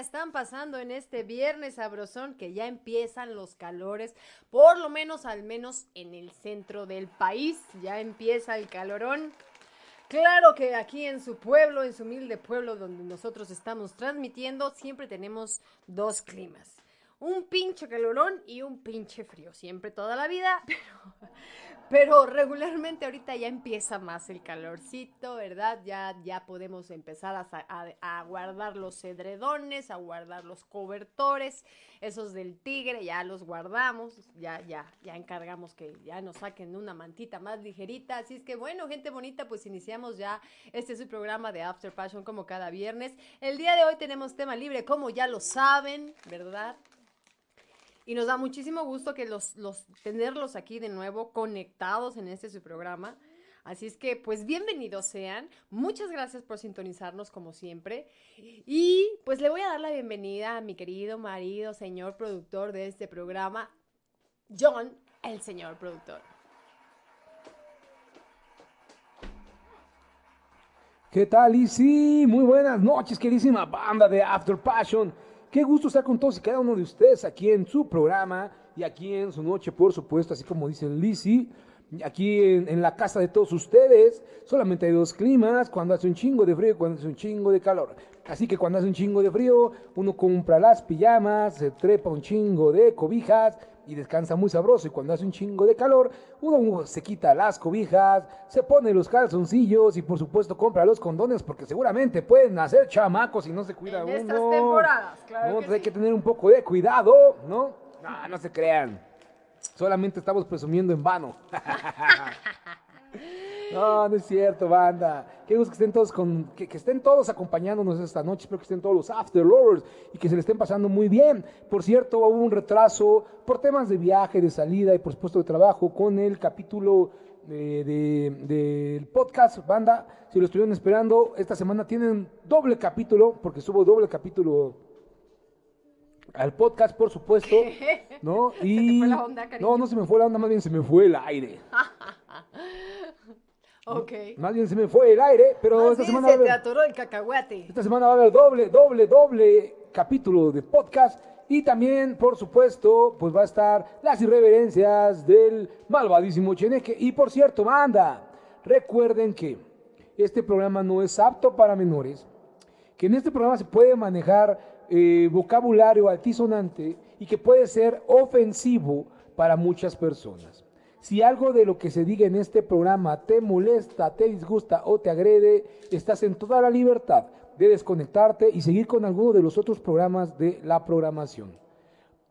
están pasando en este viernes sabrosón que ya empiezan los calores? Por lo menos, al menos en el centro del país, ya empieza el calorón. Claro que aquí en su pueblo, en su humilde pueblo donde nosotros estamos transmitiendo, siempre tenemos dos climas. Un pinche calorón y un pinche frío. Siempre toda la vida, pero pero regularmente ahorita ya empieza más el calorcito, ¿verdad? Ya, ya podemos empezar a, guardar los edredones, a guardar los cobertores, esos del tigre, ya los guardamos, ya, ya, ya encargamos que ya nos saquen una mantita más ligerita. Así es que bueno, gente bonita, pues iniciamos ya este es su programa de After Passion como cada viernes. El día de hoy tenemos tema libre, como ya lo saben, ¿verdad? Y nos da muchísimo gusto que los, los tenerlos aquí de nuevo conectados en este su programa. Así es que, pues bienvenidos sean. Muchas gracias por sintonizarnos como siempre. Y pues le voy a dar la bienvenida a mi querido marido, señor productor de este programa, John, el señor productor. ¿Qué tal? Sí, muy buenas noches, queridísima banda de After Passion. Qué gusto estar con todos y cada uno de ustedes aquí en su programa y aquí en su noche, por supuesto, así como dice Lizzie. Aquí en, la casa de todos ustedes solamente hay dos climas, cuando hace un chingo de frío y cuando hace un chingo de calor. Así que cuando hace un chingo de frío, uno compra las pijamas, se trepa un chingo de cobijas y descansa muy sabroso. Y cuando hace un chingo de calor, uno se quita las cobijas, se pone los calzoncillos y por supuesto compra los condones porque seguramente pueden hacer chamacos si no se cuida en Estas temporadas, claro. Que hay que tener un poco de cuidado, ¿no? No, no se crean. Solamente estamos presumiendo en vano. No, no es cierto, banda. Qué gusto que estén todos con, que, estén todos acompañándonos esta noche. Espero que estén todos los after lovers y que se le estén pasando muy bien. Por cierto, hubo un retraso por temas de viaje, de salida y por supuesto de trabajo con el capítulo del podcast, banda. Si lo estuvieron esperando, esta semana tienen doble capítulo, porque subo doble capítulo al podcast, por supuesto. ¿No? Y. no, no se me fue la onda, más bien se me fue el aire. Ok. Más bien se me fue el aire, pero esta semana. Se te atoró el cacahuate. Esta semana va a haber doble, doble, doble capítulo de podcast. Y también, por supuesto, pues va a estar las irreverencias del malvadísimo Cheneque. Y por cierto, manda, recuerden que este programa no es apto para menores, que en este programa se puede manejar eh, vocabulario altisonante y que puede ser ofensivo para muchas personas. Si algo de lo que se diga en este programa te molesta, te disgusta o te agrede, estás en toda la libertad de desconectarte y seguir con alguno de los otros programas de la programación.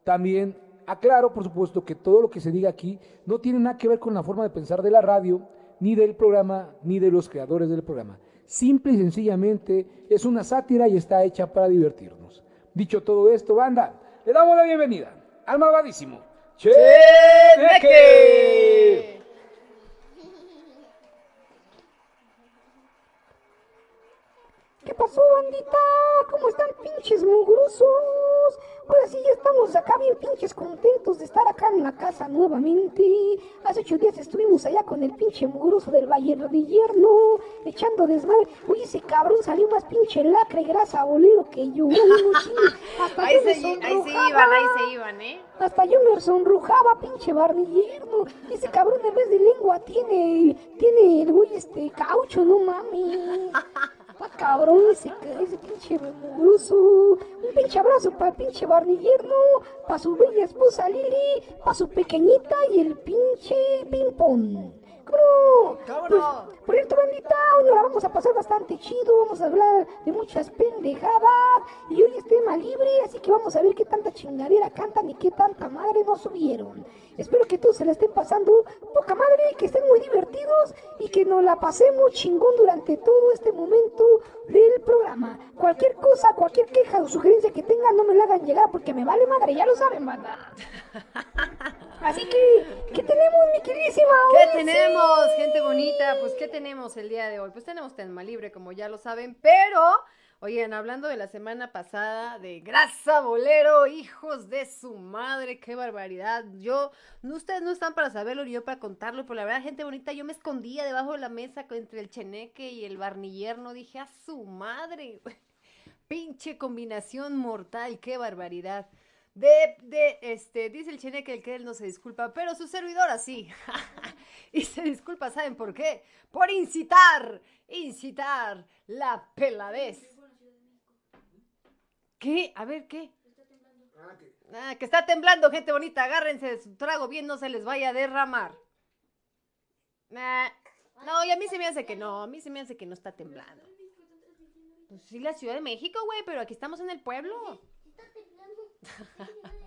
También aclaro, por supuesto, que todo lo que se diga aquí no tiene nada que ver con la forma de pensar de la radio, ni del programa, ni de los creadores del programa. Simple y sencillamente es una sátira y está hecha para divertirnos. Dicho todo esto, banda, le damos la bienvenida al malvadísimo Cheneque. Pasó, bandita? ¿Cómo están, pinches mugrosos? Ahora sí, ya estamos acá bien pinches contentos de estar acá en la casa nuevamente. Hace ocho días estuvimos allá con el pinche mugroso del Valle de Hierno, echando desmadre. Uy, ese cabrón salió más pinche lacra y grasa bolero que yo. Hasta ahí, se, ahí se iban, ahí se iban, ¿eh? Hasta yo me sonrojaba, pinche barnillerno. Ese cabrón en vez de lengua tiene, tiene el güey este caucho, no mami. cabrón ese, ese pinche mugroso. Un pinche abrazo para el pinche barnillerno, para su bella esposa Lili, para su pequeñita y el pinche ping-pong. ¿Cómo no? ¿Cómo Pues, por cierto, bandita, hoy nos la vamos a pasar bastante chido, vamos a hablar de muchas pendejadas y hoy es tema libre, así que vamos a ver qué tanta chingadera cantan y qué tanta madre nos subieron. Espero que todos se la estén pasando poca madre, que estén muy divertidos y que nos la pasemos chingón durante todo este momento del programa. Cualquier cosa, cualquier queja o sugerencia que tengan, no me la hagan llegar porque me vale madre, ya lo saben, banda. Así que, ¿qué tenemos, mi queridísima? ¿Qué tenemos, gente bonita? Pues, ¿qué tenemos el día de hoy? Pues tenemos tema libre, como ya lo saben, pero, oigan, hablando de la semana pasada, de grasa bolero, hijos de su madre, qué barbaridad. Yo, no, ustedes no están para saberlo ni yo para contarlo, pero la verdad, gente bonita, yo me escondía debajo de la mesa entre el cheneque y el barnillerno, dije, a su madre, pinche combinación mortal, qué barbaridad. De, de, este, dice el Cheneque que él no se disculpa, pero su servidora sí. y se disculpa, ¿saben por qué? Por incitar, incitar la peladez. ¿Qué? A ver, ¿qué? Ah, que está temblando, gente bonita. Agárrense de su trago bien, no se les vaya a derramar. Nah, No, y a mí se me hace que no, a mí se me hace que no está temblando. Pues sí, la Ciudad de México, güey, pero aquí estamos en el pueblo.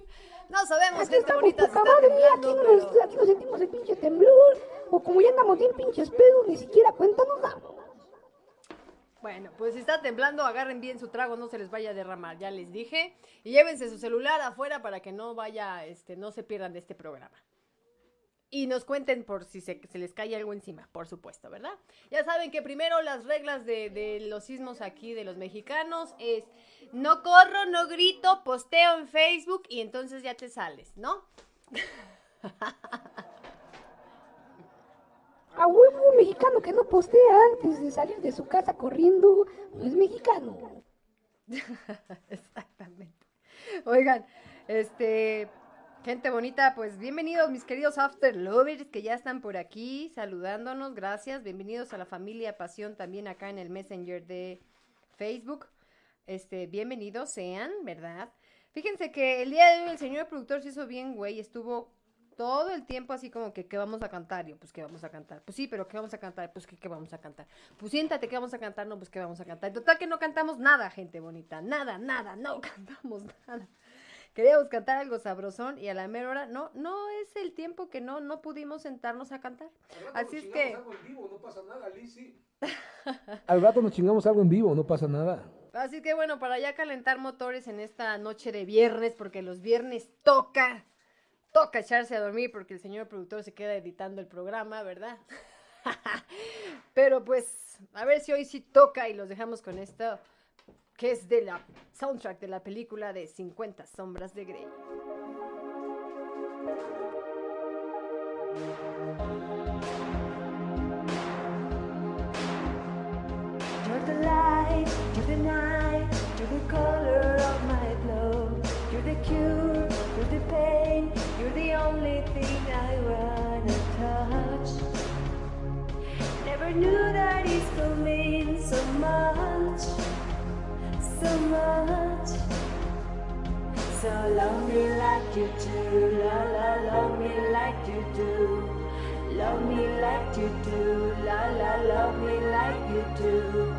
No sabemos, gente bonita, si poca está madre, aquí temblando, no, nos, pero... aquí no sentimos el pinche temblor, o como ya andamos bien pinches pedos, ni siquiera cuenta nos damos. Bueno, pues si está temblando, agarren bien su trago, no se les vaya a derramar, ya les dije. Y llévense su celular afuera para que no vaya, este, no se pierdan de este programa. Y nos cuenten por si se, les cae algo encima, por supuesto, ¿verdad? Ya saben que primero las reglas de, de los sismos aquí de los mexicanos es no corro, no grito, posteo en Facebook y entonces ya te sales, ¿no? A huevo mexicano que no postea antes de salir de su casa corriendo, es mexicano. Exactamente. Oigan, este, gente bonita, pues bienvenidos mis queridos After Lovers que ya están por aquí saludándonos, gracias. Bienvenidos a la familia Pasión también acá en el Messenger de Facebook. Este, bienvenidos sean, ¿verdad? Fíjense que el día de hoy el señor productor se hizo bien, güey, estuvo todo el tiempo así como que, ¿qué vamos a cantar? Yo, pues, ¿qué vamos a cantar? Pues sí, pero ¿qué vamos a cantar? Pues, ¿qué, qué vamos a cantar? Pues siéntate, ¿qué vamos a cantar? No, pues, ¿qué vamos a cantar? En total que no cantamos nada, gente bonita, nada, nada, no cantamos nada. Queríamos cantar algo sabrosón y a la mera hora, no, no es el tiempo que no, no pudimos sentarnos a cantar. Así es que, Al rato nos chingamos algo en vivo, no pasa nada. así que bueno, para ya calentar motores en esta noche de viernes, porque los viernes toca, toca echarse a dormir porque el señor productor se queda editando el programa, ¿verdad? Pero pues, a ver si hoy sí toca y los dejamos con esto, que es de la soundtrack de la película de 50 sombras de Grey. You're the light, you're the night, you're the color of my blood. You're the cure, you're the only thing I wanna touch. Never knew that it could mean so much, so much. So love me like you do, la la, love me like you do. Love me like you do, la la, love me like you do.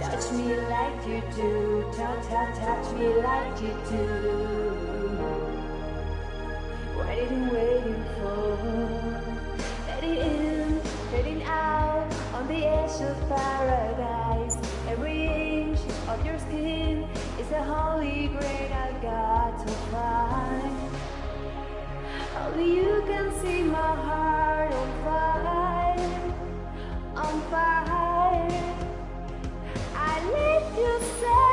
Touch me like you do, touch, touch, touch me like you do. Waiting, waiting for, letting in, letting out, on the edge of paradise. Every inch of your skin is a holy grail I've got to find. Only you can see my heart on fire, on fire. I let you set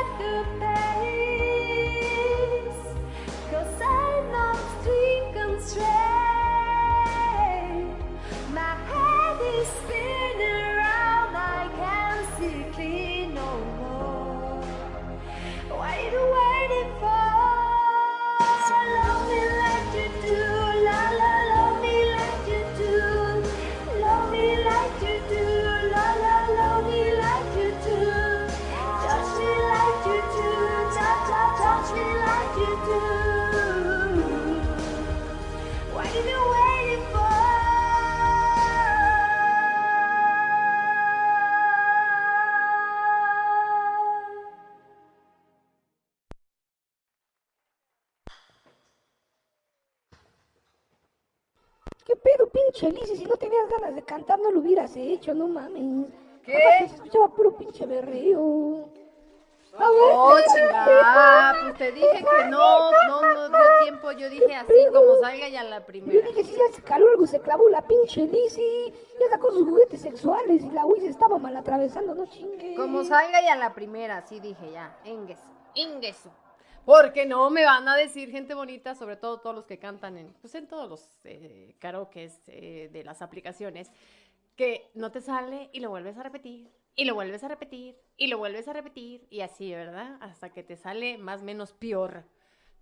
cantar, no lo hubieras hecho, no mames. ¿Qué? Se escuchaba puro pinche berreo. Oh, chingada, pues te dije que no, no, no dio tiempo, yo dije así como salga ya la Yo primera. dije, si ya se caló algo, se clavó la pinche Lizzy. Ya sacó sus juguetes sexuales y la Wii se estaba mal atravesando, no chingue. Como salga ya la primera, sí dije ya, ingues, ingueso. Porque no me van a decir gente bonita, sobre todo todos los que cantan en, pues en todos los eh, karaokes eh, de las aplicaciones, que no te sale y lo vuelves a repetir, y lo vuelves a repetir, y lo vuelves a repetir, y así, ¿verdad? Hasta que te sale más o menos peor.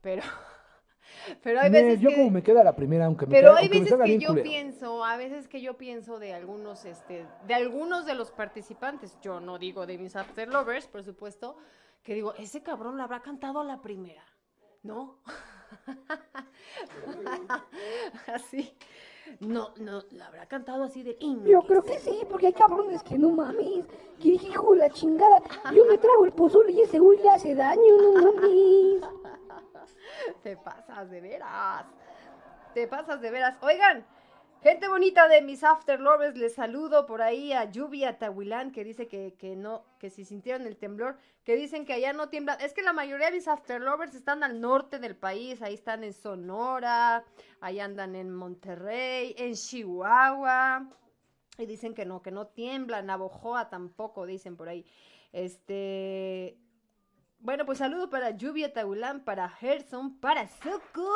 Pero, pero hay Me- veces yo que... como me queda la primera, aunque me, Pero queda- hay veces que yo culero. pienso, a veces que yo pienso de algunos, este, de algunos de los participantes, yo no digo de mis After Lovers, por supuesto, que digo, ese cabrón lo habrá cantado a la primera, ¿no? así, no, no, lo habrá cantado así de Yo creo que sí, porque hay cabrones que no mames. Que hijo de la chingada. Yo me trago el pozole y ese güey le hace daño, no mames. Te pasas de veras. Te pasas de veras. Oigan, gente bonita de mis After Lovers, les saludo por ahí a Lluvia Tahuilán, que dice que, que no, que si sintieron el temblor, que dicen que allá no tiembla. Es que la mayoría de mis After Lovers están al norte del país, ahí están en Sonora, ahí andan en Monterrey, en Chihuahua. Y dicen que no, que no tiembla, Navojoa tampoco, dicen por ahí. Este, bueno, pues saludo para Lluvia Taulán, para Gerson, para Soco.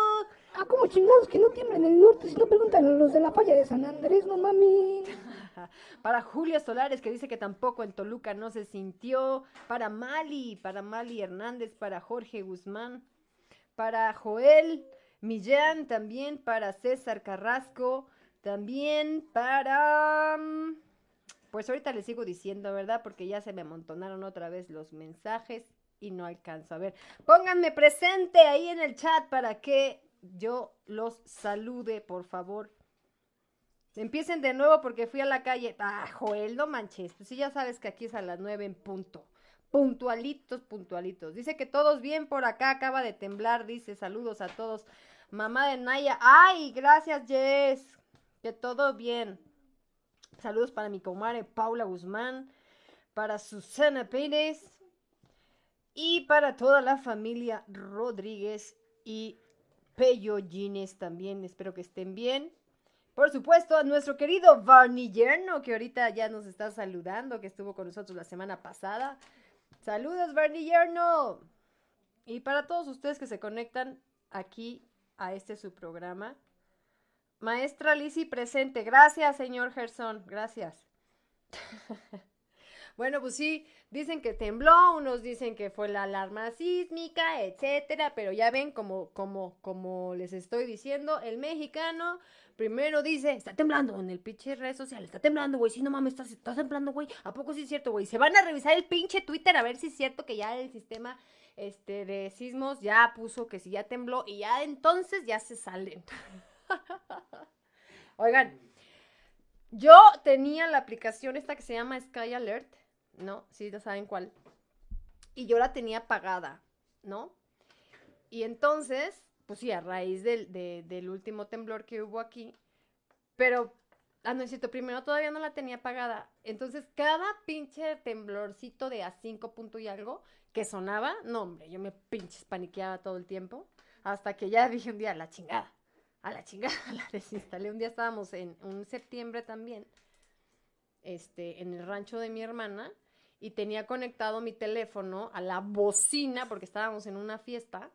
Ah, como chingados que no tiemblan en el norte. Si no preguntan a los de la falla de San Andrés, no mames. Para Julia Solares, que dice que tampoco en Toluca no se sintió. Para Mali, para Mali Hernández, para Jorge Guzmán. Para Joel Millán, también para César Carrasco. También para... mm, Pues ahorita les sigo diciendo, ¿verdad? Porque ya se me amontonaron otra vez los mensajes y no alcanzo a ver. Pónganme presente ahí en el chat para que yo los salude, por favor. Empiecen de nuevo porque fui a la calle. Ah, Joel, no manches. Pues sí, ya sabes que aquí es a las nueve en punto. Puntualitos, puntualitos. Dice que todos bien por acá. Acaba de temblar. Dice saludos a todos. Mamá de Naya. Ay, gracias, Jess. Que todo bien. Saludos para mi comadre Paula Guzmán. Para Susana Pérez. Y para toda la familia Rodríguez y Pello Gines también. Espero que estén bien. Por supuesto, a nuestro querido Barney Yerno, que ahorita ya nos está saludando, que estuvo con nosotros la semana pasada. Saludos, Barney Yerno. Y para todos ustedes que se conectan aquí a este su programa. Maestra Lizzy presente. Gracias, señor Gerson. Gracias. Bueno, pues sí, dicen que tembló, unos dicen que fue la alarma sísmica, etcétera, pero ya ven como, como, como les estoy diciendo, el mexicano primero dice, está temblando en el pinche red social, está temblando, güey, sí, no mames, está, está temblando, güey, ¿a poco sí es cierto, güey? Se van a revisar el pinche Twitter a ver si es cierto que ya el sistema este, de sismos ya puso que si ya tembló y ya entonces ya se salen. Oigan, yo tenía la aplicación esta que se llama Sky Alert, ¿no? Sí, ya saben cuál. Y yo la tenía pagada, ¿no? Y entonces, pues sí, a raíz del, de- del último temblor que hubo aquí, pero, ah, no es cierto, primero todavía no la tenía pagada. Entonces, cada pinche temblorcito de a 5 punto y algo que sonaba, no, hombre, yo me pinches paniqueaba todo el tiempo. Hasta que ya dije un día, a la chingada, a la chingada, la desinstalé. Un día estábamos en un septiembre también, este, en el rancho de mi hermana, y tenía conectado mi teléfono a la bocina, porque estábamos en una fiesta,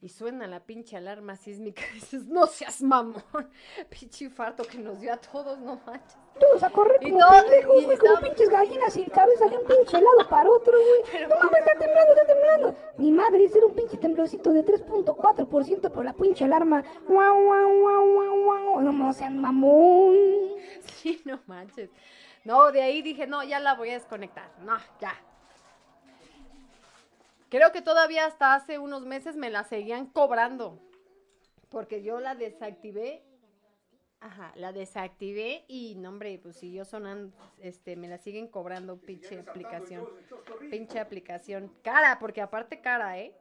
y suena la pinche alarma sísmica. Y dices, no seas mamón, pinche infarto que nos dio a todos, no manches. Todos a correr Y como pendejos, y güey, como estaba- pinches gallinas sin cabeza de un pinche lado para otro, güey. No mames, está temblando, está temblando. Mi madre, ese era un pinche temblorcito de 3.4% por la pinche alarma. Guau, guau, guau, guau, guau. No, no sean mamón. Sí, no manches. No, de ahí dije, no, ya la voy a desconectar. No, ya. Creo que todavía hasta hace unos meses me la seguían cobrando. Porque yo la desactivé. Ajá, la desactivé y, no, hombre, pues siguió sonando. Este, me la siguen cobrando, pinche aplicación. Pinche aplicación. Cara, porque aparte cara, ¿eh?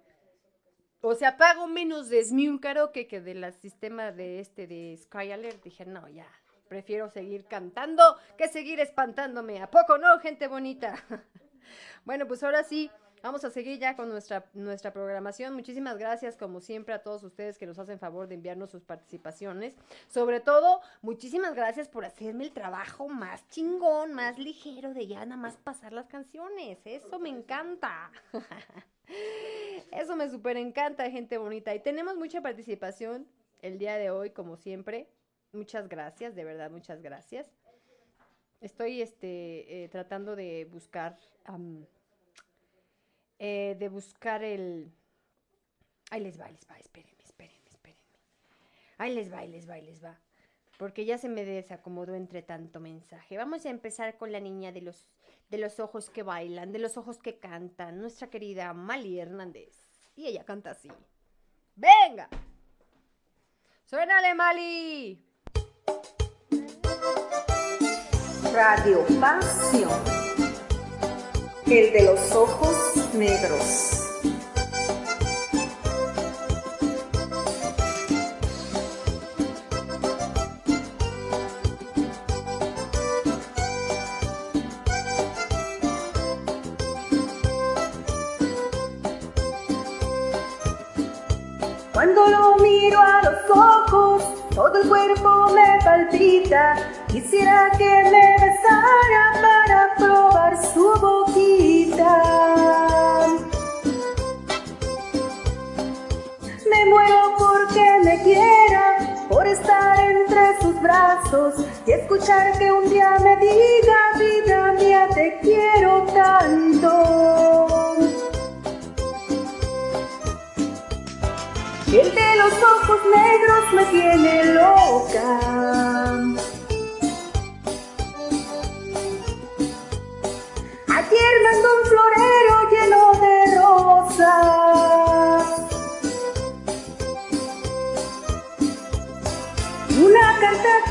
O sea, pago menos de Smi un karaoke que del sistema de este de Sky Alert. Dije, no, ya, prefiero seguir cantando que seguir espantándome. ¿A poco no, gente bonita? bueno, pues ahora sí, vamos a seguir ya con nuestra, nuestra programación. Muchísimas gracias, como siempre, a todos ustedes que nos hacen favor de enviarnos sus participaciones. Sobre todo, muchísimas gracias por hacerme el trabajo más chingón, más ligero de ya nada más pasar las canciones. Eso me encanta. Eso me súper encanta, gente bonita. Y tenemos mucha participación el día de hoy, como siempre. Muchas gracias, de verdad, muchas gracias. Estoy este, eh, tratando de buscar, eh, de buscar el... Ahí les va, ahí les va, espérenme, espérenme, espérenme. Ahí les va, ahí les va, ahí les va. Porque ya se me desacomodó entre tanto mensaje. Vamos a empezar con la niña de los, de los ojos que bailan, de los ojos que cantan, nuestra querida Mali Hernández. Y ella canta así. ¡Venga! ¡Suénale, Mali! Radio Pasión. El de los ojos negros. Cuando lo miro a los ojos, todo el cuerpo me palpita. Quisiera que me besara para probar su boquita. Me muero porque me quiera, por estar entre sus brazos y escuchar que un día me diga, vida mía, te quiero tanto. El de los ojos negros me tiene loca.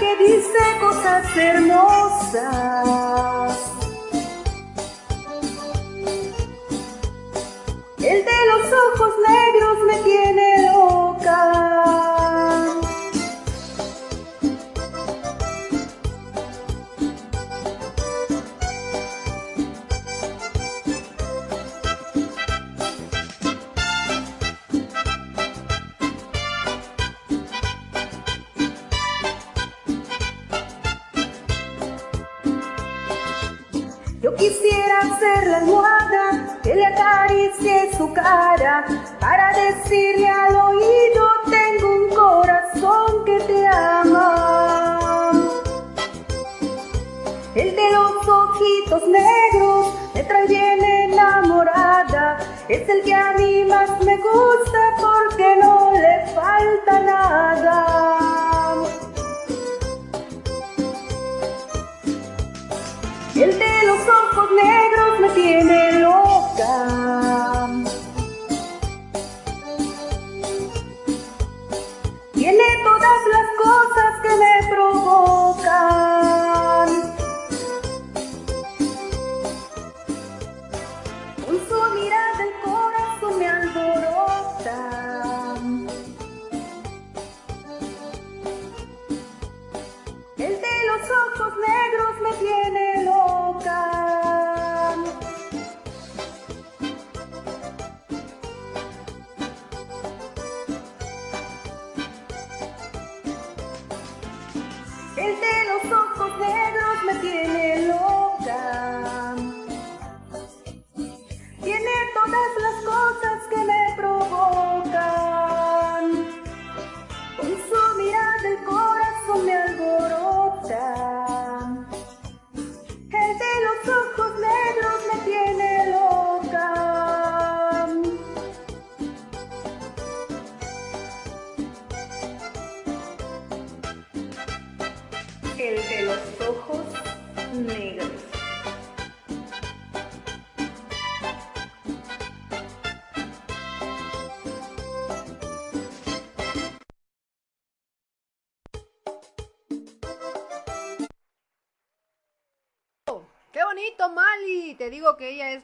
Que dice cosas hermosas. El de los ojos negros cara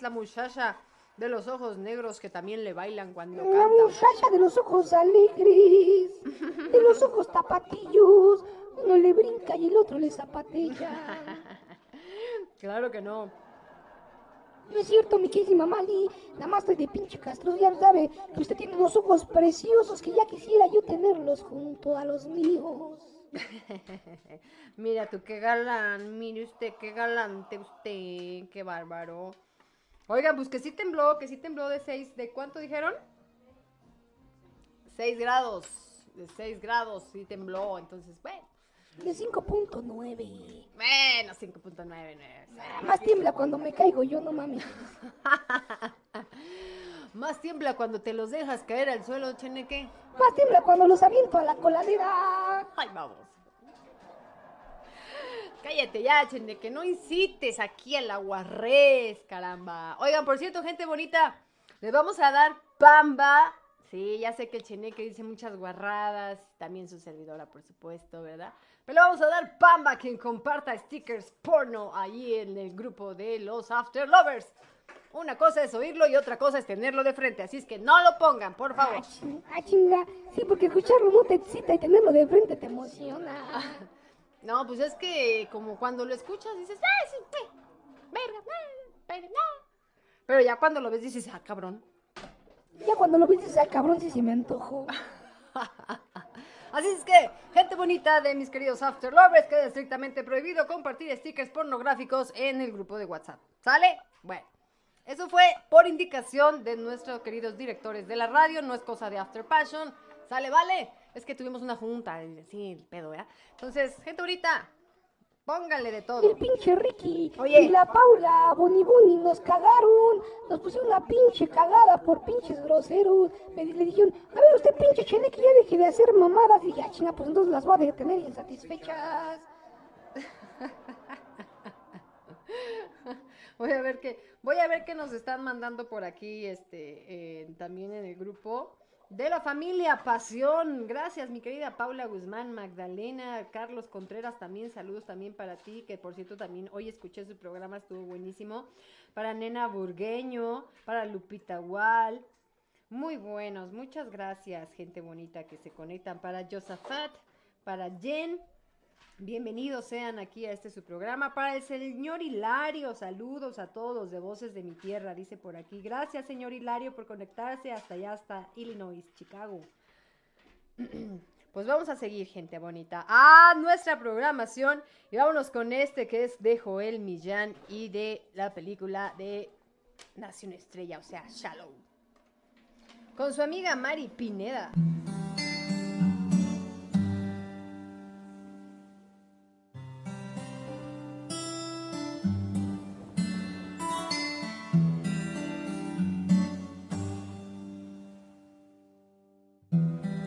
la muchacha de los ojos negros que también le bailan cuando La canta. muchacha de los ojos alegres, de los ojos tapatillos, uno le brinca y el otro le zapatea. Claro que no. No es cierto, mi queridísima Mali. Nada más estoy de pinche Castro. Ya sabe que usted tiene unos ojos preciosos que ya quisiera yo tenerlos junto a los míos. Mira tú, qué galán, mire usted, qué galante usted, qué bárbaro. Oigan, pues que sí tembló, que sí tembló de 6, ¿de cuánto dijeron? 6 grados, de 6 grados sí tembló, entonces, bueno, De 5.9. bueno, 5.99. Ah, Más tiembla cuando me caigo yo, no mames. Más tiembla cuando te los dejas caer al suelo, cheneque. Más tiembla cuando los aviento a la coladera. Ay, vamos. Cállate ya, cheneque, no incites aquí al aguarrés, caramba. Oigan, por cierto, gente bonita, les vamos a dar pamba. Sí, ya sé que el cheneque dice muchas guarradas, también su servidora, por supuesto, ¿verdad? Pero le vamos a dar pamba a quien comparta stickers porno ahí en el grupo de los After Lovers. Una cosa es oírlo y otra cosa es tenerlo de frente, así es que no lo pongan, por favor. Ah, ah, chinga. Sí, porque escucharlo no te excita y tenerlo de frente te emociona. No, pues es que como cuando lo escuchas dices, ¡ah, sí, sí, verga, pero no". Pero ya cuando lo ves dices, ah, cabrón. Ya cuando lo viste, ah, cabrón, sí se me antojó. Así es que, gente bonita de mis queridos After Lovers, queda estrictamente prohibido compartir stickers pornográficos en el grupo de WhatsApp. ¿Sale? Bueno, eso fue por indicación de nuestros queridos directores de la radio, no es cosa de After Passion. ¿Sale, vale? Es que tuvimos una junta, y así el pedo, ¿verdad? Entonces, gente bonita, pónganle de Y el todo. pinche Ricky Oye. y la Paula Boni Boni nos cagaron. Nos pusieron una pinche cagada por pinches groseros. Me, le dijeron, a ver usted pinche chene que ya deje de hacer mamadas. Y dije, ah, chinga, pues entonces las voy a detener insatisfechas. Voy a ver qué, voy a ver qué nos están mandando por aquí, este, eh, también en el grupo de la familia Pasión. Gracias, mi querida Paula Guzmán, Magdalena, Carlos Contreras, también saludos también para ti, que por cierto también hoy escuché su programa, estuvo buenísimo. Para Nena Burgueño, para Lupita Wall. Muy buenos, muchas gracias, gente bonita que se conectan. Para Josafat, para Jen, Bienvenidos sean aquí a este su programa. Para el señor Hilario, saludos a todos de Voces de mi Tierra, dice por aquí. Gracias, señor Hilario, por conectarse hasta allá, hasta Illinois, Chicago. Pues vamos a seguir, gente bonita, a nuestra programación y vámonos con este que es de Joel Millán y de la película de Nación Estrella, o sea, Shallow. Con su amiga Mari Pineda.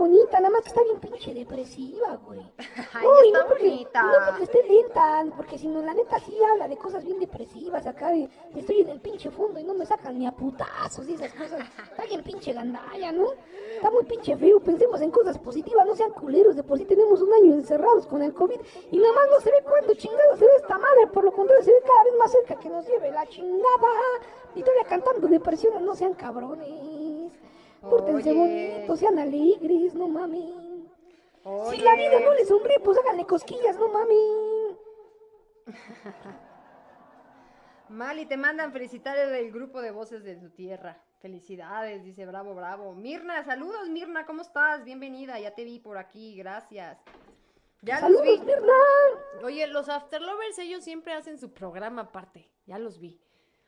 Bonita, nada más que está bien pinche depresiva, güey. Ay, Uy, está no porque, bonita. No porque esté lenta, porque si no, la neta sí habla de cosas bien depresivas acá. de- estoy en el pinche fondo y no me sacan ni a putazos y esas cosas. Está bien pinche gandalla, ¿no? Está muy pinche feo. Pensemos en cosas positivas, no sean culeros. De por sí tenemos un año encerrados con el COVID y nada más no se ve cuándo chingado se ve esta madre. Por lo contrario, se ve cada vez más cerca que nos lleve la chingada. Y todavía cantando depresiones, no sean cabrones. Pórtense bonitos, sean alegres, no. Oye, Si la vida no le sonríe, pues háganle cosquillas, no mami. Mali, te mandan felicitar el grupo de voces de tu tierra. Felicidades, dice bravo, bravo. Mirna, saludos, Mirna, ¿cómo estás? Bienvenida, ya te vi por aquí, gracias. Ya los vi. Saludos, Mirna. Oye, los Afterlovers, ellos siempre hacen su programa aparte, ya los vi.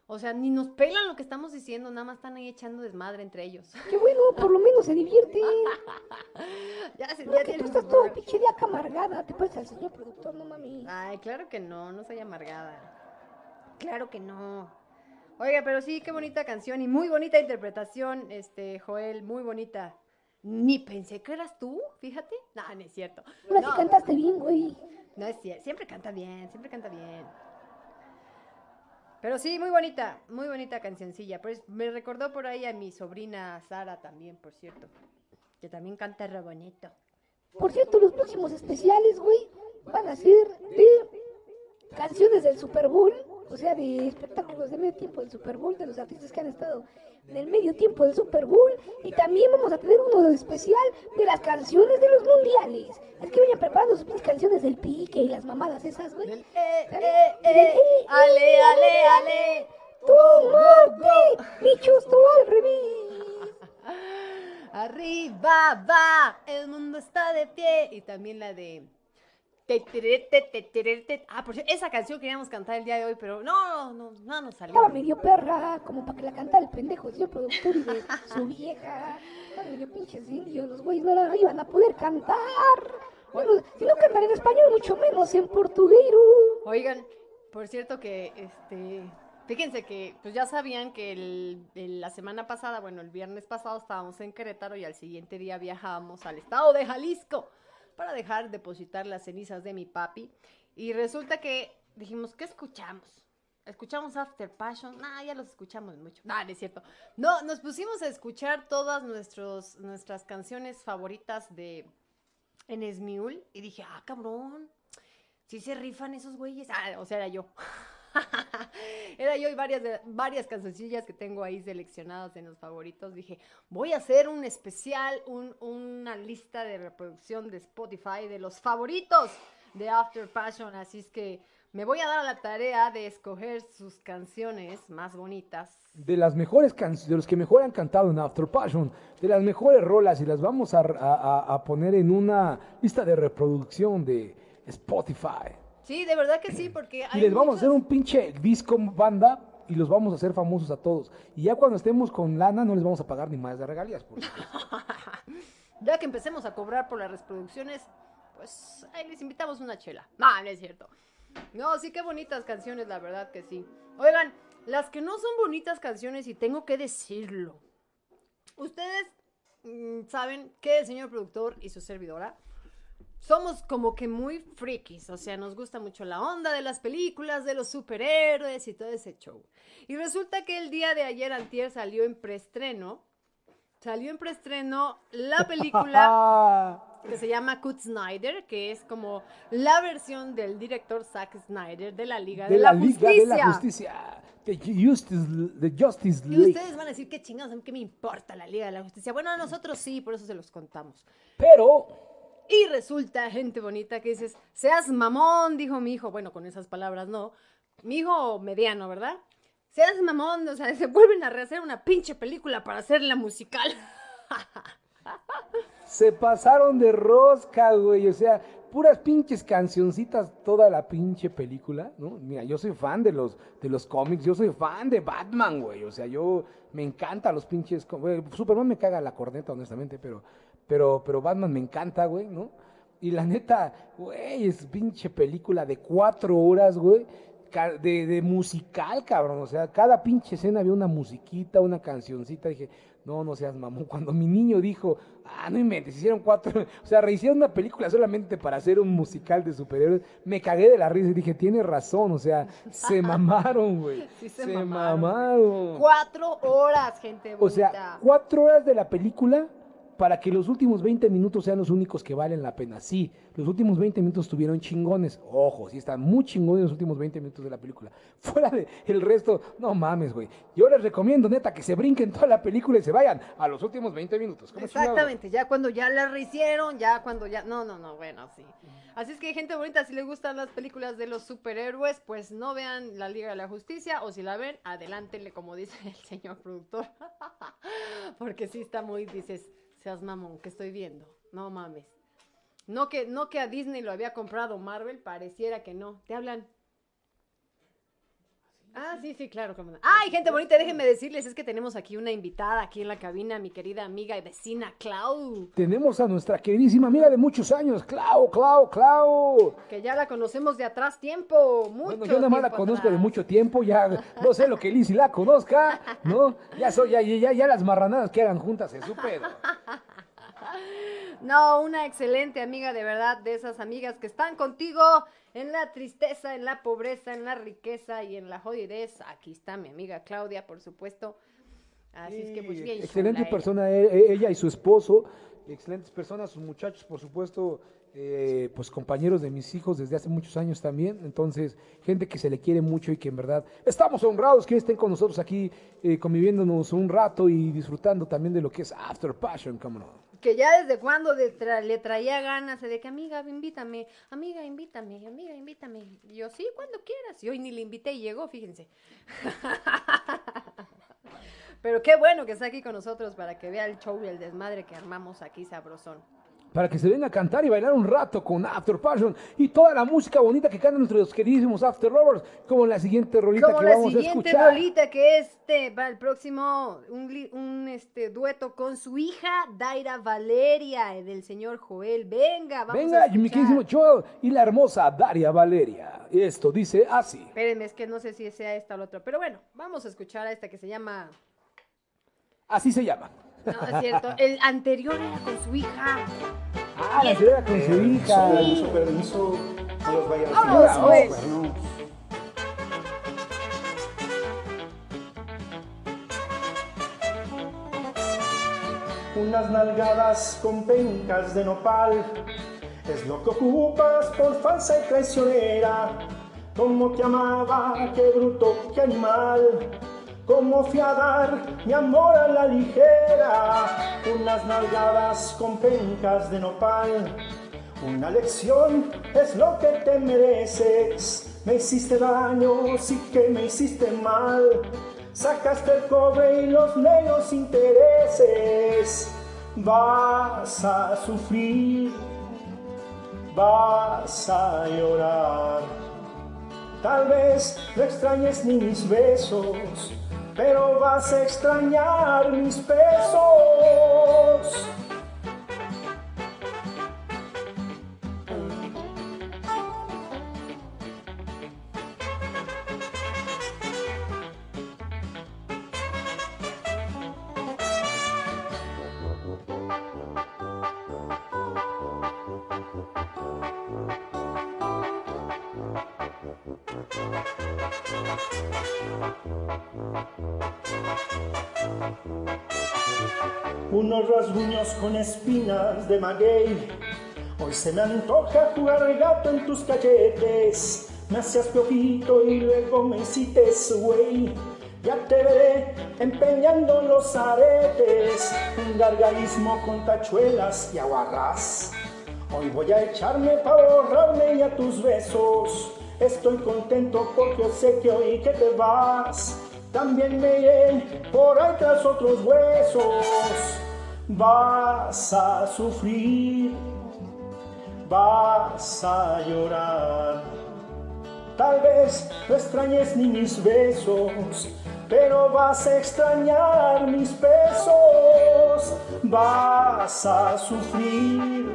O sea, ni nos pelan lo que estamos diciendo, nada más están ahí echando desmadre entre ellos. Qué bueno, por lo menos se divierten. ya se, No ya que tú estás todo pinche acá amargada. Te parece al señor productor, no mami. Ay, claro que no, no soy amargada. Claro que no. Oiga, pero sí, qué bonita canción y muy bonita interpretación, este, Joel, muy bonita. Ni pensé que eras tú, fíjate. No, no es cierto. Ahora No, sí cantaste bien, güey. no es cierto. Siempre canta bien, siempre canta bien. Pero sí, muy bonita, muy bonita cancioncilla. Pues me recordó por ahí a mi sobrina Sara también, por cierto. Que también canta re bonito. Por cierto, los próximos especiales, güey, van a ser de canciones del Super Bowl. O sea, de espectáculos de medio tiempo del Super Bowl, de los artistas que han estado en el medio tiempo del Super Bowl. Y también vamos a tener uno especial de las canciones de los mundiales. Es que vayan preparando sus canciones del pique y las mamadas esas, güey. Del eh, eh, eh, ale, ale, ale. ¡Tómate! Mi chusto al revés. Arriba va, el mundo está de pie. Y también la de. Ah, por cierto, esa canción queríamos cantar el día de hoy, pero no, no, no nos salió. Estaba medio perra, como para que la cantara el pendejo señor productor y de su vieja. Estaban medio pinches indios, los güeyes no la iban a poder cantar. Bueno, si no cantan en español, mucho menos en portuguero. Oigan, por cierto que este. Fíjense que, pues ya sabían que el, el- la semana pasada, bueno, el viernes pasado estábamos en Querétaro y al siguiente día viajábamos al estado de Jalisco para dejar depositar las cenizas de mi papi. Y resulta que dijimos, ¿qué escuchamos? ¿Escuchamos After Passion? Nah, ya los escuchamos mucho. Nah, no es cierto. No, nos pusimos a escuchar todas nuestros, nuestras canciones favoritas de en Esmiul y dije, ah, cabrón, si se rifan esos güeyes. Ah, o sea, era yo. Era yo y varias, varias cancioncillas que tengo ahí seleccionadas en los favoritos. Dije, voy a hacer un especial, un- una lista de reproducción de Spotify de los favoritos de After Passion. Así es que me voy a dar la tarea de escoger sus canciones más bonitas. de las mejores canciones, de los que mejor han cantado en After Passion, de las mejores rolas y las vamos a- a poner en una lista de reproducción de Spotify. Sí, de verdad que sí, porque Y hay les vamos a hacer un pinche disco banda y los vamos a hacer famosos a todos. Y ya cuando estemos con lana no les vamos a pagar ni más de regalías. por. Ya que empecemos a cobrar por las reproducciones, pues ahí les invitamos una chela. No, no es cierto. No, sí que bonitas canciones, la verdad que sí. Oigan, las que no son bonitas canciones, y tengo que decirlo. Ustedes mm, saben que el señor productor y su servidora somos como que muy frikis, o sea, nos gusta mucho la onda de las películas, de los superhéroes y todo ese show. Y resulta que el día de ayer antier salió en preestreno, salió en preestreno la película que se llama Cut Snyder, que es como la versión del director Zack Snyder de la Liga de, de la, la Liga Justicia. de la Justicia. The Justice, the Justice Y ustedes van a decir, qué chingados, qué me importa la Liga de la Justicia. Bueno, a nosotros sí, por eso se los contamos. Pero Y resulta, gente bonita, que dices, seas mamón, dijo mi hijo. Bueno, con esas palabras no. Mi hijo mediano, ¿verdad? Seas mamón, o sea, se vuelven a rehacer una pinche película para hacerla musical. se pasaron de rosca, güey. O sea, puras pinches cancioncitas toda la pinche película, ¿no? Mira, yo soy fan de los, de los cómics, yo soy fan de Batman, güey. O sea, yo me encanta los pinches. Superman me caga la corneta, honestamente, pero, pero, pero Batman me encanta, güey, ¿no? Y la neta, güey, es pinche película de cuatro horas, güey. De, de musical, cabrón. O sea, cada pinche escena había una musiquita, una cancioncita. Dije, no, no seas mamón. Cuando mi niño dijo, ah, no inventes, hicieron cuatro. O sea, rehicieron una película solamente para hacer un musical de superhéroes. Me cagué de la risa y dije, tiene razón. O sea, se mamaron, güey. Sí se se mamaron. mamaron. Cuatro horas, gente bonita. O sea, cuatro horas de la película para que los últimos 20 minutos sean los únicos que valen la pena. Sí, los últimos 20 minutos estuvieron chingones. Ojo, sí están muy chingones los últimos 20 minutos de la película. Fuera de el resto, no mames, güey. Yo les recomiendo, neta, que se brinquen toda la película y se vayan a los últimos 20 minutos. Exactamente, ya cuando ya la rehicieron, ya cuando ya... No, no, no, bueno, sí. Así es que, gente bonita, si les gustan las películas de los superhéroes, pues no vean la Liga de la Justicia, o si la ven, adelántenle, como dice el señor productor. Porque sí está muy, dices, seas mamón, que estoy viendo? No mames. No que, no que a Disney lo había comprado Marvel, pareciera que no. Te hablan. Ah, sí, sí, claro. cómo no. Ay, gente bonita, déjenme decirles, es que tenemos aquí una invitada aquí en la cabina, mi querida amiga y vecina Clau, Tenemos a nuestra queridísima amiga de muchos años, Clau, Clau, Clau. que ya la conocemos de atrás tiempo, mucho Bueno, yo nada más la conozco de mucho tiempo, ya no sé lo que Lizzy la conozca, ¿no? Ya, soy, ya, ya, ya las marranadas que hagan juntas es su pedo. No, una excelente amiga de verdad, de esas amigas que están contigo en la tristeza, en la pobreza, en la riqueza y en la jodidez. Aquí está mi amiga Claudia, por supuesto. Así es que pues bien. Excelente ella. persona e- e- ella y su esposo, excelentes personas, sus muchachos, por supuesto, eh, pues compañeros de mis hijos desde hace muchos años también. Entonces, gente que se le quiere mucho y que en verdad estamos honrados que estén con nosotros aquí eh, conviviéndonos un rato y disfrutando también de lo que es After Passion, cómo no. Que ya desde cuando le, tra- le traía ganas de que, amiga, invítame, amiga, invítame, amiga, invítame. Y yo, sí, cuando quieras. Y hoy ni le invité y llegó, fíjense. Pero qué bueno que está aquí con nosotros para que vea el show y el desmadre que armamos aquí sabrosón. Para que se venga a cantar y bailar un rato con After Passion y toda la música bonita que cantan nuestros queridísimos After Lovers, como la siguiente rolita Como que la vamos a siguiente escuchar. rolita que este va el próximo, un, un, este dueto con su hija Daira Valeria eh, del señor Joel. Venga, vamos Venga, a mi escuchar. queridísimo Joel y la hermosa Daria Valeria. Esto dice así. Espérenme, es que no sé si sea esta o la otra, pero bueno, vamos a escuchar a esta que se llama... Así se llama. No, es cierto, el anterior era con su hija. Ah, la señora con su hija. Con su permiso, no los vaya a pues. cuernos. Unas nalgadas con pencas de nopal es lo que ocupas por falsa y traicionera. Como te amaba, qué bruto, qué animal. Cómo fui a dar mi amor a la ligera. Unas nalgadas con pencas de nopal. Una lección es lo que te mereces. Me hiciste daño, sí que me hiciste mal. Sacaste el cobre y los negros intereses. Vas a sufrir, vas a llorar. Tal vez no extrañes ni mis besos, pero vas a extrañar mis besos. De maguey. Hoy se me antoja jugar gato en tus cachetes. Me hacías piojito y luego me hiciste güey. Ya te veré empeñando los aretes. Un gargalismo con tachuelas y aguarrás. Hoy voy a echarme para ahorrarme ya tus besos. Estoy contento porque sé que hoy que te vas, también me iré por ahí tras otros huesos. Vas a sufrir, vas a llorar. Tal vez no extrañes ni mis besos, pero vas a extrañar mis besos. Vas a sufrir,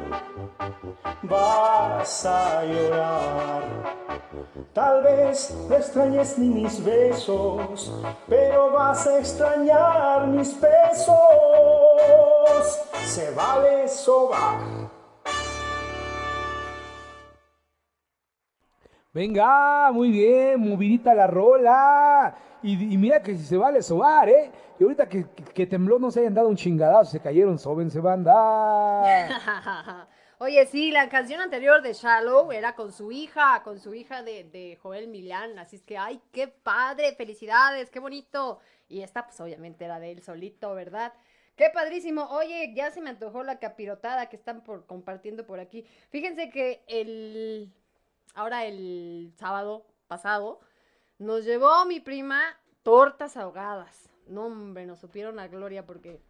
vas a llorar. Tal vez no extrañes ni mis besos, pero vas a extrañar mis besos. Se vale sobar. Venga, muy bien, movidita la rola. Y, y mira que si se vale sobar, ¿eh? Y ahorita que, que- que tembló no se hayan dado un chingadazo, se cayeron, sobense banda. Oye, sí, la canción anterior de Shallow era con su hija, con su hija de, de Joel Milán. Así es que, ay, qué padre, felicidades, qué bonito. Y esta, pues obviamente era de él solito, ¿verdad? Qué padrísimo. Oye, ya se me antojó la capirotada que están por, compartiendo por aquí. Fíjense que el. Ahora el sábado pasado nos llevó mi prima tortas ahogadas. No, hombre, nos supieron a gloria porque.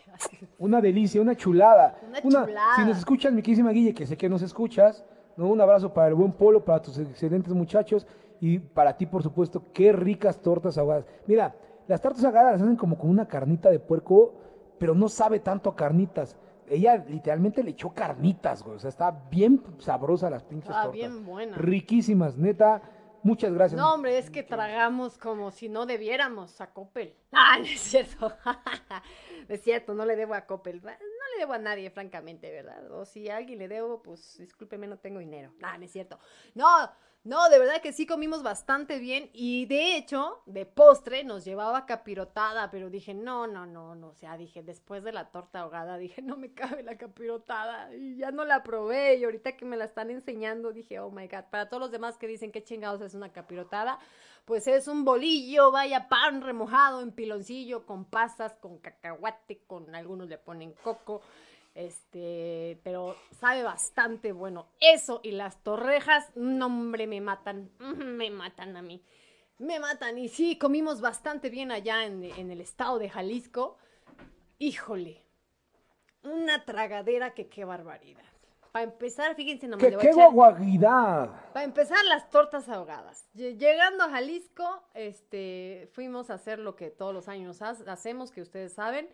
Una delicia, una chulada. Una chulada. Si nos escuchas, mi querísima Guille, que sé que nos escuchas, ¿no? un abrazo para el buen Polo, para tus excelentes muchachos y para ti, por supuesto, qué ricas tortas ahogadas. Mira, las tortas ahogadas las hacen como con una carnita de puerco, pero no sabe tanto a carnitas. Ella literalmente le echó carnitas, güey. O sea, está bien sabrosa las pinches Ah, tortas. bien buena. Riquísimas, neta. Muchas gracias. No, hombre, es que tragamos como si no debiéramos a Coppel. Ah, no es cierto. No es cierto, no le debo a Coppel. No le debo a nadie, francamente, ¿verdad? O si a alguien le debo, pues discúlpeme, no tengo dinero. Ah, no es cierto. No, no, de verdad que sí comimos bastante bien. Y de hecho, de postre nos llevaba capirotada, pero dije, no, no, no, no. O sea, dije, después de la torta ahogada, dije, no me cabe la capirotada. Y ya no la probé. Y ahorita que me la están enseñando, dije, oh my god. Para todos los demás que dicen que chingados es una capirotada, pues es un bolillo, vaya, pan remojado en piloncillo, con pasas, con cacahuate, con algunos le ponen coco. Este, pero sabe bastante bueno. Eso y las torrejas, no hombre, me matan, me matan a mí. Me matan. Y sí, comimos bastante bien allá en, en el estado de Jalisco. Híjole, una tragadera que qué barbaridad. Para empezar, fíjense, no me ¡Qué, qué guaguaguidad! para empezar, las tortas ahogadas. Lle- Llegando a Jalisco, este, fuimos a hacer lo que todos los años ha- hacemos, que ustedes saben.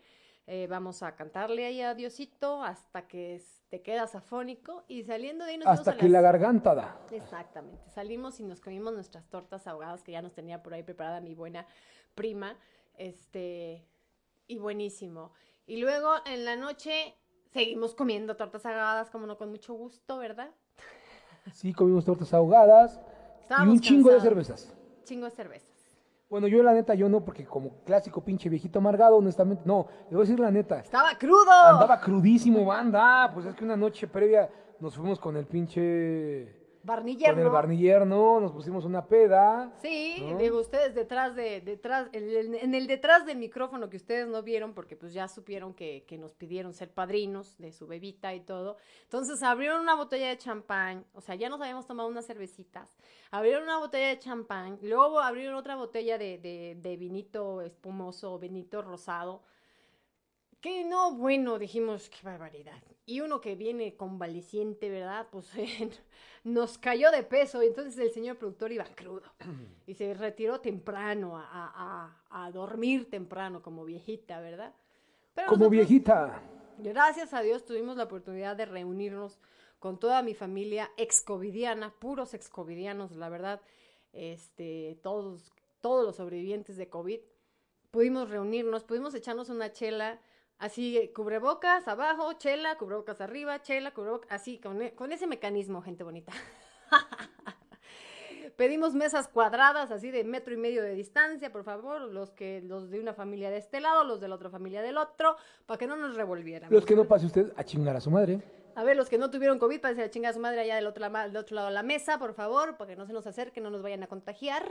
Eh, vamos a cantarle ahí a Diosito hasta que es- te quedas afónico. Y saliendo de ahí nos Hasta a que las- la garganta da. Exactamente. Salimos y nos comimos nuestras tortas ahogadas que ya nos tenía por ahí preparada mi buena prima. Este, y buenísimo. Y luego en la noche seguimos comiendo tortas ahogadas, como no, con mucho gusto, ¿verdad? Sí, comimos tortas ahogadas y un chingo de cervezas. Chingo de cervezas. Bueno, yo la neta, yo no, porque como clásico pinche viejito amargado, honestamente, no, le voy a decir la neta. Estaba crudo. Andaba crudísimo, banda. Pues es que una noche previa nos fuimos con el pinche. Barniller, Con el ¿no? barniller, ¿no? Nos pusimos una peda. Sí, ¿no? digo, ustedes detrás de, detrás, en el, en el detrás del micrófono que ustedes no vieron, porque pues ya supieron que, que nos pidieron ser padrinos de su bebita y todo. Entonces abrieron una botella de champán, o sea, ya nos habíamos tomado unas cervecitas, abrieron una botella de champán, luego abrieron otra botella de, de, de vinito espumoso, vinito rosado. Que no, bueno, dijimos, qué barbaridad. Y uno que viene convaleciente, ¿verdad? Pues nos cayó de peso. Y entonces el señor productor iba crudo. Y se retiró temprano a, a- a- a dormir temprano como viejita, ¿verdad? Pero Como nosotros, viejita. Gracias a Dios tuvimos la oportunidad de reunirnos con toda mi familia ex-covidiana, puros ex-covidianos, la verdad. Este, todos, todos los sobrevivientes de COVID pudimos reunirnos, pudimos echarnos una chela, así, eh, cubrebocas abajo, chela, cubrebocas arriba, chela, cubrebocas, así, con, e- con ese mecanismo, gente bonita. Pedimos mesas cuadradas, así de metro y medio de distancia, por favor, los que los de una familia de este lado, los de la otra familia del otro, para que no nos revolviéramos. Los que no pase usted a chingar a su madre. A ver, los que no tuvieron COVID, para a chingar a su madre allá del otro, lama- del otro lado de la mesa, por favor, para que no se nos acerquen, no nos vayan a contagiar.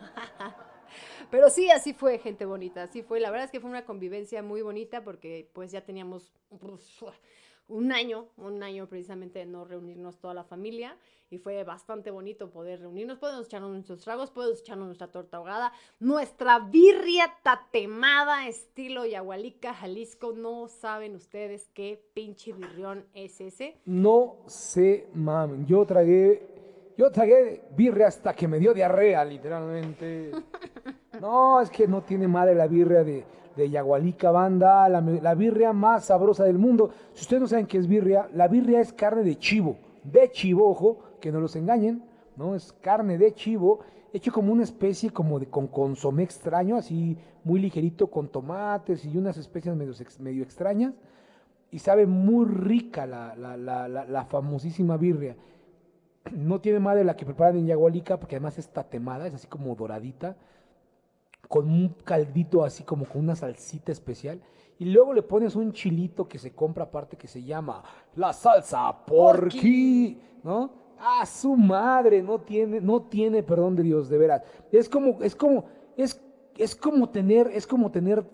Pero sí, así fue, gente bonita, así fue. La verdad es que fue una convivencia muy bonita porque pues ya teníamos uf, un año, un año precisamente de no reunirnos toda la familia y fue bastante bonito poder reunirnos. Podemos echarnos nuestros tragos, podemos echarnos nuestra torta ahogada, nuestra birria tatemada estilo Yahualica, Jalisco. No saben ustedes qué pinche birrión es ese. No se mamen. Yo tragué, yo tragué birria hasta que me dio diarrea, literalmente. No, es que no tiene madre la birria de, de Yagualica Banda, la, birria más sabrosa del mundo. Si ustedes no saben qué es birria, la birria es carne de chivo, de chivo, ojo, que no los engañen, ¿no? Es carne de chivo, hecho como una especie como de con consomé extraño, así muy ligerito con tomates y unas especias medio, ex- medio extrañas y sabe muy rica la, la famosísima birria. No tiene madre la que preparan en Yagualica, porque además es tatemada, es así como doradita, con un caldito así como con una salsita especial. Y luego le pones un chilito que se compra aparte que se llama la salsa porqui, ¿no? A su madre, no tiene, no tiene perdón de Dios, de veras. Es como, es como, es, es como tener, es como tener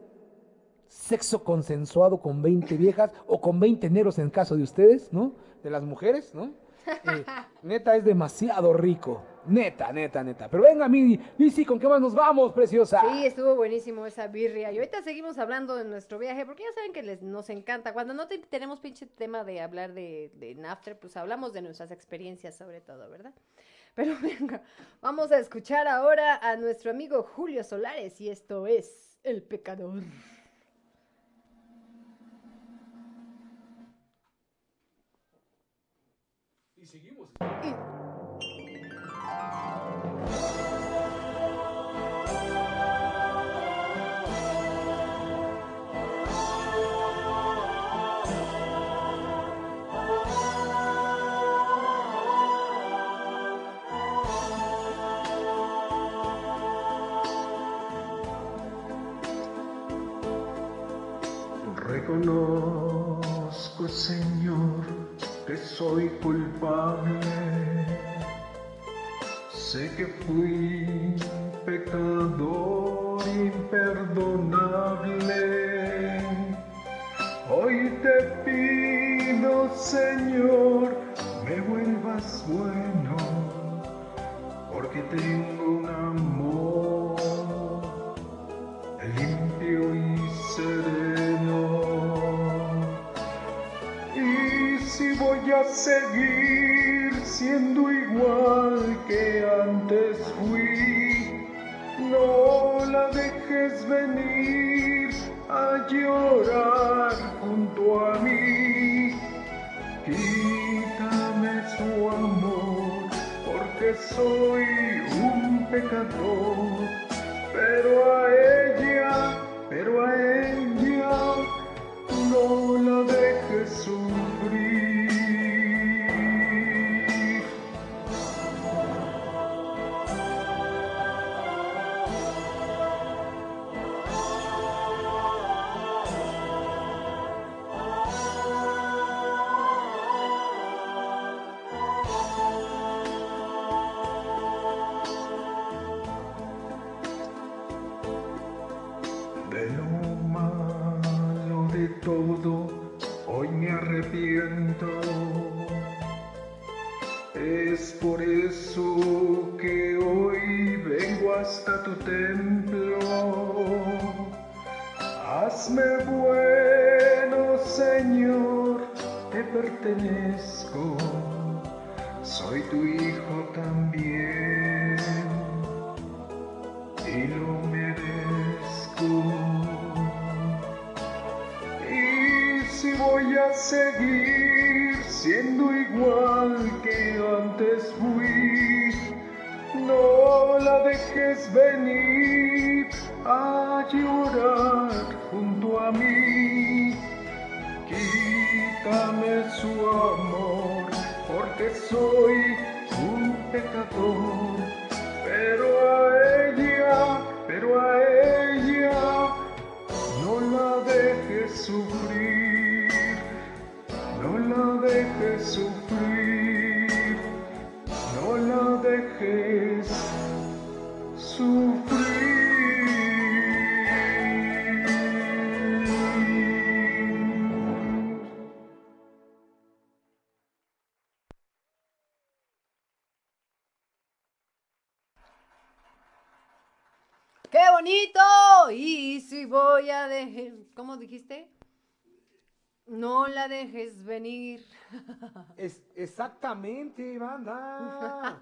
sexo consensuado con 20 viejas o con 20 negros en caso de ustedes, ¿no? De las mujeres, ¿no? Eh, neta, es demasiado rico. Neta, neta, neta. Pero venga, mi Lizzy, ¿con qué más nos vamos, preciosa? Sí, estuvo buenísimo esa birria. Y ahorita seguimos hablando de nuestro viaje, porque ya saben que les, nos encanta. Cuando no te- tenemos pinche tema de hablar de, de Nafter, pues hablamos de nuestras experiencias sobre todo, ¿verdad? Pero venga, vamos a escuchar ahora a nuestro amigo Julio Solares y esto es El Pecador. 玉 soy culpable. Sé que fui pecador imperdonable. Hoy te pido, Señor, me vuelvas bueno, porque tengo a seguir siendo igual que antes fui, no la dejes venir a llorar junto a mí. Quítame su amor, porque soy un pecador, pero a ella, pero a ella, si voy a dejar... ¿Cómo dijiste? No la dejes venir. Es, exactamente, banda.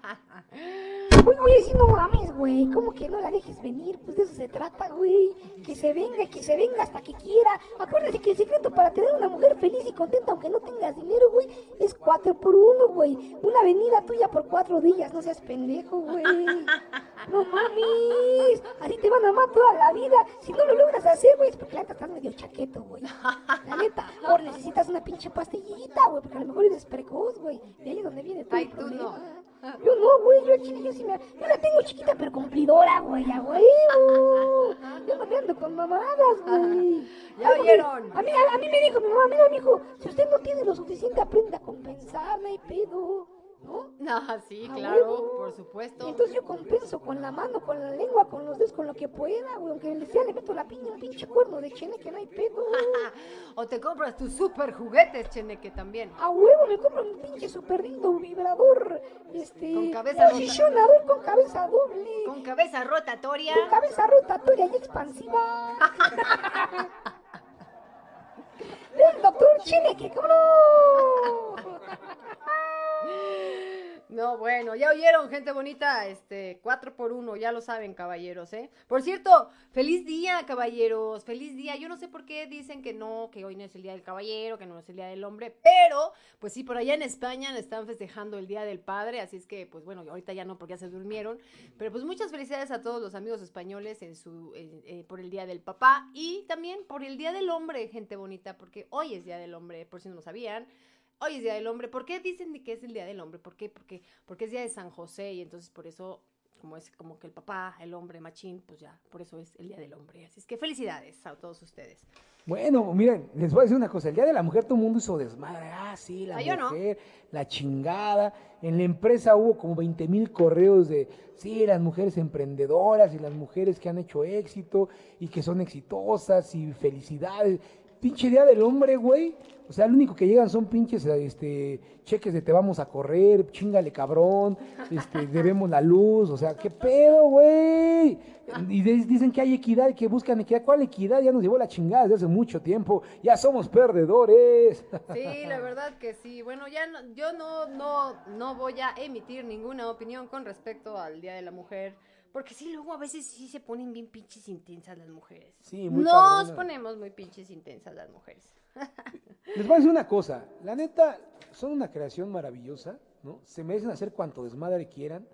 Oye, oye, si no mames, güey. ¿Cómo que no la dejes venir? Pues de eso se trata, güey. Que se venga, que se venga hasta que quiera. Acuérdate que el secreto para tener una mujer feliz y contenta, aunque no tengas dinero, güey, es cuatro por uno, güey. Una venida tuya por cuatro días. No seas pendejo, güey. No mames. Así te van a amar toda la vida. Si no lo logras hacer, güey, es porque la neta estás medio chaqueto, güey. La neta. O necesitas una pinche pastillita, güey, porque a lo mejor eres precoz, güey. De ahí es donde viene todo Ay, el tú problema. no. Yo no, güey, yo, chile, yo sí me... Yo la tengo chiquita pero cumplidora, güey, a huevo. Yo no me ando con mamadas, güey. Ya me- oyeron. A mí, a, a mí me dijo mi mamá, mira, mijo, si usted no tiene lo suficiente, aprenda a compensar, no hay pedo, ¿no? No, sí, A claro, por supuesto. Entonces yo compenso con la mano, con la lengua, con los dedos, con lo que pueda, güey. Aunque le sea, le meto la piña, un pinche cuerno de chene que no hay pedo. o te compras tus super juguetes, Cheneque, también. A huevo me compro un pinche super lindo vibrador, este, Con cabeza posicionador con cabeza doble, Con cabeza rotatoria. con cabeza rotatoria y expansiva. El doctor Cheneque, cabrón. No, bueno, ya oyeron, gente bonita, este, cuatro por uno, ya lo saben, caballeros, ¿eh? Por cierto, feliz día, caballeros, feliz día. Yo no sé por qué dicen que no, que hoy no es el día del caballero, que no es el día del hombre, pero, pues sí, por allá en España están festejando el día del padre, así es que, pues bueno, ahorita ya no porque ya se durmieron, pero pues muchas felicidades a todos los amigos españoles en su, eh, por el día del papá y también por el día del hombre, gente bonita, porque hoy es día del hombre, por si no lo sabían. Hoy es Día del Hombre. ¿Por qué dicen que es el Día del Hombre? ¿Por qué? Porque, porque es Día de San José y entonces por eso, como es como que el papá, el hombre, machín, pues ya, por eso es el Día del Hombre. Así es que felicidades a todos ustedes. Bueno, miren, les voy a decir una cosa. El día de la mujer todo el mundo hizo desmadre. Ah, sí, la Ah, no. mujer, la chingada. En la empresa hubo como 20 mil correos de, sí, las mujeres emprendedoras y las mujeres que han hecho éxito y que son exitosas y felicidades. Pinche día del hombre, güey. O sea, lo único que llegan son pinches este, cheques de te vamos a correr, chingale cabrón, este, debemos la luz, o sea, qué pedo, güey. Y dicen que hay equidad, que buscan equidad. ¿Cuál equidad? Ya nos llevó la chingada desde hace mucho tiempo. Ya somos perdedores. Sí, la verdad que sí. Bueno, ya no- yo no, no, no voy a emitir ninguna opinión con respecto al Día de la Mujer. Porque sí, luego a veces sí se ponen bien pinches intensas las mujeres. Sí, muy Nos cabronas. ponemos muy pinches intensas las mujeres. Les voy a decir una cosa, la neta, son una creación maravillosa, ¿no? Se merecen hacer cuanto desmadre quieran.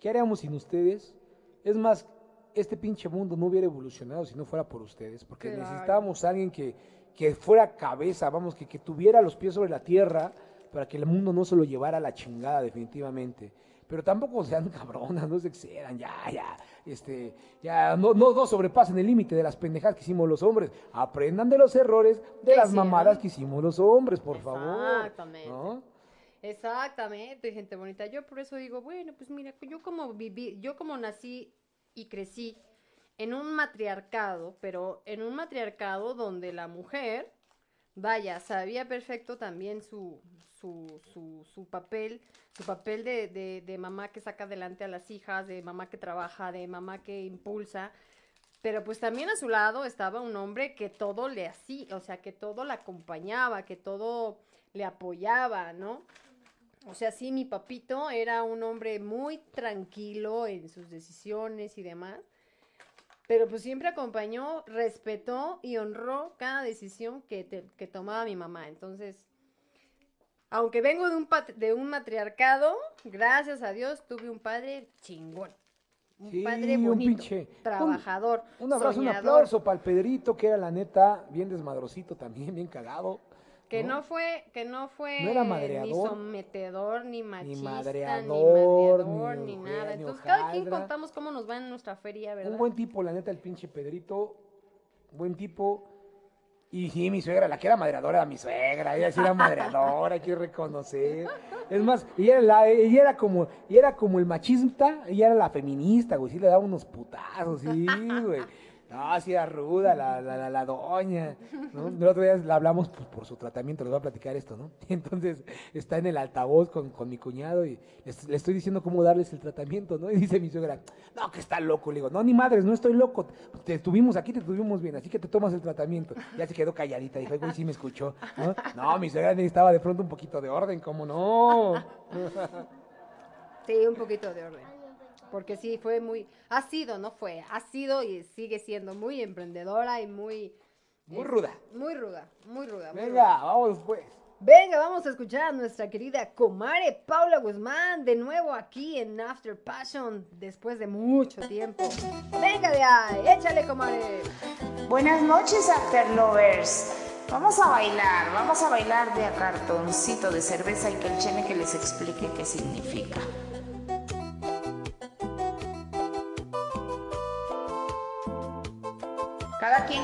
¿Qué haríamos sin ustedes? Es más, este pinche mundo no hubiera evolucionado si no fuera por ustedes, porque Claro. necesitábamos a alguien que, que fuera cabeza, vamos, que, que tuviera los pies sobre la tierra para que el mundo no se lo llevara a la chingada definitivamente. Pero tampoco sean cabronas, no se excedan, ya, ya, este, ya, no, no, no sobrepasen el límite de las pendejadas que hicimos los hombres. Aprendan de los errores de ¿Qué las mamadas que hicimos los hombres, por favor. Exactamente. ¿no? Exactamente, gente bonita. Yo por eso digo, bueno, pues mira, yo como viví, yo como nací y crecí en un matriarcado, pero en un matriarcado donde la mujer, vaya, sabía perfecto también su, su, su, su papel, su papel de, de, de mamá que saca adelante a las hijas, de mamá que trabaja, de mamá que impulsa. Pero pues también a su lado estaba un hombre que todo le hacía, o sea, que todo la acompañaba, que todo le apoyaba, ¿no? O sea, sí, mi papito era un hombre muy tranquilo en sus decisiones y demás, pero pues siempre acompañó, respetó y honró cada decisión que, te- que tomaba mi mamá. Entonces, aunque vengo de un, de un matriarcado, gracias a Dios tuve un padre chingón. Un Sí, padre un bonito, pinche- trabajador, Un abrazo, un aplauso para el Pedrito, que era la neta, bien desmadrosito también, bien cagado. Que no fue, que no fue No era ni sometedor, ni machista, ni madreador, madreador, ni nada. Entonces, cada quien contamos cómo nos va en nuestra feria, ¿verdad? Un buen tipo, la neta, el pinche Pedrito. Buen tipo. Y sí, mi suegra, la que era madreadora era mi suegra. Ella sí era madreadora, hay que reconocer. Es más, ella era, la- ella era como, ella era como el machista, ella era la feminista, güey. Sí le daba unos putazos, sí, güey. No, sí era ruda la, la, la, la doña, ¿no? El otro día la hablamos pues, por su tratamiento, les voy a platicar esto, ¿no? Y entonces está en el altavoz con, con mi cuñado y le estoy diciendo cómo darles el tratamiento, ¿no? Y dice mi suegra, no, que está loco. Le digo, no, ni madres, no estoy loco. Te tuvimos aquí, te tuvimos bien, así que te tomas el tratamiento. Ya se quedó calladita, dijo, "Ay, güey, sí me escuchó, ¿no? No, mi suegra necesitaba de pronto un poquito de orden, ¿cómo no? Sí, un poquito de orden. Porque sí, fue muy, ha sido, no fue, ha sido y sigue siendo muy emprendedora y muy... Muy es- ruda. Muy ruda, muy ruda. muy ruda. Venga, vamos pues. Venga, vamos a escuchar a nuestra querida comare Paula Guzmán de nuevo aquí en After Passion después de mucho tiempo. Venga de ahí, échale comare. Buenas noches, After Lovers. Vamos a bailar, vamos a bailar de a cartoncito de cerveza y que el chene que les explique qué significa.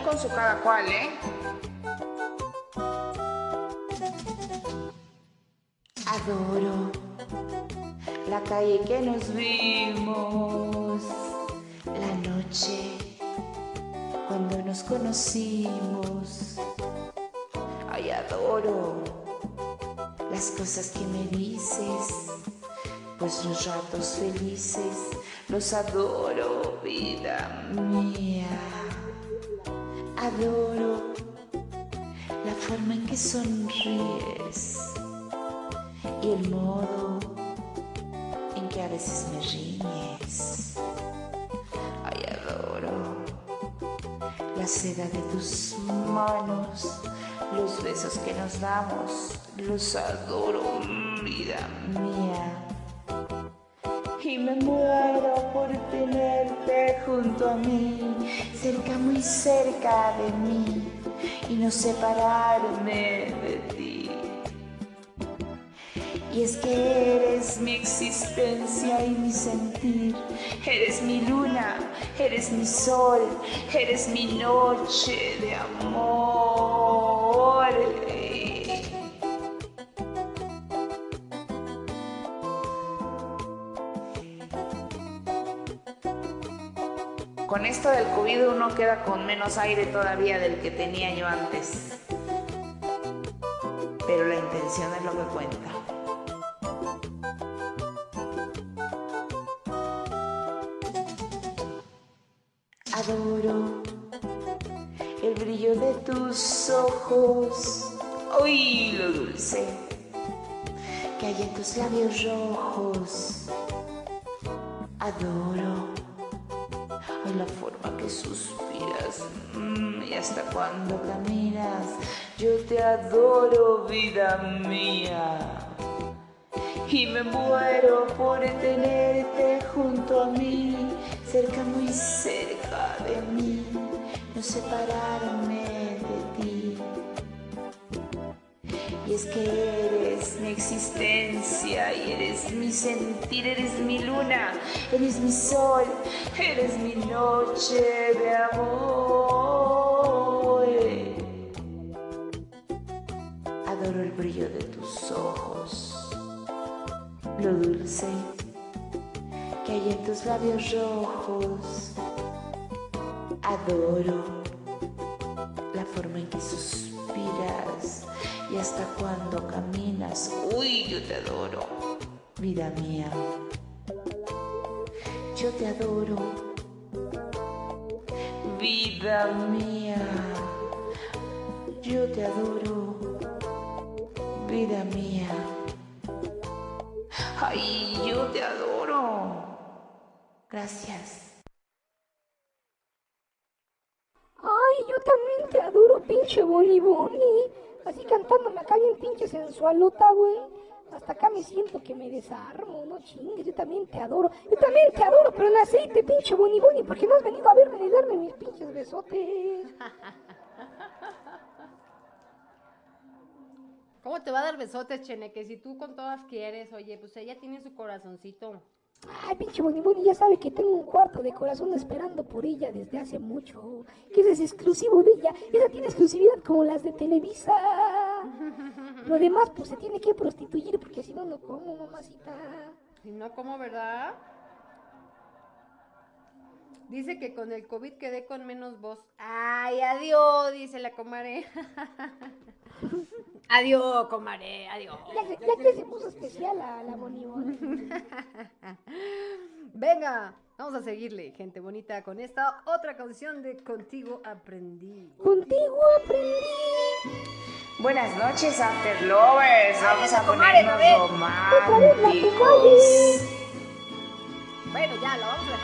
Con su cada cual, ¿eh? Adoro la calle que nos vimos, la noche cuando nos conocimos. Ay, adoro las cosas que me dices, pues los ratos felices los adoro, vida mía. Adoro la forma en que sonríes y el modo en que a veces me riñes. Ay, adoro la seda de tus manos, los besos que nos damos, los adoro, vida mía. Y me muero por tenerte junto a mí, cerca, muy cerca de mí, y no separarme de ti. Y es que eres mi existencia y mi sentir. Eres mi luna, eres mi sol, eres mi noche de amor. Con esto del COVID uno queda con menos aire todavía del que tenía yo antes. Pero la intención es lo que cuenta. Adoro el brillo de tus ojos. Uy, lo dulce que hay en tus labios rojos. Adoro suspiras mm, y hasta cuando caminas. Yo te adoro, vida mía. Y me muero por tenerte junto a mí, cerca, muy cerca de mí, no separarme Y es que eres mi existencia y eres mi sentir, eres mi luna, eres mi sol, eres mi noche de amor. Adoro el brillo de tus ojos lo dulce que hay en tus labios rojos. Adoro la forma en que suspiras y hasta cuando caminas. Uy, yo te adoro, vida mía. Yo te adoro, vida mía. Yo te adoro, vida mía. Ay, yo te adoro. Gracias. Ay, yo también te adoro, pinche Boni Boni. Así cantándome acá bien pinche sensualota, güey. Hasta acá me siento que me desarmo, no chingues, yo también te adoro. Yo también te adoro, pero en aceite, pinche Boni Boni, porque no has venido a verme ni darme mis pinches besotes. ¿Cómo te va a dar besotes, Cheneque? Si tú con todas quieres, oye, pues ella tiene su corazoncito. Ay, pinche Boniboni, ya sabe que tengo un cuarto de corazón esperando por ella desde hace mucho. Que ese es exclusivo de ella. Esa tiene exclusividad como las de Televisa. Lo demás, pues se tiene que prostituir porque si no, no como, mamacita. Si no, ¿cómo, verdad? Dice que con el COVID quedé con menos voz. Ay, adiós, dice la comadre. adiós, comadre, adiós. Ya, ya que se puso especial a la Boniboni. Venga, vamos a seguirle, gente bonita, con esta otra canción de Contigo Aprendí. Contigo aprendí. Buenas noches, After Lovers. Vamos esa a ponernos románticos. Bueno, ya, lo vamos a dejar.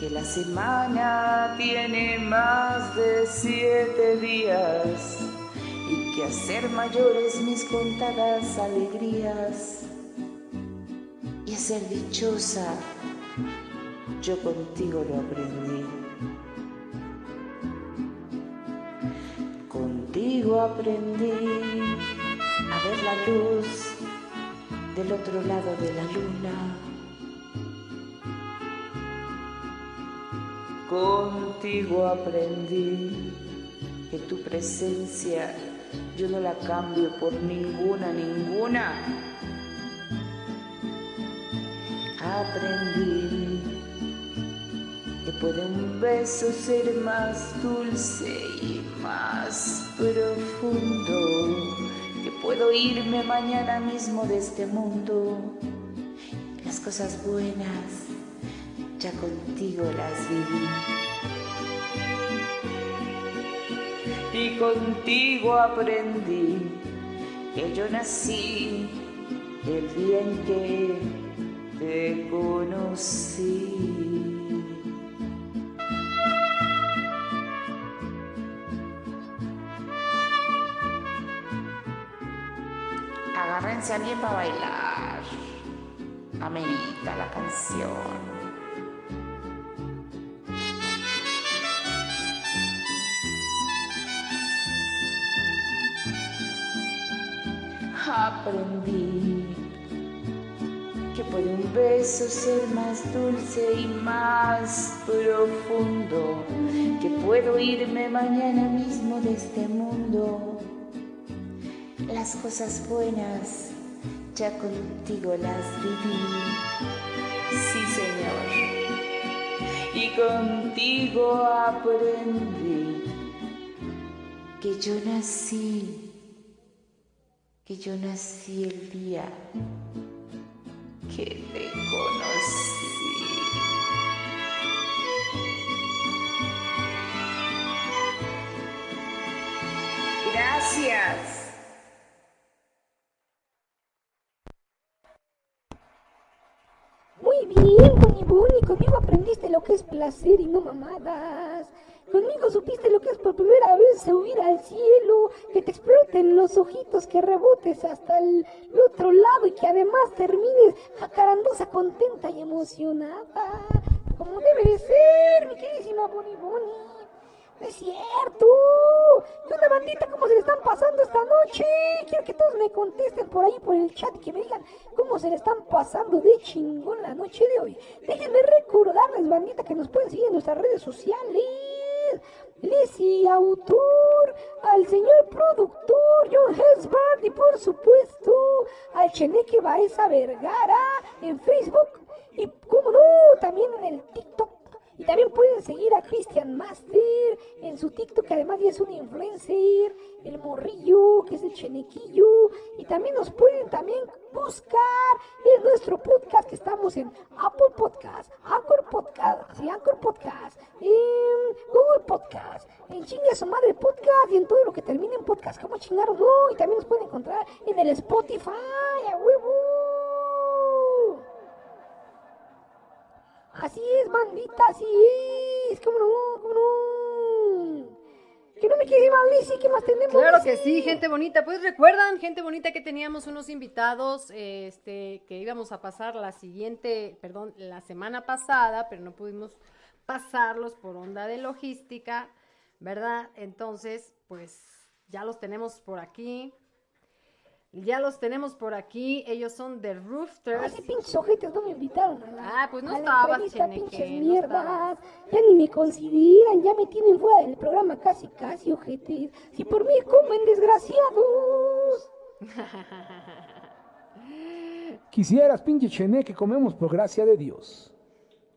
que la semana tiene más de siete días y que hacer mayores mis contadas alegrías y a ser dichosa yo contigo lo aprendí. Contigo aprendí a ver la luz del otro lado de la luna. Contigo aprendí que tu presencia yo no la cambio por ninguna, ninguna. Aprendí que puede un beso ser más dulce y más profundo. Que puedo irme mañana mismo de este mundo. Las cosas buenas ya contigo las viví. Y contigo aprendí que yo nací el día en que te conocí. Agárrense a alguien para bailar. Amerita la canción. Aprendí que puede un beso ser más dulce y más profundo, que puedo irme mañana mismo de este mundo. Las cosas buenas ya contigo las viví, sí señor, y contigo aprendí que yo nací que yo nací el día que te conocí. Gracias. Muy bien, Boni Boni, conmigo aprendiste lo que es placer y no mamadas. Conmigo supiste lo que es por primera vez subir al cielo, que te exploten los ojitos, que rebotes hasta el, otro lado y que además termines jacarandosa, contenta y emocionada. Como debe de ser, mi queridísima Boni Boni. No es cierto. ¿Qué onda, bandita? ¿Cómo se le están pasando esta noche? Quiero que todos me contesten por ahí, por el chat, y que me digan cómo se le están pasando de chingón la noche de hoy. Déjenme recordarles, bandita, que nos pueden seguir en nuestras redes sociales. Lizzy, autor, al señor productor, John Hesbard, y por supuesto, al Cheneque Baeza Vergara en Facebook. Y, como no, también en el TikTok Y también pueden seguir a Christian Master en su TikTok, que además ya es un influencer, el morrillo, que es el chenequillo. Y también nos pueden también buscar en nuestro podcast, que estamos en Apple Podcast, Anchor Podcast, sí, Anchor Podcast, en Google Podcast, en Chingue su Madre Podcast y en todo lo que termine en podcast. como chingaron? No, y también nos pueden encontrar en el Spotify, a huevo. Así es, bandita, así es. ¿Cómo no? ¿Cómo no? Que no me quede mal, Lizzy, ¿qué más tenemos? Claro que sí, gente bonita. Pues recuerdan, gente bonita, que teníamos unos invitados, este, que íbamos a pasar la siguiente, perdón, la semana pasada, pero no pudimos pasarlos por onda de logística, ¿verdad? Entonces, pues ya los tenemos por aquí. Ya los tenemos por aquí. Ellos son The Ah, Roofters. sí, pinches ojetes no me invitaron a la, Ah, pues no a la estabas, Cheneque, pinches no mierdas. Ya ni me consideran, ya me tienen fuera del programa casi, casi, ojetes. Si por mí comen, desgraciados. Quisieras, pinche chené, que comemos por gracia de Dios.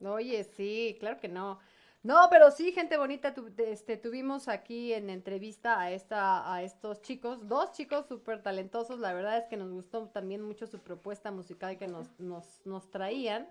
Oye, sí, claro que no. No, pero sí, gente bonita, tu- este, tuvimos aquí en entrevista a, esta, a estos chicos, dos chicos súper talentosos, la verdad es que nos gustó también mucho su propuesta musical que nos, nos, nos traían.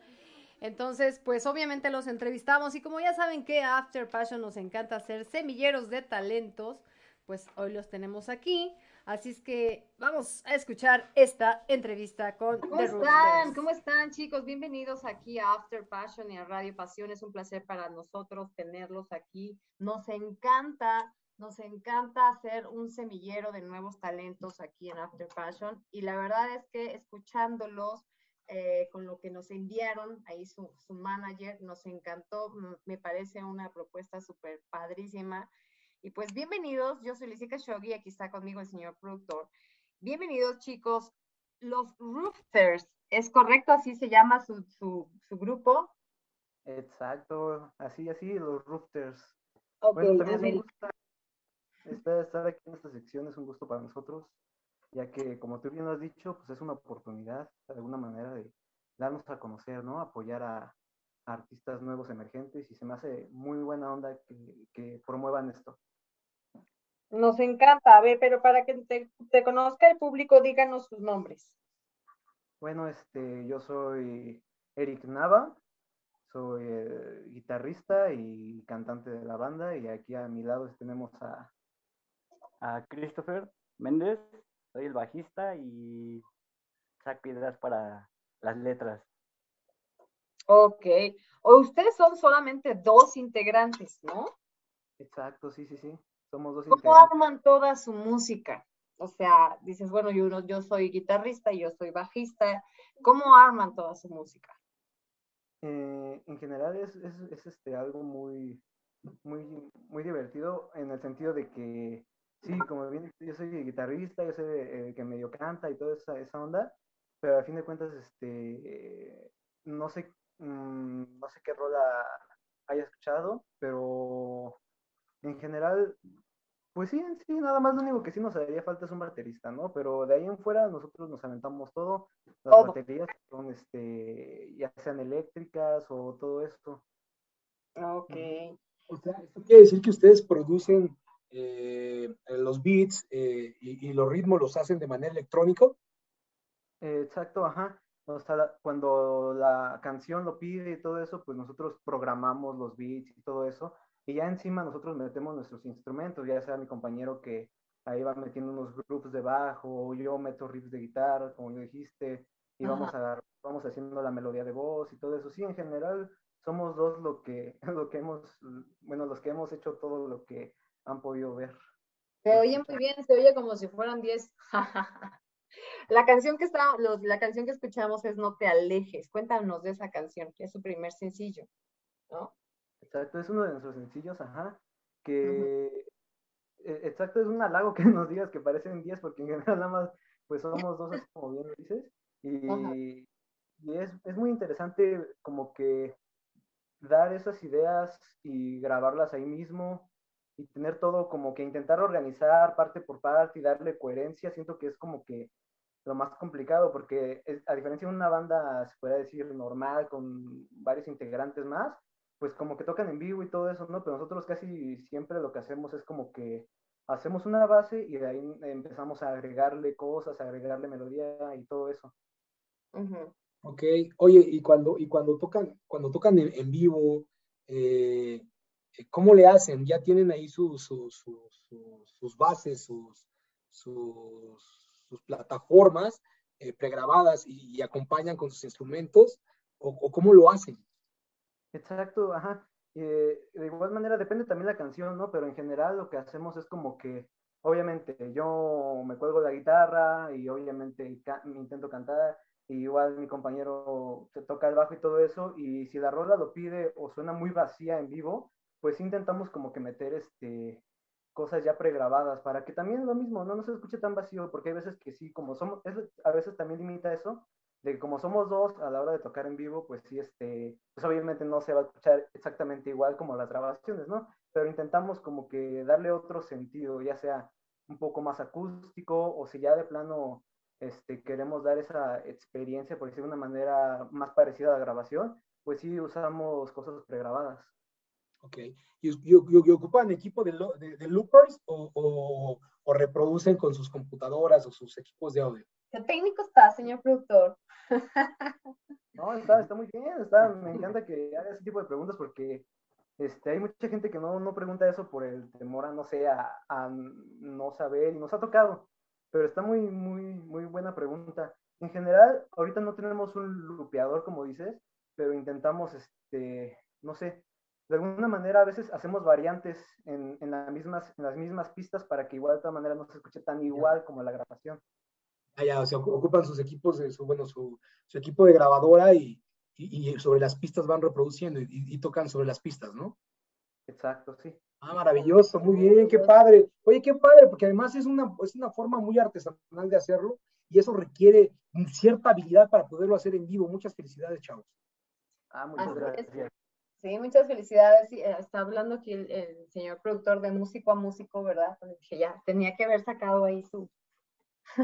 Entonces, pues obviamente los entrevistamos y como ya saben que After Passion nos encanta hacer semilleros de talentos, pues hoy los tenemos aquí. Así es que vamos a escuchar esta entrevista con ¿Cómo The están? Roosters. ¿Cómo están, chicos? Bienvenidos aquí a After Passion y a Radio Pasión. Es un placer para nosotros tenerlos aquí. Nos encanta, nos encanta hacer un semillero de nuevos talentos aquí en After Passion. Y la verdad es que escuchándolos eh, con lo que nos enviaron, ahí su, su manager, nos encantó. Me parece una propuesta súper padrísima. Y pues bienvenidos, yo soy Lisica Shoggy, aquí está conmigo el señor productor. Bienvenidos, chicos. Los Roofters, ¿es correcto? Así se llama su, su, su grupo. Exacto, así, así, los Roofters. Ok, Bueno, también es un gusto estar, estar aquí en esta sección, es un gusto para nosotros, ya que, como tú bien lo has dicho, pues es una oportunidad, de alguna manera, de darnos a conocer, ¿no? Apoyar a, a artistas nuevos emergentes y se me hace muy buena onda que, que promuevan esto. Nos encanta. A ver, pero para que te, te conozca el público, díganos sus nombres. Bueno, este, yo soy Eric Nava, soy eh, guitarrista y cantante de la banda y aquí a mi lado tenemos a, a Christopher Méndez, soy el bajista y saco ideas para las letras. Ok. O ustedes son solamente dos integrantes, ¿no? Exacto, sí, sí, sí. Somos dos ¿Cómo arman toda su música? O sea, dices, bueno, yo, soy guitarrista y yo soy bajista. ¿Cómo arman toda su música? Eh, en general es, es, es, este, algo muy, muy, muy divertido en el sentido de que, sí, como bien yo soy guitarrista, yo soy el que medio canta y toda esa, esa onda, pero a fin de cuentas, este, no sé, mm, no sé qué rola haya escuchado, pero en general, pues sí, en sí, nada más lo único que sí nos haría falta es un baterista, ¿no? Pero de ahí en fuera nosotros nos aventamos todo, las Todo. baterías son, este, ya sean eléctricas o todo esto. Ok. O sea, esto quiere decir que ustedes producen eh, los beats eh, y, y los ritmos los hacen de manera electrónica. Eh, exacto, ajá. O sea, la- cuando la canción lo pide y todo eso, pues nosotros programamos los beats y todo eso. Y ya encima nosotros metemos nuestros instrumentos, ya sea mi compañero que ahí va metiendo unos grooves de bajo, o yo meto riffs de guitarra, como yo dijiste, y vamos, a, vamos haciendo la melodía de voz y todo eso. Sí, en general somos dos lo que, lo que hemos, bueno, los que hemos hecho todo lo que han podido ver. Se oye muy bien, se oye como si fueran 10. La canción que está, los- la canción que escuchamos es No te alejes. Cuéntanos de esa canción, que es su primer sencillo, ¿no? Exacto, es uno de nuestros sencillos, ajá, que eh, exacto, es un halago que nos digas que parecen 10 porque en general nada más pues somos dos, así como bien lo dices, Ajá. y, y es, es muy interesante como que dar esas ideas y grabarlas ahí mismo y tener todo como que intentar organizar parte por parte y darle coherencia, siento que es como que lo más complicado porque es- a diferencia de una banda, se puede decir, normal, con varios integrantes más, pues como que tocan en vivo y todo eso, ¿no? Pero nosotros casi siempre lo que hacemos es como que hacemos una base y de ahí empezamos a agregarle cosas, a agregarle melodía y todo eso. Ok, oye, y cuando, y cuando tocan, cuando tocan en, en vivo, eh, ¿cómo le hacen? ¿Ya tienen ahí sus, sus, sus, sus- sus bases, sus, sus, sus plataformas eh, pregrabadas y, y acompañan con sus instrumentos? ¿O, o cómo lo hacen? Exacto, ajá. Eh, de igual manera depende también la canción, ¿no? Pero en general lo que hacemos es como que, obviamente, yo me cuelgo la guitarra y obviamente intento cantar, y igual mi compañero se toca el bajo y todo eso, y si la rola lo pide o suena muy vacía en vivo, pues intentamos como que meter este cosas ya pregrabadas para que también lo mismo, no, no se escuche tan vacío, porque hay veces que sí, como somos, a veces también limita eso, de que como somos dos a la hora de tocar en vivo, pues sí, este, pues obviamente no se va a escuchar exactamente igual como las grabaciones, ¿no? Pero intentamos como que darle otro sentido, ya sea un poco más acústico o si ya de plano este, queremos dar esa experiencia, por decirlo de una manera más parecida a la grabación, pues sí usamos cosas pregrabadas. Ok. ¿Y, y- y- ocupan equipo de, lo- de- de loopers o, o- o reproducen con sus computadoras o sus equipos de audio? ¿Qué técnico está, señor productor? No, está, está muy bien, está, me encanta que haga ese tipo de preguntas porque este, hay mucha gente que no, no pregunta eso por el temor a, no sé, a, a no saber y nos ha tocado, pero está muy, muy, muy buena pregunta. En general, ahorita no tenemos un lupeador, como dices, pero intentamos, este, no sé, de alguna manera a veces hacemos variantes en, en, las mismas, en las mismas pistas para que igual de todas maneras no se escuche tan igual como la grabación. Ah, ya, o sea, ocu- ocupan sus equipos, de su, bueno, su, su equipo de grabadora y, y- y sobre las pistas van reproduciendo y, y tocan sobre las pistas, ¿no? Exacto, sí. Ah, maravilloso, muy bien, qué padre. Oye, qué padre, porque además es una, es una forma muy artesanal de hacerlo y eso requiere cierta habilidad para poderlo hacer en vivo. Muchas felicidades, chavos. Ah, muchas Así es. gracias. Sí, muchas felicidades. Sí, eh, está hablando aquí el, el señor productor de músico a músico, ¿verdad? Dije, ya, tenía que haber sacado ahí su...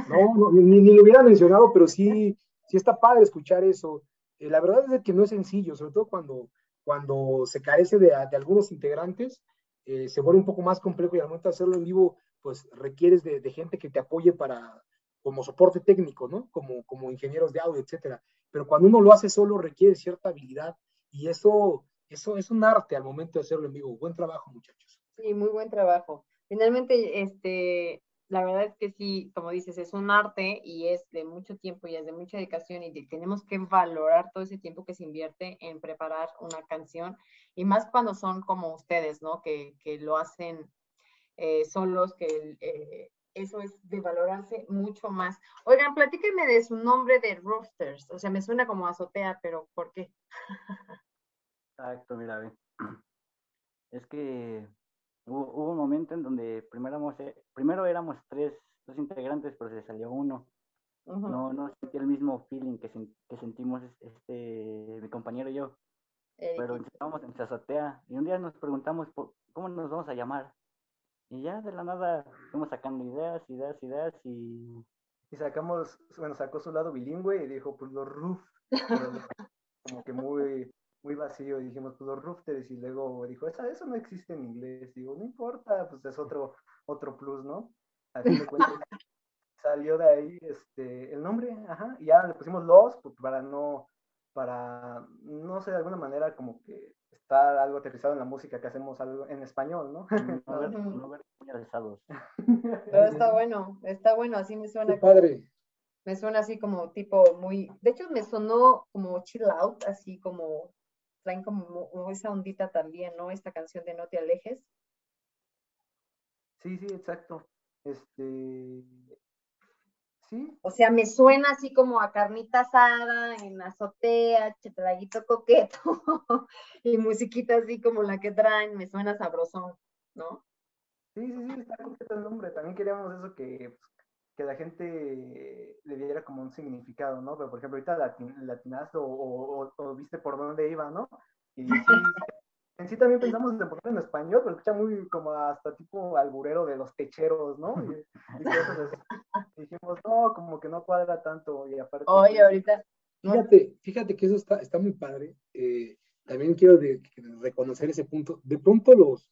No, ni, ni lo hubiera mencionado, pero sí, sí está padre escuchar eso. Eh, la verdad es que no es sencillo, sobre todo cuando, cuando se carece de, de algunos integrantes, eh, se vuelve un poco más complejo y al momento de hacerlo en vivo, pues requieres de, de gente que te apoye para, como soporte técnico, ¿no? Como, como ingenieros de audio, etcétera. Pero cuando uno lo hace solo, requiere cierta habilidad y eso, eso es un arte al momento de hacerlo en vivo. Buen trabajo, muchachos. Sí, muy buen trabajo. Finalmente, este, la verdad es que sí, como dices, es un arte y es de mucho tiempo y es de mucha dedicación y tenemos que valorar todo ese tiempo que se invierte en preparar una canción y más cuando son como ustedes, ¿no? Que, que lo hacen eh, solos, que eh, eso es de valorarse mucho más. Oigan, platíquenme de su nombre de Roosters, o sea, me suena como azotea, pero ¿por qué? Exacto, mira. Es que hubo, hubo un momento en donde primero éramos, eh, primero éramos tres, dos integrantes, pero se salió uno. Ujú. No, no sentí el mismo feeling que, sen- que sentimos es- este, mi compañero y yo. Eh, Pero estábamos en azotea y un día nos preguntamos por, cómo nos vamos a llamar. Y ya de la nada fuimos sacando ideas, ideas, ideas y Y sacamos, bueno, sacó su lado bilingüe y dijo, pues los roof, como que muy, muy vacío, y dijimos, pues los roofters, y luego dijo, eso, eso no existe en inglés, digo, no importa, pues es otro, otro plus, ¿no? Al fin de cuentas, salió de ahí este, el nombre, ajá, y ya le pusimos los, pues, para no, para, no sé, de alguna manera como que estar algo aterrizado en la música que hacemos algo en español, ¿no? no ver, no ver muy alzados. Pero está bueno, está bueno, así me suena. Qué padre. Me suena así como tipo muy, de hecho me sonó como chill out, así como traen como mo- esa ondita también, ¿no? Esta canción de No te alejes. Sí, sí, exacto. Este, sí, O sea, me suena así como a carnita asada en azotea, chetraguito coqueto y musiquita así como la que traen, me suena sabrosón, ¿no? Sí, sí, sí, está completo el nombre. También queríamos eso que, pues, que la gente le diera como un significado, ¿no? Pero por ejemplo, ahorita latin, latinaste o, o, o- o viste por dónde iba, ¿no? Y sí, en sí también pensamos en ponerlo en español, pero escucha muy como hasta tipo alburero de los techeros, ¿no? Y, y cosas así. Dijimos, no, como que no cuadra tanto. Y aparte, Oye, pues, ahorita, Fíjate, fíjate que eso está, está muy padre. eh, también quiero de- de reconocer ese punto. De pronto los,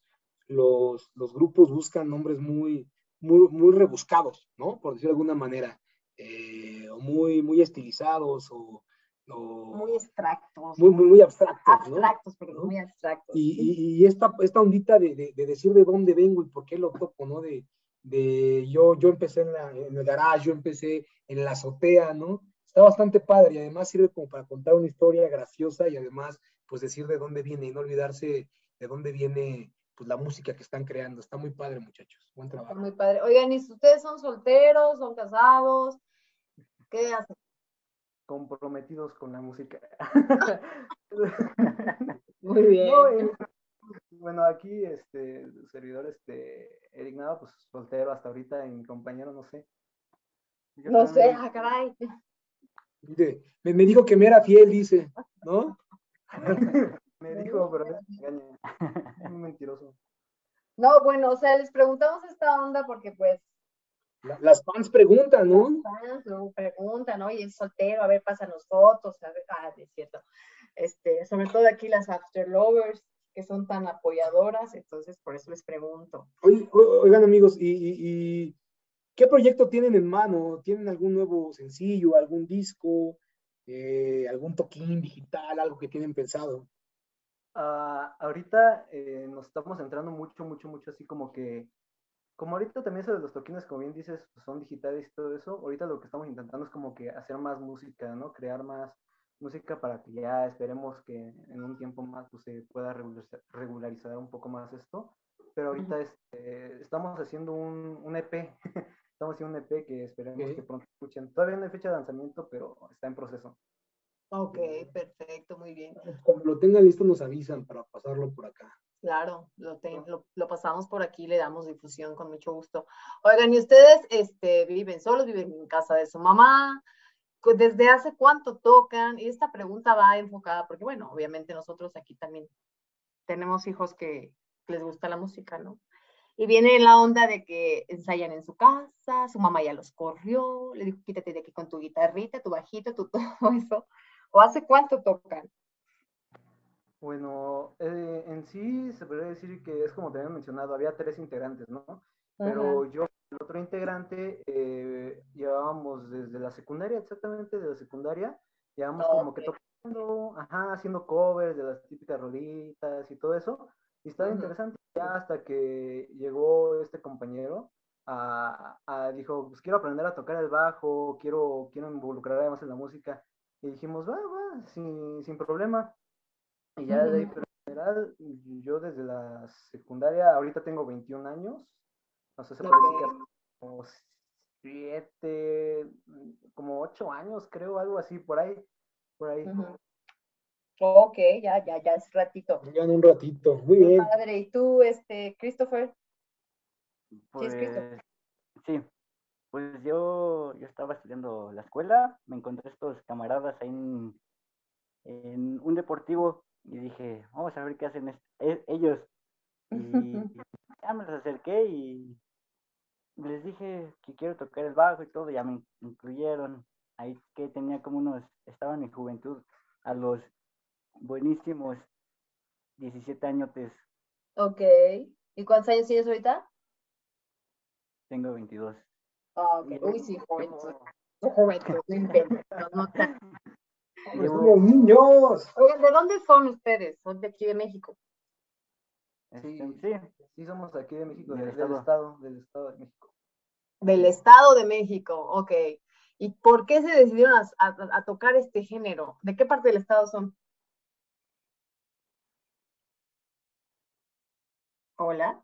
los, los grupos buscan nombres muy, muy, muy rebuscados, ¿no? Por decirlo de alguna manera, eh, o muy, muy estilizados o, o Muy abstractos. muy, muy, muy abstractos, ¿no? abstractos, perdón, muy abstractos. Y, y- y esta, esta ondita de, de- de decir de dónde vengo y por qué lo toco, ¿no? De, de yo, yo empecé en, la- en el garage, yo empecé en la azotea, ¿no? Está bastante padre y además sirve como para contar una historia graciosa y además, pues decir de dónde viene y no olvidarse de dónde viene, pues la música que están creando. Está muy padre, muchachos. Buen Está trabajo. muy padre. Oigan, ¿y si ustedes son solteros, son casados? ¿Qué hacen? comprometidos con la música. Muy bien. No, eh, bueno, aquí, este, servidor, este, Eric Nava, pues soltero hasta ahorita, y mi compañero, no sé. Yo No sé, ah, caray. Me, me dijo que me era fiel, dice, ¿no? Me dijo, pero es engaña. Es muy mentiroso. No, bueno, o sea, les preguntamos esta onda porque pues La- las fans preguntan, ¿no? fans luego preguntan, oye, es soltero, a ver, pásanos fotos, a ver, ah, es cierto. Este, sobre todo aquí las after lovers, que son tan apoyadoras, entonces por eso les pregunto. Oigan, amigos, ¿y, y- y qué proyecto tienen en mano? ¿Tienen algún nuevo sencillo, algún disco, eh, algún toquín digital, algo que tienen pensado? Ah, ahorita eh, nos estamos centrando mucho, mucho, mucho así como que, como ahorita también eso de los toquines, como bien dices, pues, son digitales y todo eso, ahorita lo que estamos intentando es como que hacer más música, ¿no? Crear más música para que ya esperemos que en un tiempo más pues, se pueda regularizar, un poco más esto, pero ahorita este, estamos haciendo un, un EP, estamos haciendo un EP que esperemos que pronto escuchen. Todavía no hay fecha de lanzamiento, pero está en proceso. Ok, perfecto, muy bien. Cuando lo tengan listo nos avisan para pasarlo por acá. Claro, lo, lo, lo pasamos por aquí, le damos difusión con mucho gusto. Oigan, ¿y ustedes este, viven solos, viven en casa de su mamá? ¿Desde hace cuánto tocan? Y esta pregunta va enfocada, porque bueno, obviamente nosotros aquí también tenemos hijos que les gusta la música, ¿no? Y viene la onda de que ensayan en su casa, su mamá ya los corrió, le dijo, quítate de aquí con tu guitarrita, tu bajito, tu todo eso. ¿O hace cuánto tocan? Bueno, eh, en sí se podría decir que es como te había mencionado, había tres integrantes, ¿no? Pero yo, el otro integrante, eh, llevábamos desde la secundaria, exactamente de la secundaria, llevábamos como que tocando, ajá, haciendo covers de las típicas rolitas y todo eso. Y estaba interesante ya hasta que llegó este compañero, a, a- dijo, pues quiero aprender a tocar el bajo, quiero, quiero involucrarme más en la música. Y dijimos, va, va, sin, sin problema. Y ya de ahí, pero en general, yo desde la secundaria, ahorita tengo 21 años, no sé, se puede decir que como siete, como ocho años, creo, algo así, por ahí, por ahí. Ujú. Ok, ya, ya, ya es ratito. Ya en un ratito. Muy bien. padre. ¿Y tú, este, Christopher? Pues es Cristo. sí, pues yo, yo estaba estudiando la escuela, me encontré estos camaradas ahí en, en un deportivo y dije, vamos a ver qué hacen e- ellos. Y ya me los acerqué y les dije que quiero tocar el bajo y todo, ya me incluyeron. Ahí que tenía como unos, estaba en mi juventud, a los buenísimos 17 añotes, Ok. ¿Y cuántos años tienes ahorita? tengo 22. Ah, ok. Uy, sí. Juventud, no inventes, no, no tan- somos niños. Oigan, ¿de dónde son ustedes? Son de aquí de México. Este, Sí, sí, sí somos de aquí de México, Del del, del estado. estado, del estado de México. Del Estado de México, ok. ¿Y por qué se decidieron a, a- a tocar este género? ¿De qué parte del estado son? Hola.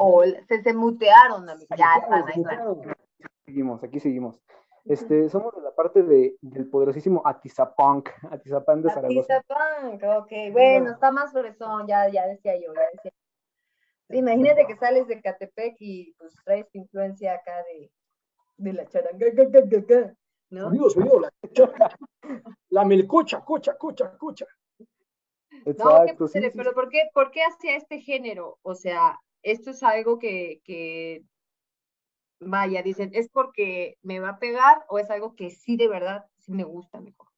Hola. Se, se mutearon, amigo. Ya están, ahí están. Seguimos, aquí seguimos. Este, somos de la parte de, del poderosísimo Atizapunk, Atizapán de Zaragoza. Atizapán, ok. Bueno, está más fresón, ya, ya decía yo, ya decía. Sí, imagínate que sales de Catepec y pues traes tu influencia acá de, de la charanga, ga, ga, ga, ga, ¿no? Sonido, la choca. La melcocha, cocha, cocha, cocha. No, qué Exacto, sí, padre, sí, pero ¿por qué, por qué hacia este género? O sea, esto es algo que, que, vaya, dicen, ¿es porque me va a pegar o es algo que sí de verdad sí me gusta mejor?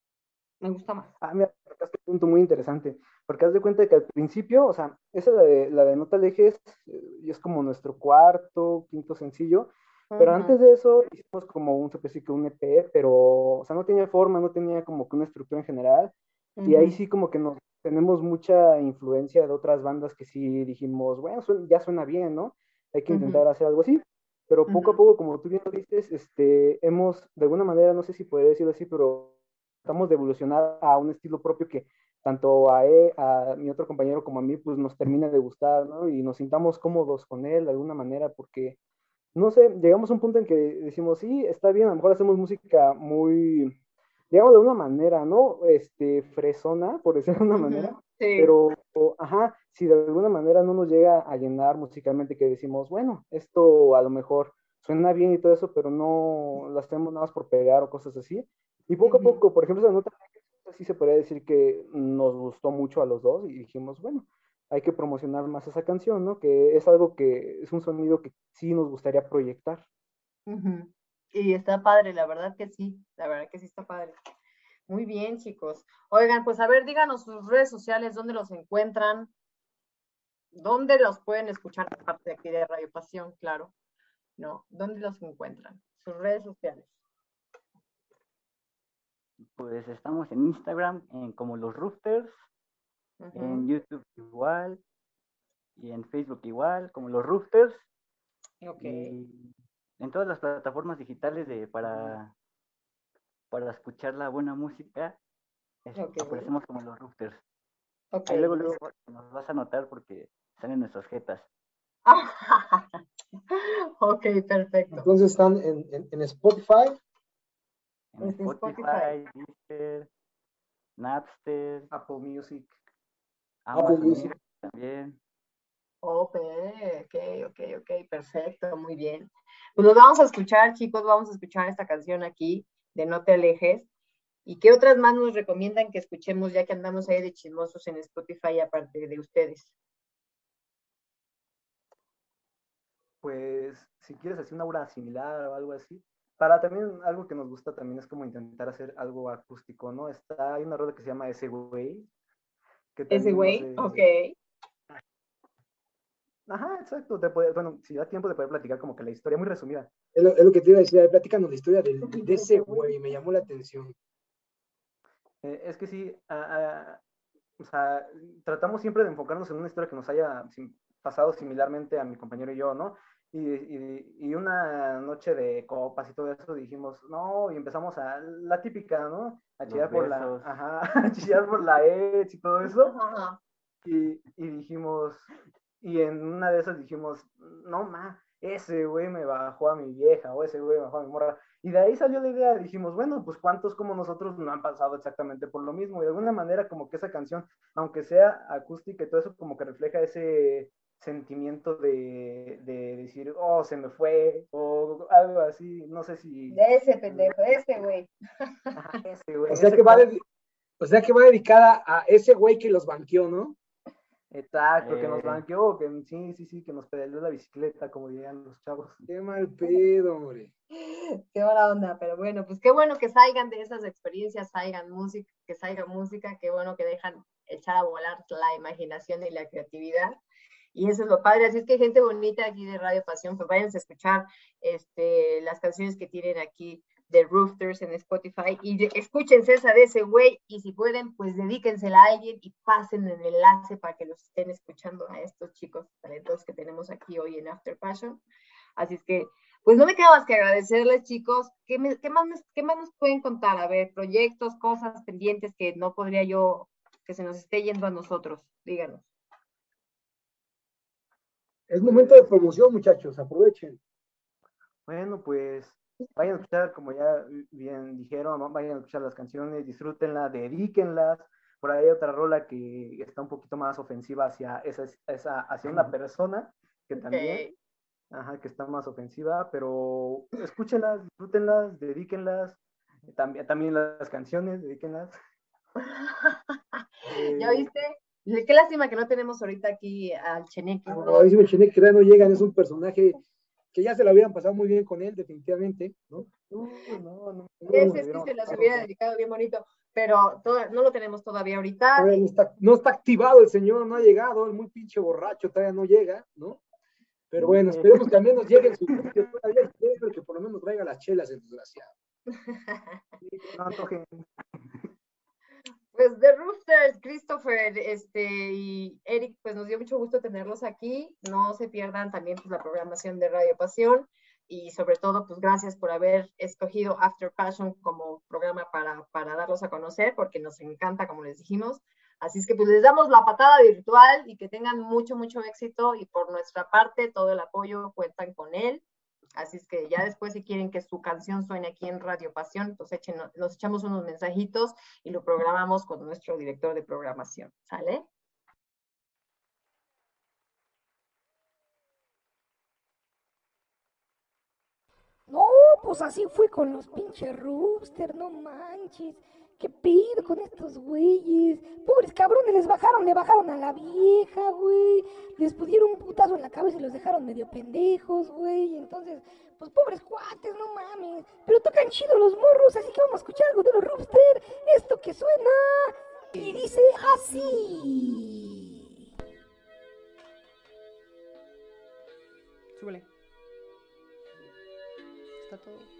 Me gusta más. Ah, mira, tocaste un punto muy interesante, porque haz de cuenta que al principio, o sea, esa la de, la de No te alejes, eh, y es como nuestro cuarto, quinto sencillo, pero Ujú. antes de eso hicimos como un, que un EP, pero, o sea, no tenía forma, no tenía como que una estructura en general, y ahí sí como que nos tenemos mucha influencia de otras bandas que sí dijimos, bueno, suena- ya suena bien, ¿no? Hay que intentar hacer algo así. Pero poco a poco, como tú bien lo dices, este, hemos, de alguna manera, no sé si podría decirlo así, pero tratamos de evolucionar a un estilo propio que tanto a, él, a mi otro compañero como a mí, pues nos termina de gustar, ¿no? Y nos sintamos cómodos con él de alguna manera, porque, no sé, llegamos a un punto en que decimos, sí, está bien, a lo mejor hacemos música muy, digamos de una manera, ¿no? Este, fresona, por decirlo de una manera, Sí. pero, ajá, si de alguna manera no nos llega a llenar musicalmente, que decimos, bueno, esto a lo mejor suena bien y todo eso, pero no lo hacemos nada más por pegar o cosas así. Y poco a poco, por ejemplo, esa nota, sí se podría decir que nos gustó mucho a los dos y dijimos, bueno, hay que promocionar más esa canción, ¿no? Que es algo que es un sonido que sí nos gustaría proyectar. Ujú. Y está padre, la verdad que sí, la verdad que sí está padre. Muy bien, chicos. Oigan, pues a ver, díganos sus redes sociales, dónde los encuentran, dónde los pueden escuchar, aparte de aquí de Radio Pasión, claro. No, ¿dónde los encuentran? Sus redes sociales. Pues estamos en Instagram en como los Roosters, en Ujú. YouTube igual, y en Facebook igual, como los Roosters, Ok. y en todas las plataformas digitales de para, para escuchar la buena música, es- aparecemos como los Roosters. Ok. Ahí luego, luego nos vas a notar porque salen nuestras jetas. ok, perfecto. Entonces están en, en- en Spotify. En En Spotify. Spotify, Deezer, Napster, Apple Music. Music. Music también. Ok, ok, ok, ok, perfecto, muy bien. Pues los vamos a escuchar, chicos, vamos a escuchar esta canción aquí de No te alejes. ¿Y qué otras más nos recomiendan que escuchemos ya que andamos ahí de chismosos en Spotify aparte de ustedes? pues si quieres hacer una obra similar o algo así, para también algo que nos gusta también es como intentar hacer algo acústico, ¿no? Está, hay una rola que se llama Ese Güey. que Ese también, no sé- ok. Ajá, exacto. Te puede, bueno, si da tiempo de poder platicar como que la historia muy resumida. Es lo, es lo que te iba a decir. Platícanos la historia del- de, ese güey. Me llamó la atención. Eh, es que sí, o sea, tratamos siempre de enfocarnos en una historia que nos haya sim- pasado similarmente a mi compañero y yo, ¿no? Y, y- y una noche de copas y todo eso dijimos, no, y empezamos a, la típica, ¿no? A chillar por la, ajá, a chillar por la ex y todo eso. Y, y dijimos, y en una de esas dijimos, no, ma, ese güey me bajó a mi vieja, o ese güey me bajó a mi morra. Y de ahí salió la idea, dijimos, bueno, pues cuántos como nosotros no han pasado exactamente por lo mismo. Y de alguna manera como que esa canción, aunque sea acústica y todo eso, como que refleja ese sentimiento de, de decir, oh, se me fue, o algo así, no sé si... De ese pendejo, de ese güey. Ese güey, O sea, ese que va, dedi- o sea que va dedicada a ese güey que los banqueó, ¿no? Exacto, que nos Eh. banqueó, que sí, sí, sí, que nos pedaleó la bicicleta, como dirían los chavos. Qué mal pedo, hombre. Qué mala onda, pero bueno, pues qué bueno que salgan de esas experiencias, salgan música, que salga música, qué bueno que dejan echar a volar la imaginación y la creatividad. Y eso es lo padre, así es que gente bonita aquí de Radio Pasión, pues váyanse a escuchar este, las canciones que tienen aquí de Roosters en Spotify y escúchense esa de ese güey y si pueden, pues dedíquensela a alguien y pasen el enlace para que los estén escuchando a estos chicos talentosos que tenemos aquí hoy en After Passion. Así es que, pues no me queda más que agradecerles, chicos. ¿Qué, me- qué más, ¿Qué más nos pueden contar? A ver, proyectos, cosas pendientes que no podría yo, que se nos esté yendo a nosotros. Díganos. Es momento de promoción, muchachos. Aprovechen. Bueno, pues vayan a escuchar, como ya bien dijeron, ¿no? vayan a escuchar las canciones, disfrútenlas, dedíquenlas. Por ahí hay otra rola que está un poquito más ofensiva hacia, esa, esa, hacia una persona, que también, ajá, que está más ofensiva, pero escúchenlas, disfrútenlas, dedíquenlas. También, también las canciones, dedíquenlas. ¿Ya viste? Qué lástima que no tenemos ahorita aquí al Cheneque. No, dice Chenek que ya no llegan. Es un personaje que ya se lo habían pasado muy bien con él, definitivamente, ¿no? No, no, no, sí hubiéramos se las hubiera dedicado bien bonito. pero todo- no lo tenemos todavía ahorita. No está, no está activado el señor, no ha llegado, el muy pinche borracho todavía no llega, ¿no? Pero bueno, esperemos que al menos llegue su sitio todavía, espero que por lo menos traiga las chelas, el desgraciado. Pues The Roosters, Christopher este, y Eric, pues nos dio mucho gusto tenerlos aquí. No se pierdan también pues, la programación de Radio Pasión y sobre todo, pues gracias por haber escogido After Passion como programa para, para darlos a conocer, porque nos encanta, como les dijimos. Así es que pues les damos la patada virtual y que tengan mucho, mucho éxito y por nuestra parte todo el apoyo cuentan con él. Así es que ya después si quieren que su canción suene aquí en Radio Pasión, pues nos echamos unos mensajitos y lo programamos con nuestro director de programación. ¿Sale? No, pues así fue con los pinches Rooster, no manches. ¿Qué pido con estos güeyes? Pobres cabrones, les bajaron, le bajaron a la vieja, güey. Les pusieron un putazo en la cabeza y los dejaron medio pendejos, güey. Entonces, pues pobres cuates, no mames. Pero tocan chido los morros, así que vamos a escuchar algo de los Rooster. Esto que suena y dice así. Súbele. Está todo.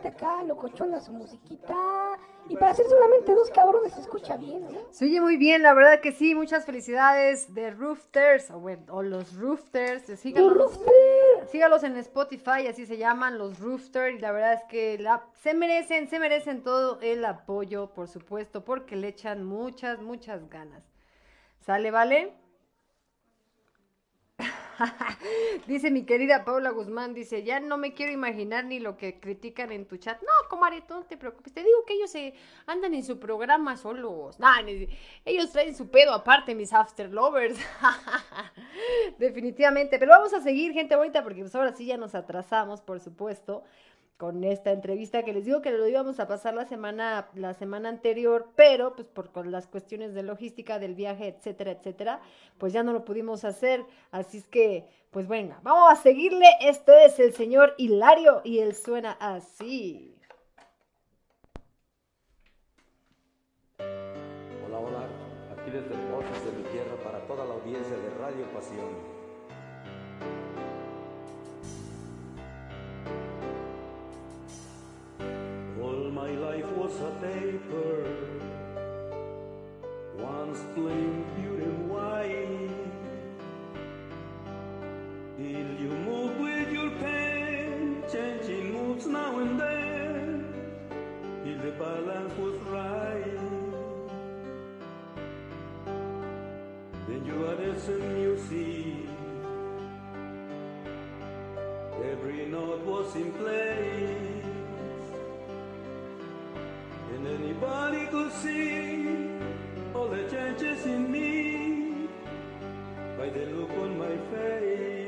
Bastante acá, locochona su musiquita. Y para ser solamente dos cabrones se escucha bien, ¿no? Se oye muy bien, la verdad que sí. Muchas felicidades de Roofters, o, bueno, o los Roofters. Sígalos, Roofters. sígalos en Spotify, así se llaman, los Roofter. Y la verdad es que la- se merecen, se merecen todo el apoyo, por supuesto, porque le echan muchas, muchas ganas. ¿Sale, vale? dice mi querida Paula Guzmán, dice, ya no me quiero imaginar ni lo que critican en tu chat. No, comadre, no te preocupes. Te digo que ellos se andan en su programa solos. Nah, ellos traen su pedo aparte, mis after lovers. Definitivamente. Pero vamos a seguir, gente bonita, porque pues ahora sí ya nos atrasamos, por supuesto con esta entrevista que les digo que lo íbamos a pasar la semana, la semana anterior, pero pues por con las cuestiones de logística del viaje, etcétera, etcétera, pues ya no lo pudimos hacer. Así es que, pues venga, vamos a seguirle. Esto es el señor Hilario y él suena así. Hola, hola, aquí desde el de mi tierra para toda la audiencia de Radio Pasión. Was a paper, once plain, pure and white. Till you move with your pen, changing moves now and then, till the balance was right. Then you added some music. Every note was in place. And anybody could see all the changes in me by the look on my face.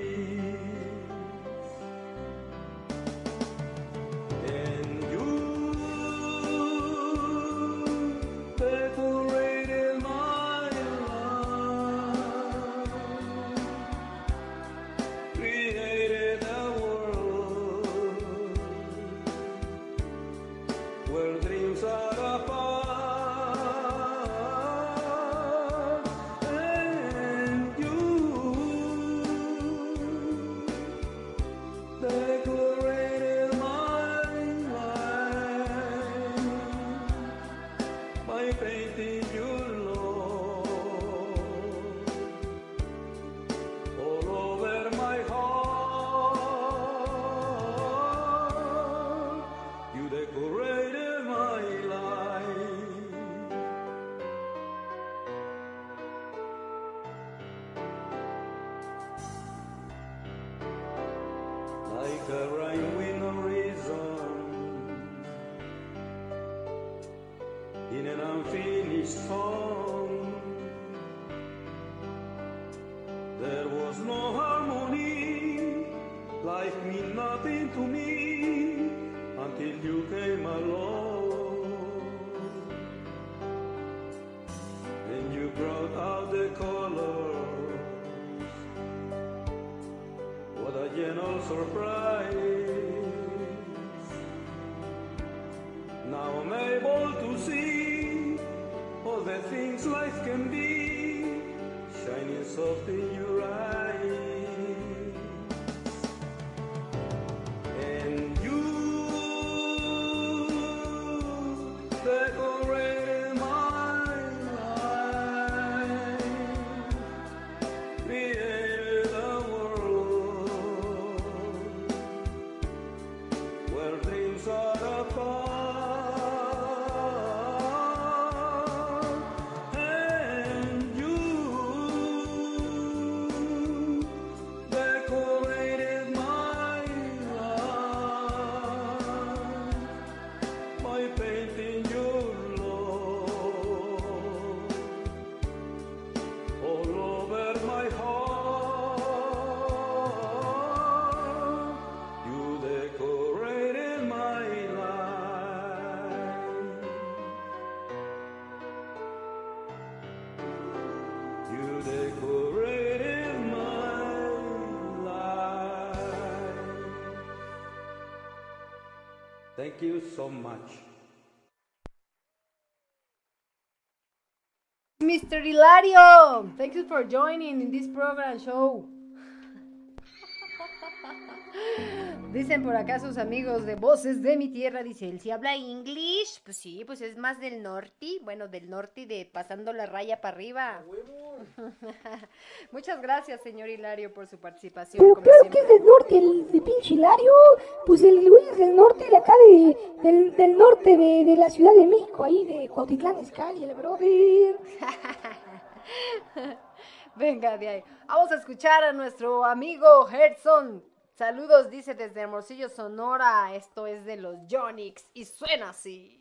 Thank you so much. Mr. Hilario, thank you for joining in this program show. Dicen por acá sus amigos de Voces de mi Tierra, dice él, si habla inglés, pues sí, pues es más del norte, bueno, del norte de pasando la raya para arriba. Muchas gracias, señor Hilario, por su participación. Pero como claro que es del norte, el de pinche Hilario. Pues el güey es del norte, de acá de, del, del norte de, de la Ciudad de México, ahí de Cuautitlán Izcalli, el brother. Venga, de ahí. Vamos a escuchar a nuestro amigo Gerson. Saludos, dice desde Hermosillo, Sonora. Esto es de los Jonix y suena así.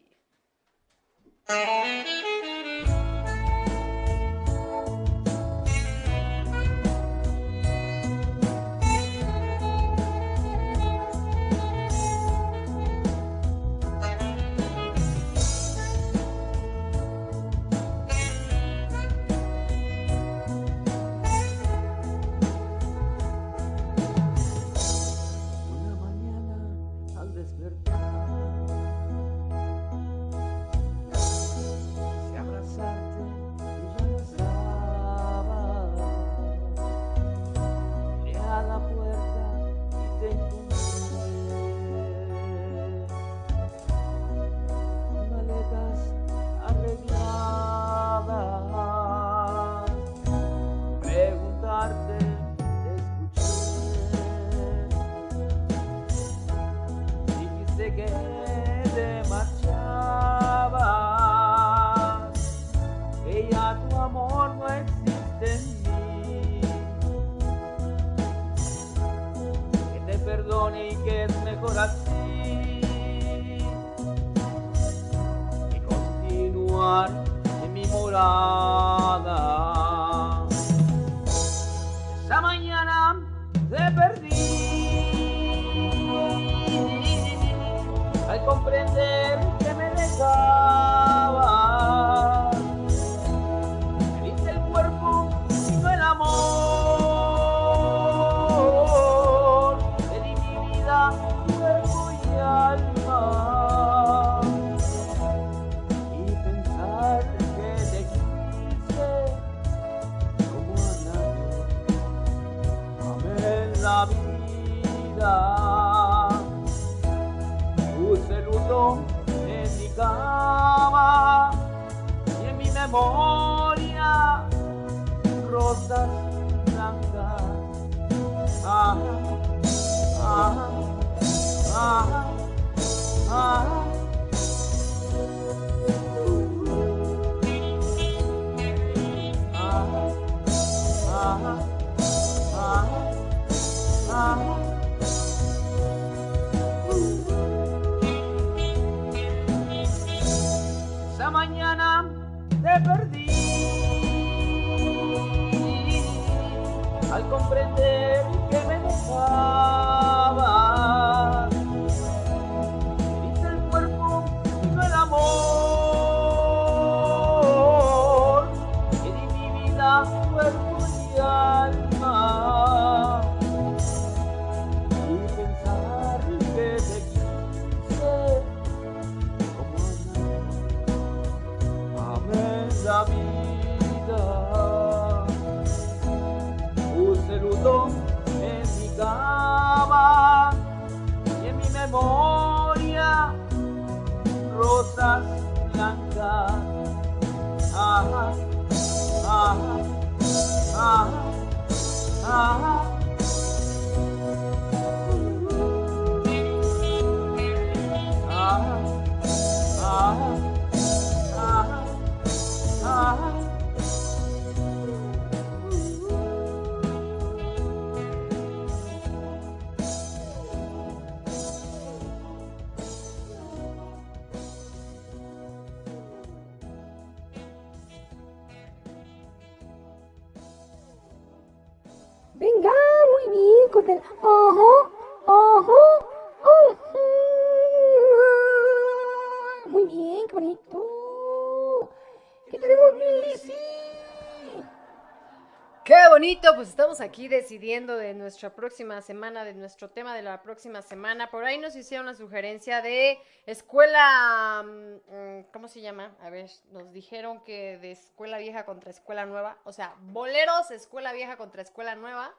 Pues estamos aquí decidiendo de nuestra próxima semana, de nuestro tema de la próxima semana. Por ahí nos hicieron una sugerencia de escuela, mm, ¿cómo se llama? A ver, nos dijeron que de escuela vieja contra escuela nueva, o sea, boleros, escuela vieja contra escuela nueva.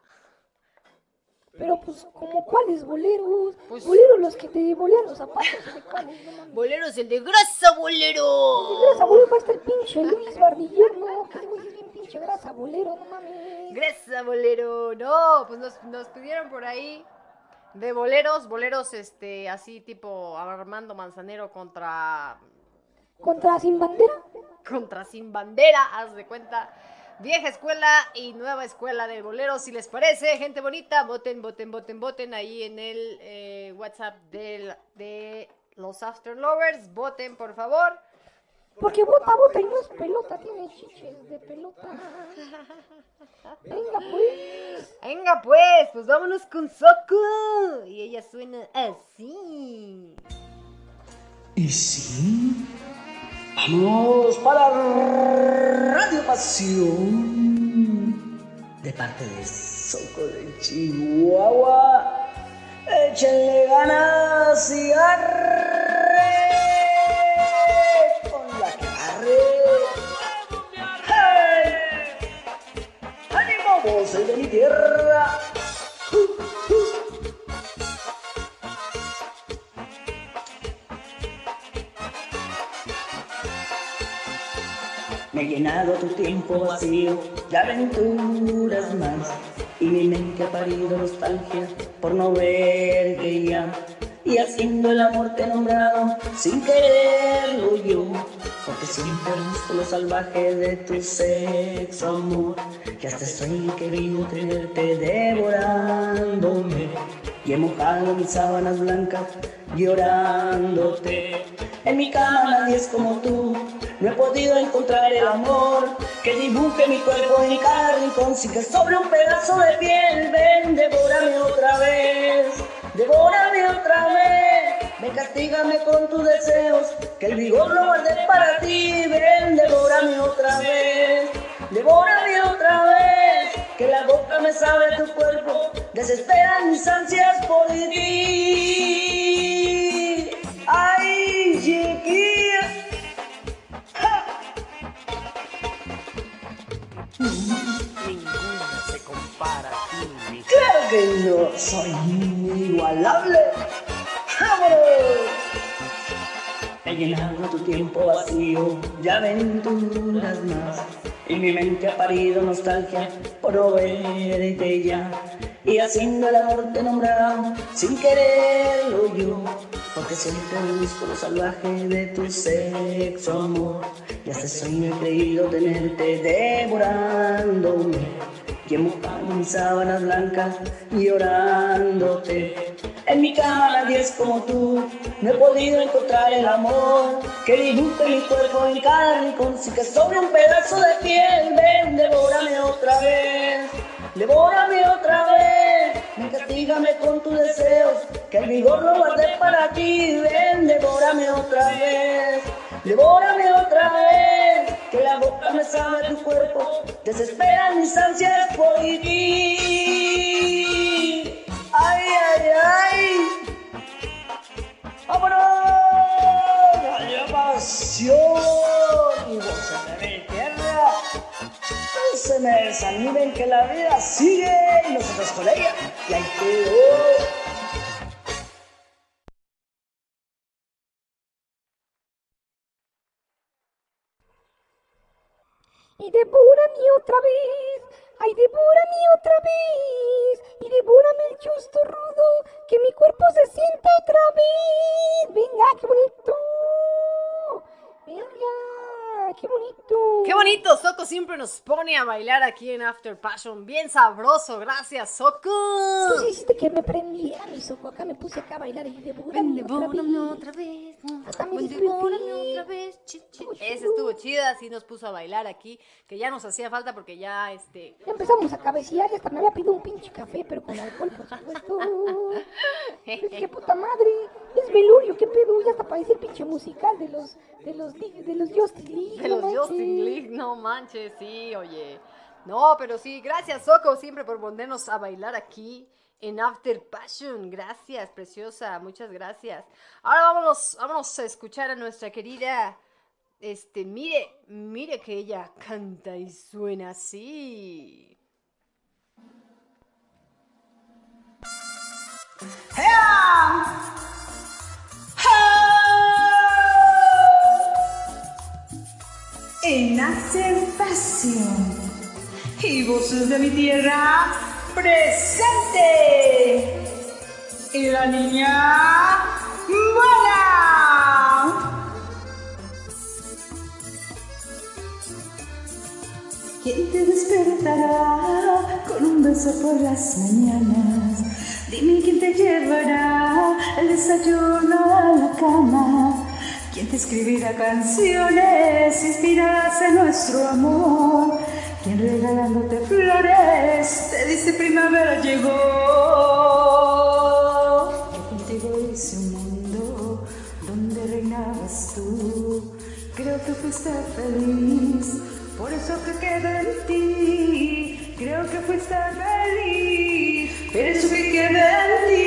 Pero pues, como cuáles boleros? Pues- Boleros los que te bolean los zapatos, ¿de cuáles? No. Boleros, el de grasa, bolero. Grasa bolero va a estar el pinche Luis Bardillero, ¿no? Que güey es bien pinche grasa bolero, no mames. Grasa, bolero. No, pues nos, nos pidieron por ahí de boleros, boleros, este, así tipo Armando Manzanero contra Contra Sin Bandera. contra Sin Bandera, haz de cuenta. Vieja escuela y nueva escuela del bolero, si les parece, gente bonita, voten, voten, voten, voten ahí en el eh, WhatsApp del, de los After Lovers, voten por favor. Porque bota, bota y no es pelota, tiene chiches de pelota. Venga, pues. Venga pues, pues vámonos con Soco. Y ella suena así. Y sí, vamos para Radio Pasión. De parte de Soco de Chihuahua. Échenle ganas y arre con la que arre. ¡Hey! ¡Ánimo, voces de mi tierra! He llenado tu tiempo vacío de aventuras más. Y mi mente ha parido nostalgia por no verte ya y haciendo el amor te he nombrado sin quererlo yo porque siempre busco lo salvaje de tu sexo amor que hasta estoy querido tenerte devorándome y he mojado mis sábanas blancas llorándote en mi cama nadie es como tú no he podido encontrar el amor que dibuje mi cuerpo en cada rincón sin que sobre un pedazo de piel. Ven, devórame otra vez, devórame otra vez. Ven, castígame con tus deseos, que el vigor lo guardé para ti. Ven, devórame otra vez, devórame otra vez. Que la boca me sabe tu cuerpo, desesperan mis ansias por ti. Ay, chiquilla. Se compara a ti, mi Claro que no, soy inigualable. ¡Vámonos! He llenado tu tiempo vacío de aventuras más. Y mi mente ha parido nostalgia por verte ya. Y haciendo el amor te he nombrado sin quererlo yo. Porque siempre busco lo salvaje de tu sexo amor. Y hasta soy he creído tenerte devorándome. Y mojado mis sábanas blancas llorándote. En mi cama nadie es como tú, no he podido encontrar el amor que dibuje mi cuerpo en cada rincón, sin que sobre un pedazo de piel. Ven, devórame otra vez, devórame otra vez. Ven, castígame con tus deseos, que el vigor lo guardé para ti. Ven, devórame otra vez, devórame otra vez. Que la boca me sabe a tu cuerpo, desesperan mis ansias por ti. Ay, ay, ay. ¡Vámonos! ¡Radio pasión! Y voces de mi tierra. No se me desanimen que la vida sigue y nosotros con ella. Y ahí quedó. Y devórame otra vez. Ay, devórame otra vez. Y devórame el chusto rudo. Que mi cuerpo se sienta otra vez. Venga, qué bonito. Venga, qué bonito. Qué bonito, Soco siempre nos pone a bailar aquí en After Passion. Bien sabroso, gracias, Soco. Tú sí hiciste que me prendiera mi soco. Acá me puse acá a bailar y devórame otra vez. otra vez. Hasta me otra vez. Ese estuvo chida, así nos puso a bailar aquí, que ya nos hacía falta porque ya, este... Ya empezamos a cabecear y hasta me había pedido un pinche café, pero con alcohol, por supuesto. Es que puta madre, es velorio, qué pedo, ya hasta parece el pinche musical de los, de los, de los Justice. De no los manches. Justin League, no manches, sí, oye. No, pero sí, gracias, Soco, siempre por ponernos a bailar aquí en After Passion. Gracias, preciosa, muchas gracias. Ahora vámonos, vámonos a escuchar a nuestra querida. Este, mire, mire que ella canta y suena así. En aceptación y voces de mi tierra presente. Y la niña buena. ¿Quién te despertará con un beso por las mañanas? Dime quién te llevará el desayuno a la cama. ¿Quién te escribirá canciones inspiradas en nuestro amor? ¿Quién regalándote flores te dice primavera llegó? Yo contigo hice un mundo donde reinabas tú. Creo que fuiste feliz, por eso que queda en ti. Creo que fuiste feliz, por eso que queda en ti.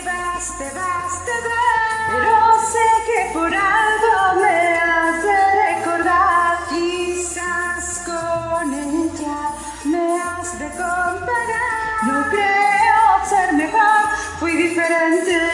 Te vas, te vas, te vas. Pero sé que por algo me has de recordar. Quizás con ella me has de comparar. No creo ser mejor, fui diferente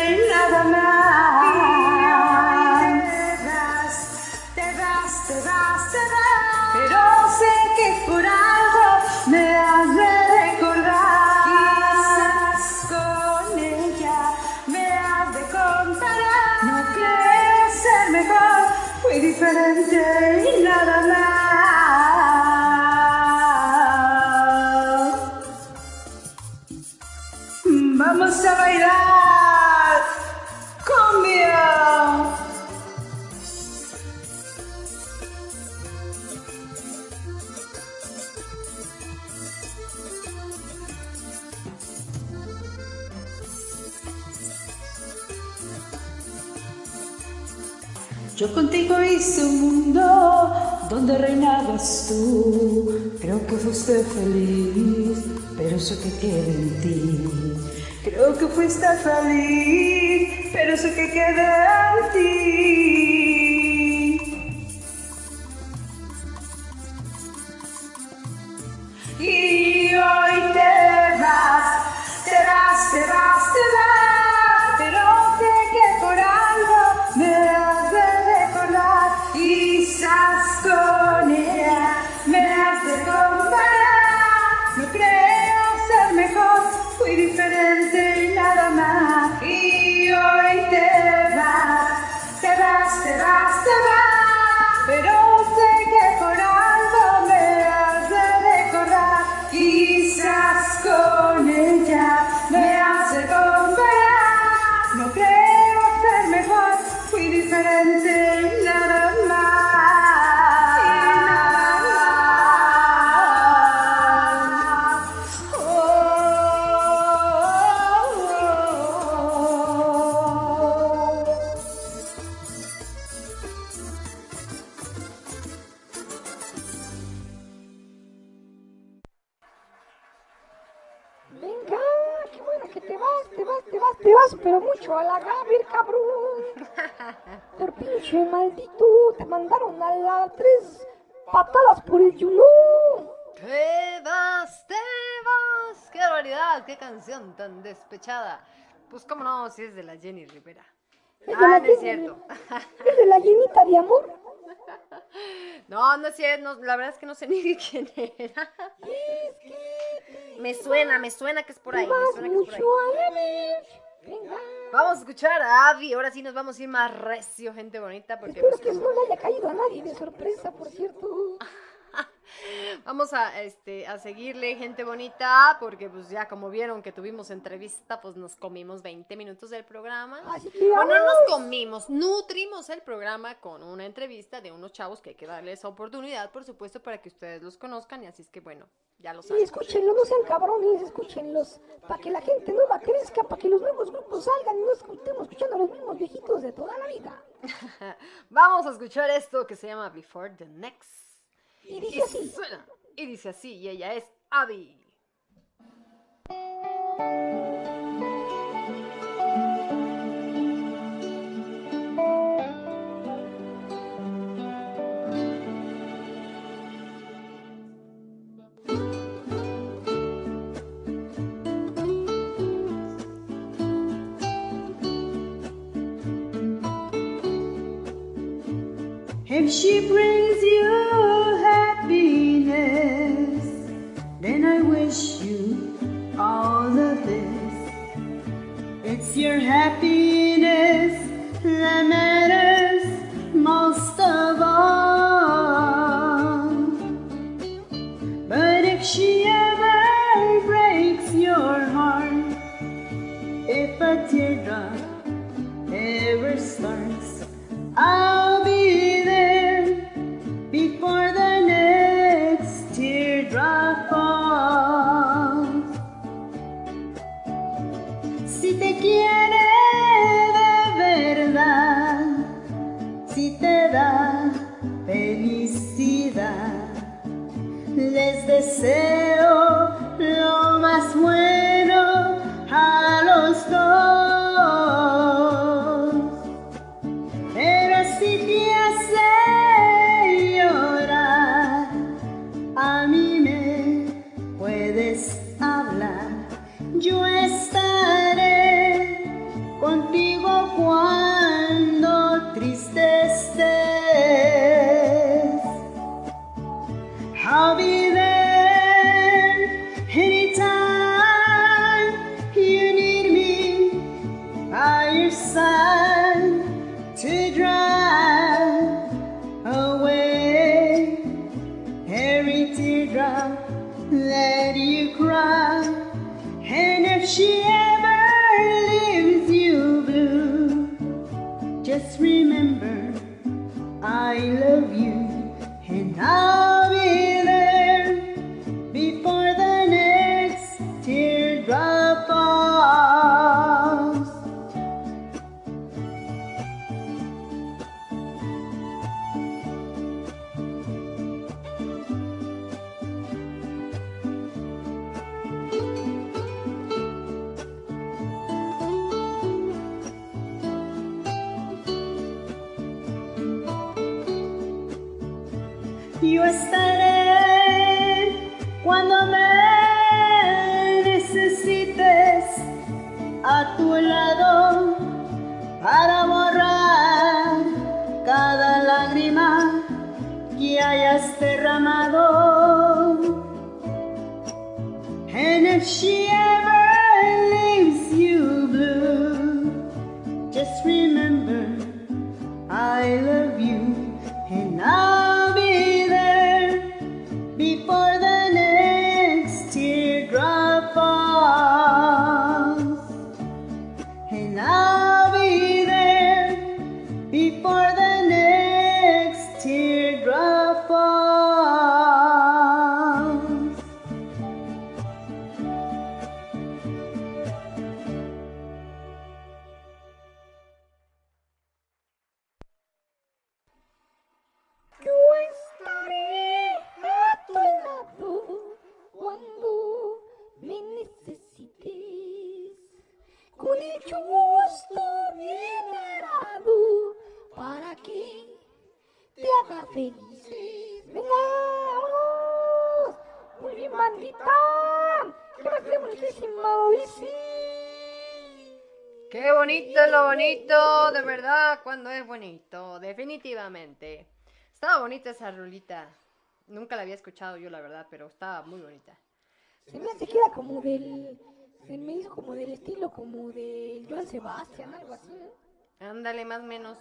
Yo contigo hice un mundo donde reinabas tú. Creo que fuiste feliz, pero eso que queda en ti. Creo que fuiste feliz, pero eso que queda en ti. Verdad es que no sé ni quién era. Me suena, me suena que es por ahí, me suena que es por ahí. Venga. Vamos a escuchar a Avi, ahora sí nos vamos a ir más recio, gente bonita, porque Espero pues, que no le haya caído a nadie de sorpresa, por cierto. Vamos a, este, a seguirle, gente bonita, porque pues ya como vieron que tuvimos entrevista, pues nos comimos 20 minutos del programa. Así que Bueno, no nos comimos, nutrimos el programa con una entrevista de unos chavos que hay que darles oportunidad, por supuesto, para que ustedes los conozcan, y así es que bueno, ya lo saben. escúchenlos, no sean cabrones, escúchenlos. Para que la gente nueva crezca, para que los nuevos grupos salgan y no estemos escuchando a los mismos viejitos de toda la vida. Vamos a escuchar esto que se llama Before the Next. Y dice y así. Suena, y dice así, y ella es Abby. If she brings you you all of this. It's your happy. Yo estaré cuando me necesites a tu lado para borrar cada lágrima que hayas derramado. And if she bonita esa rolita. Nunca la había escuchado yo, la verdad, pero estaba muy bonita. Se me hace que era como del. Se me hizo como del estilo como del Joan Sebastián, algo así. Ándale, más o menos.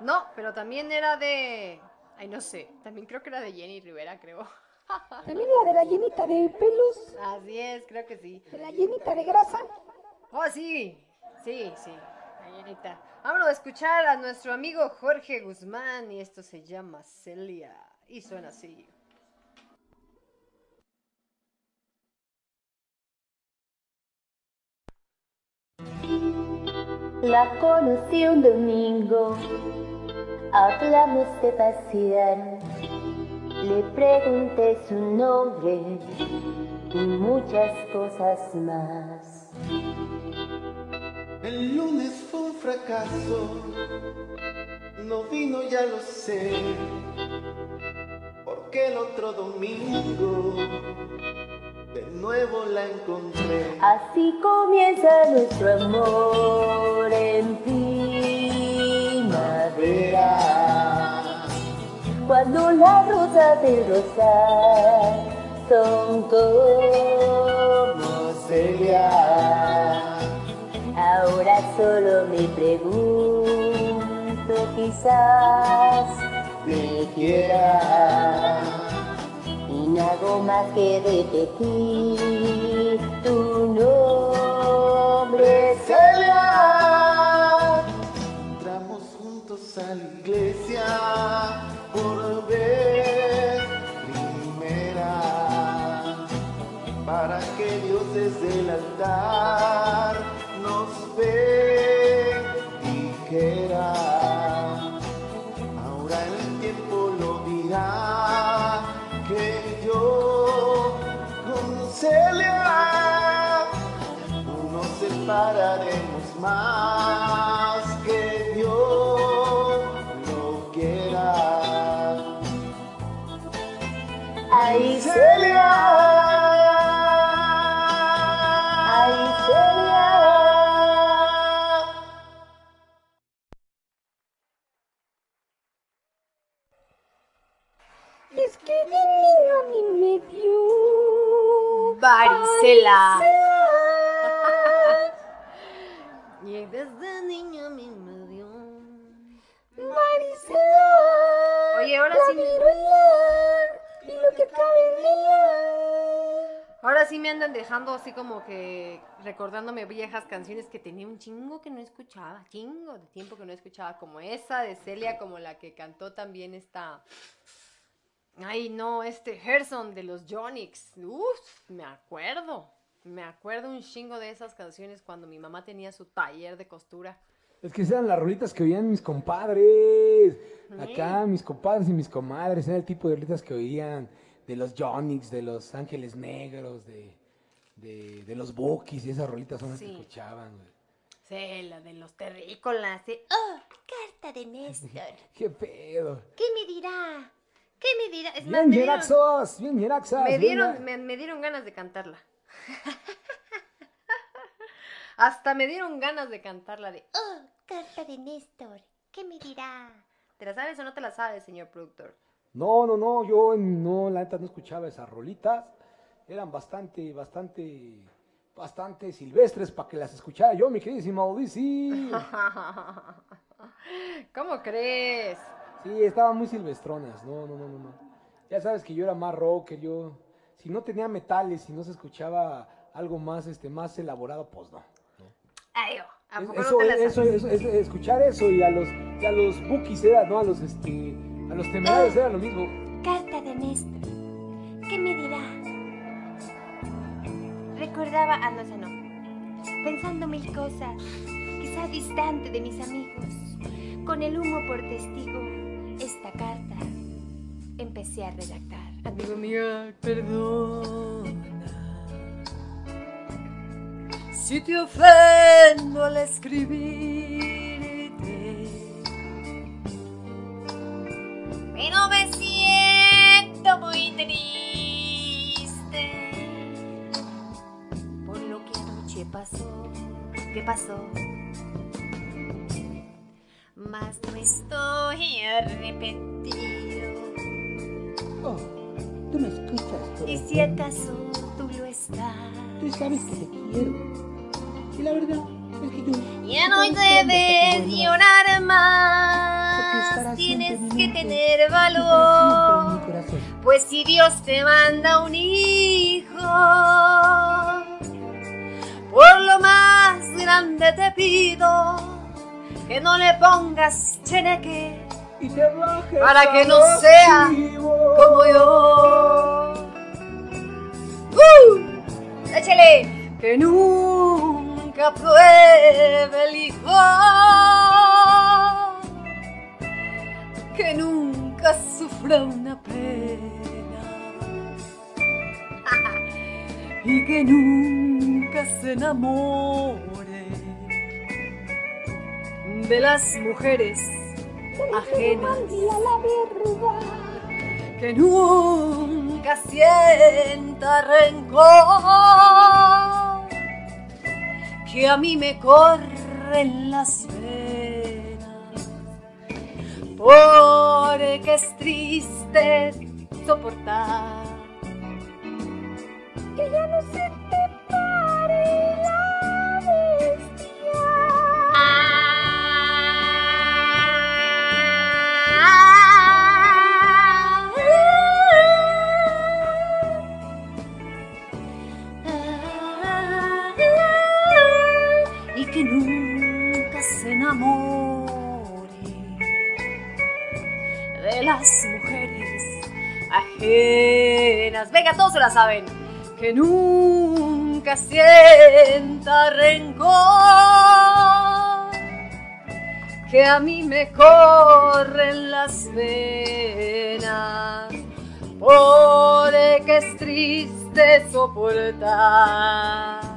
No, pero también era de. Ay, no sé. También creo que era de Jenny Rivera, creo. También era de la llenita de pelos, Así es, creo que sí. de la llenita de grasa. Oh, sí. Sí, sí. La llenita. Vámonos a escuchar a nuestro amigo Jorge Guzmán y esto se llama Celia. Y suena así. La conocí un domingo, hablamos de pasear. Le pregunté su nombre y muchas cosas más. El lunes fue un fracaso, no vino ya lo sé, porque el otro domingo de nuevo la encontré. Así comienza nuestro amor en primavera. cuando las rosas del rosal son como Celia. Solo me pregunto, quizás te quiera. y no hago más que repetir tu nombre. Celia. Entramos juntos a la iglesia por vez primera para que Dios desde el altar nos dijera. Nos separaremos más que Dios lo quiera. Ay, Celia. Es que de niño a mí me dio. Varicela. Desde niño a mí me dio. Maricela. Oye, ahora sí. viruela y lo que cabe en ella. Ahora sí me andan dejando así como que recordándome viejas canciones que tenía un chingo que no escuchaba, chingo de tiempo que no escuchaba, como esa de Celia, como la que cantó también esta... Ay, no, este Gerson de los Jonix. Uf, me acuerdo. Me acuerdo un chingo de esas canciones cuando mi mamá tenía su taller de costura. Es que eran las rolitas que oían mis compadres. Acá, mis compadres y mis comadres. Era el tipo de rolitas que oían de los Jonix, de los Ángeles Negros, de, de, de los Bookies. Y esas rolitas son las que escuchaban. güey. Sí, la de los terrícolas. sí. Oh, carta de Néstor. ¿Qué pedo? ¿Qué me dirá? ¿Qué me dirá? Es más, Bien, me dieron, bien. Me dieron, me, me dieron ganas de cantarla. Hasta me dieron ganas de cantarla de... oh, carta de Néstor. ¿Qué me dirá? ¿Te la sabes o no te la sabes, señor productor? No, no, no, yo no, la neta no escuchaba esas rolitas. Eran bastante, bastante, bastante silvestres para que las escuchara yo, mi queridísima Odisi. ¿Cómo crees? Sí, estaban muy silvestronas, no, no, no, no, no. Ya sabes que yo era más rocker, yo, si no tenía metales, si no se escuchaba algo más, este, más elaborado, pues no. Ay, oh, ¿a poco Eso, no te la eso, sabes? eso- eso- escuchar eso y a los, y a los bookies era, no, a los, este, a los temerarios era lo mismo. Carta de Néstor. ¿Qué me dirá? Recordaba, ah, no, esa no. Pensando mil cosas, quizá distante de mis amigos, con el humo por testigo, esta carta empecé a redactar. Amigo mío, perdona. Si te ofendo al escribirte, Pero me siento muy triste por lo que anoche pasó. ¿Qué pasó? Mas no estoy arrepentido. Tú me escuchas. Y si acaso tú lo estás, Tú sabes que te quiero. Y la verdad es que yo. ya no debes llorar más. Tienes que tener valor. Pues si Dios te manda un hijo, por lo más grande te pido que no le pongas cheneque Y te bajes para que no sea como yo. ¡Uh! ¡Échale! Que nunca pruebe el hijo. Que nunca sufra una pena. y que nunca se enamore de las mujeres ajenas. que nunca sienta rencor, que a mí me corren las venas porque es triste soportar Que ya no se te pare la enamore de las mujeres ajenas. Venga, todos se la saben. Que nunca sienta rencor. Que a mí me corren las venas. Porque es triste soportar.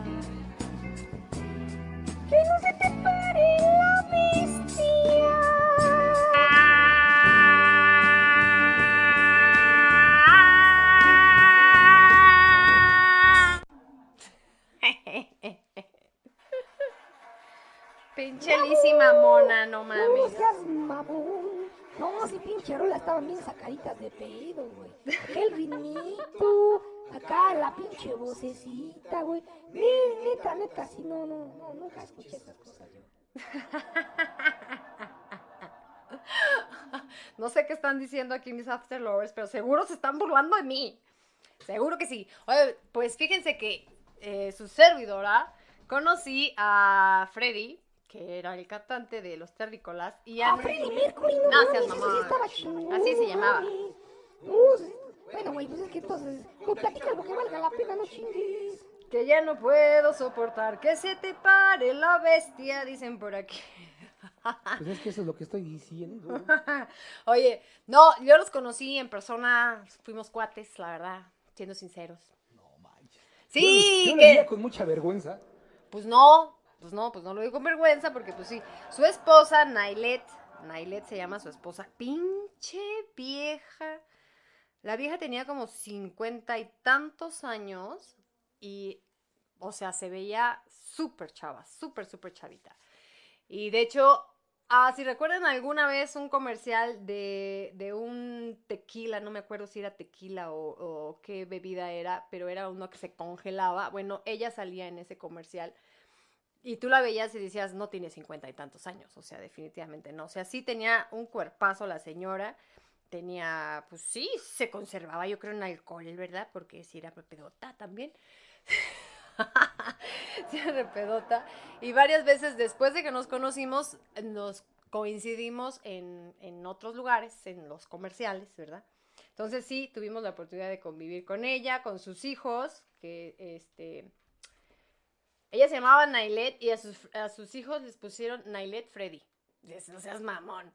Pinchelísima mona, no No mames. seas mamón. No, si pinche rola estaban bien sacaditas de pedo, güey. El ritmito, acá la pinche vocecita, güey. Ne- Neta, neta, sí, no, no, no, nunca escuché esas cosas yo. No sé qué están diciendo aquí mis after lovers, pero seguro se están burlando de mí. Seguro que sí. Oye, pues fíjense que eh, su servidora conocí a Freddy, que era el cantante de los terrícolas, y a Freddie Mercury, no No seas chingón, Así se no llamaba. No, sí. bueno, güey, pues es que entonces, pues platica lo que valga la pena, no chingues. Que ya no puedo soportar que se te pare la bestia, dicen por aquí. Pues es que eso es lo que estoy diciendo. Oye, no, yo los conocí en persona, fuimos cuates, la verdad, siendo sinceros. Sí, Yo, yo que- con mucha vergüenza. Pues no, pues no, pues no lo digo con vergüenza, porque pues sí, su esposa, Nailet, Nailet se llama su esposa, pinche vieja. La vieja tenía como cincuenta y tantos años y, o sea, se veía súper chava, súper, súper chavita. Y de hecho, ah, si recuerdan alguna vez un comercial de, de un tequila, no me acuerdo si era tequila o, o qué bebida era, pero era uno que se congelaba. Bueno, ella salía en ese comercial y tú la veías y decías, no tiene cincuenta y tantos años, o sea, definitivamente no. O sea, sí tenía un cuerpazo la señora, tenía, pues sí, se conservaba yo creo en alcohol, ¿verdad? Porque sí era pedota también. sí era pedota. Y varias veces después de que nos conocimos, nos coincidimos en, en otros lugares, en los comerciales, ¿verdad? Entonces sí, tuvimos la oportunidad de convivir con ella, con sus hijos, que este... Ella se llamaba Nailet y a sus, a sus hijos les pusieron Nailet Freddy. Dices, No seas mamón.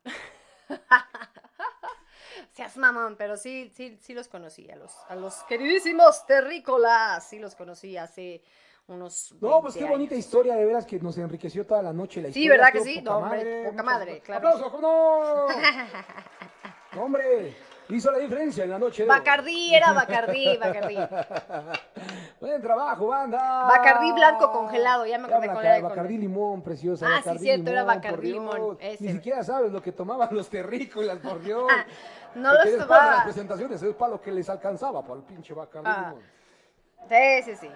seas mamón, pero sí, sí, sí los conocí, a los, a los queridísimos terrícolas, sí los conocí hace unos No, pues 20 qué años. bonita historia, de veras que nos enriqueció toda la noche la Sí, historia. ¿verdad que sí? poca No, hombre, madre, poca madre, claro. ¡Aplauso! ¡No! No, hombre, hizo la diferencia en la noche de. Bacardí, era Bacardí, Bacardí. Buen trabajo, banda. Bacardí blanco congelado, ya me acordé era el Bacardí limón, preciosa. Ah, sí, Bacardí cierto, era Bacardí limón, ese. Ni siquiera sabes lo que tomaban los terrícolas, por Dios. No Porque los después de tomaba. las presentaciones es para lo que les alcanzaba, para el pinche Bacardí Ah. limón. Sí, sí, sí.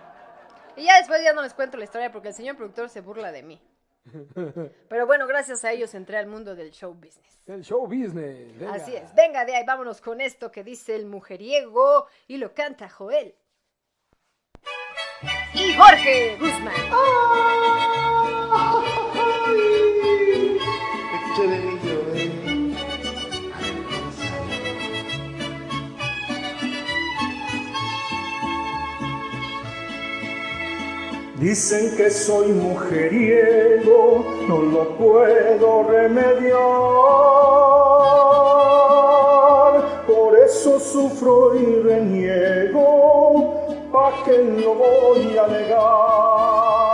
Y ya después ya no les cuento la historia porque el señor productor se burla de mí. Pero bueno, gracias a ellos entré al mundo del show business. El show business. venga. Así es. Venga de ahí, vámonos con esto que dice el mujeriego y lo canta Joel. Y Jorge Guzmán. Dicen que soy mujeriego, no lo puedo remediar. Por eso sufro y reniego, pa' que no voy a negar.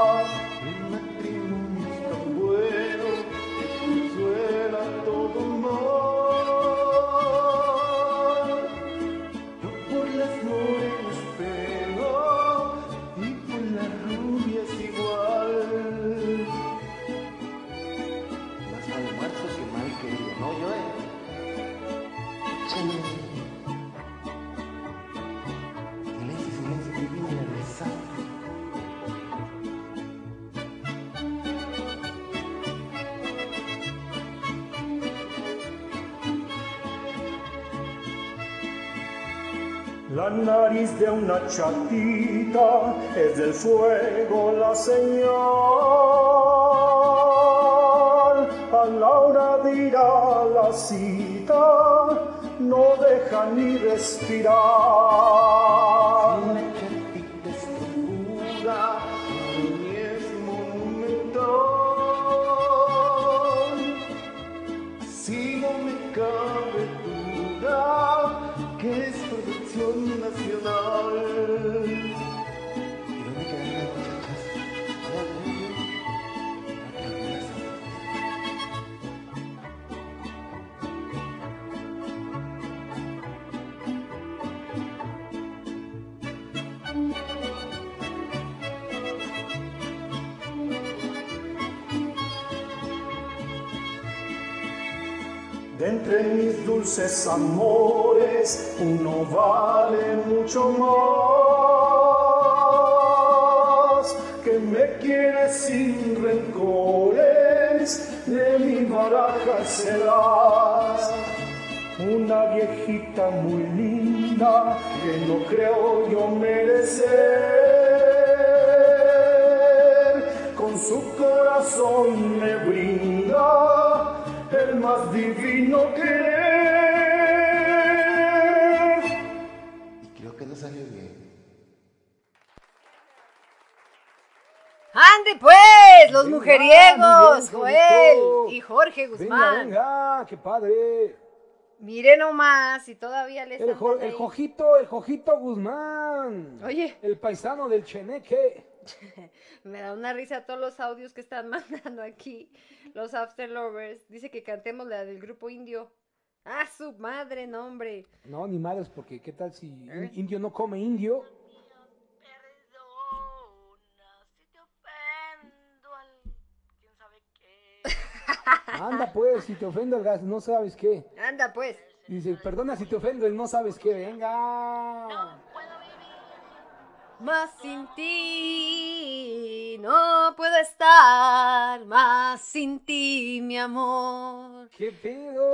Nariz de una chatita es del fuego la señal. A la hora de ir a la cita, no deja ni respirar. Entre mis dulces amores, uno vale mucho más. Que me quiere sin rencores, de mi baraja serás. Una viejita muy linda que no creo yo merecer. Con su corazón me brinda el más divino querer. Y creo que no salió bien. ¡Ande pues! ¡Los Venga, mujeriegos! Joel y Jorge Venga, Guzmán. venga, qué padre. Mire nomás, y todavía les El, jo- el. Jojito, el Jojito Guzmán. Oye. El paisano del Cheneque. Me da una risa todos los audios que están mandando aquí. Los After Lovers. Dice que cantemos la del grupo indio. ¡Ah, su madre, no, hombre! No, ni madres, porque qué tal si ¿Eh? indio no come indio. Anda pues, si te ofendo el gas, no sabes qué. Anda pues. Dice, perdona si te ofendo el no sabes qué, venga. Más sin ti no puedo estar, más sin ti, mi amor. ¿Qué pedo?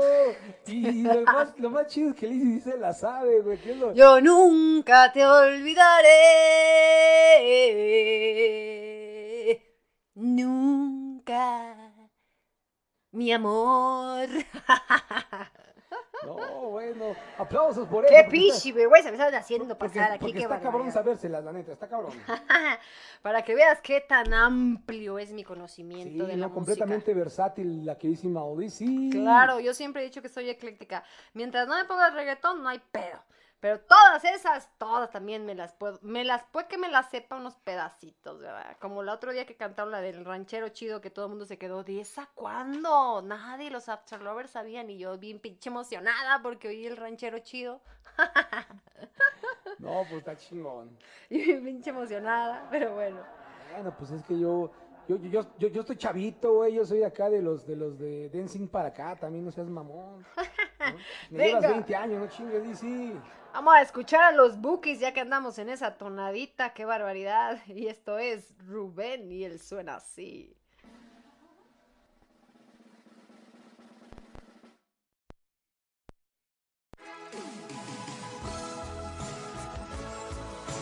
Y lo más, lo más chido es que Lizzy dice la sabe, güey. ¿qué es lo- Yo nunca te olvidaré. Nunca. Mi amor. No, bueno, aplausos por eso. Qué pichi, vergüenza me están haciendo Porque, pasar aquí. porque qué está cabrón barbaridad. sabérselas, la neta, está cabrón. Para que veas qué tan amplio es mi conocimiento Sí, de la no, música. completamente versátil la queridísima Odyssey. Claro, yo siempre he dicho que soy ecléctica. Mientras no me pongas reggaetón, no hay pedo. Pero todas esas, todas también me las puedo, me las puede que me las sepa unos pedacitos, ¿verdad? Como el otro día que cantaron la del ranchero chido que todo el mundo se quedó, ¿de esa cuándo? Nadie, los After Lovers sabían y yo bien pinche emocionada porque oí el ranchero chido. No, pues está chingón. Y bien pinche emocionada, pero bueno. Bueno, pues es que yo, yo, yo, yo, yo, yo estoy chavito, güey. Yo soy acá de los de los de Dancing para acá, también no seas mamón. Me llevas Venga. 20 años, no chingues, DC. Vamos a escuchar a los Bookies ya que andamos en esa tonadita, qué barbaridad. Y esto es Rubén y él suena así.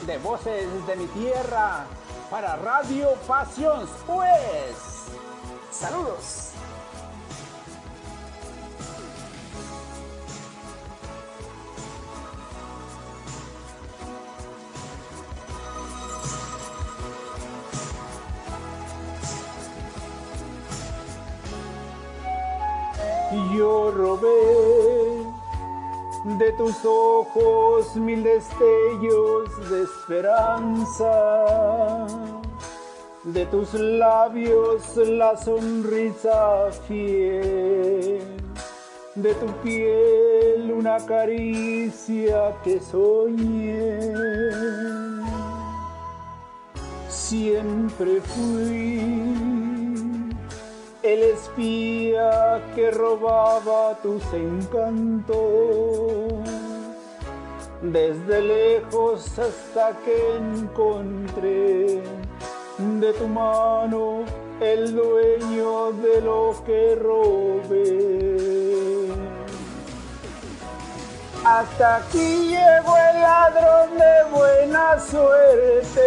de voces de mi tierra para Radio Pasión, pues. Saludos. Yo robé de tus ojos mil destellos de esperanza, de tus labios la sonrisa fiel, de tu piel una caricia que soñé. Siempre fui el espía que robaba tus encantos, desde lejos hasta que encontré de tu mano el dueño de lo que robé. Hasta aquí llegó el ladrón de buena suerte.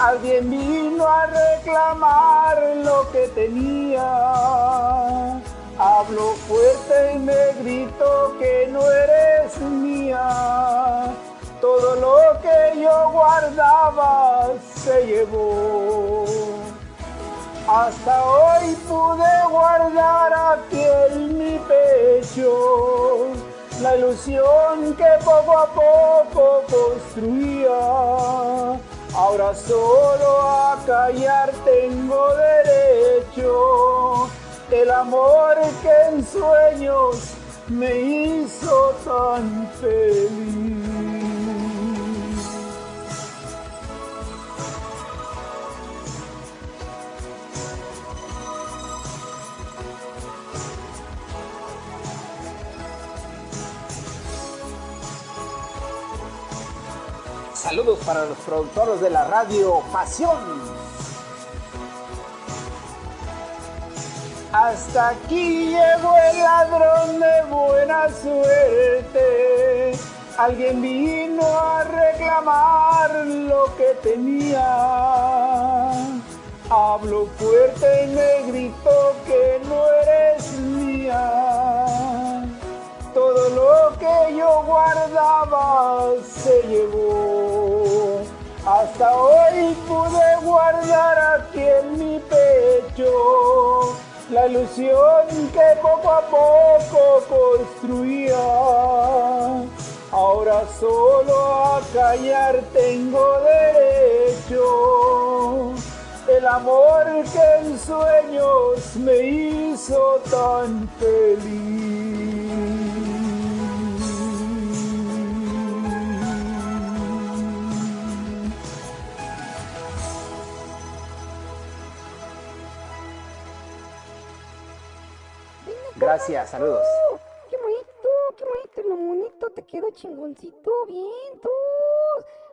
Alguien vino a reclamar lo que tenía. Habló fuerte y me gritó que no eres mía. Todo lo que yo guardaba se llevó. Hasta hoy pude guardar aquí en mi pecho la ilusión que poco a poco construía. Ahora solo a callar tengo derecho. El amor que en sueños me hizo tan feliz. Saludos para los productores de la radio Pasión. Hasta aquí llegó el ladrón de buena suerte. Alguien vino a reclamar lo que tenía. Habló fuerte y me gritó que no eres mía. Todo lo que yo guardaba se llevó. Hasta hoy pude guardar aquí en mi pecho la ilusión que poco a poco construía. Ahora solo a callar tengo derecho. El amor que en sueños me hizo tan feliz. Gracias, saludos. ¡Qué bonito! ¡Qué bonito! Lo bonito te quedó chingoncito, bien, tú.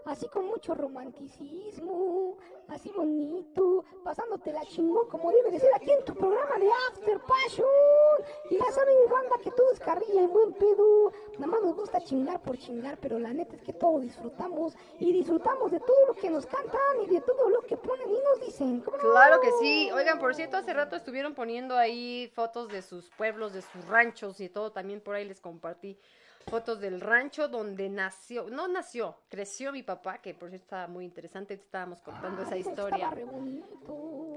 Así con mucho romanticismo, así bonito, pasándotela chingón como debe de ser aquí en tu programa de After Passion. Y ya saben, banda, que todo es carrilla en buen pedo. Nada más nos gusta chingar por chingar, pero la neta es que todo disfrutamos. Y disfrutamos de todo lo que nos cantan y de todo lo que ponen y nos dicen. Claro que sí. Oigan, por cierto, hace rato estuvieron poniendo ahí fotos de sus pueblos, de sus ranchos y todo. También por ahí les compartí fotos del rancho donde nació, no nació, creció mi papá, que por cierto estaba muy interesante. Estábamos contando esa historia.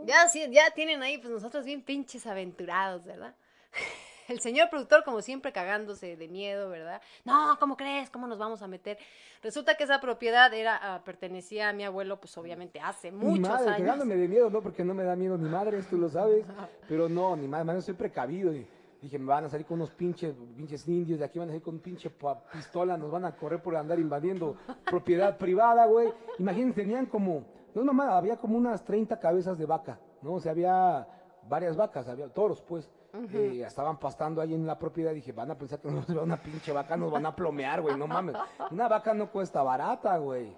Ya, sí, ya tienen ahí, pues nosotros bien pinches aventurados, ¿verdad? El señor productor, como siempre, cagándose de miedo, ¿verdad? No, ¿cómo crees? ¿Cómo nos vamos a meter? Resulta que esa propiedad era, ah, pertenecía a mi abuelo, pues obviamente hace Mi muchos madre, años. cagándome de miedo, no, porque no me da miedo ni madres, tú lo sabes. Pero no, ni madre, yo soy precavido. Y dije, me van a salir con unos pinches, pinches indios, de aquí van a salir con un pinche pistola, nos van a correr por andar invadiendo propiedad privada, güey. Imagínense, tenían como, no mamá, había como unas 30 cabezas de vaca, ¿no? O sea, había varias vacas, había toros, pues. Eh, estaban pastando ahí en la propiedad, dije, van a pensar que nos va una pinche vaca, nos van a plomear, güey, no mames. Una vaca no cuesta barata, güey.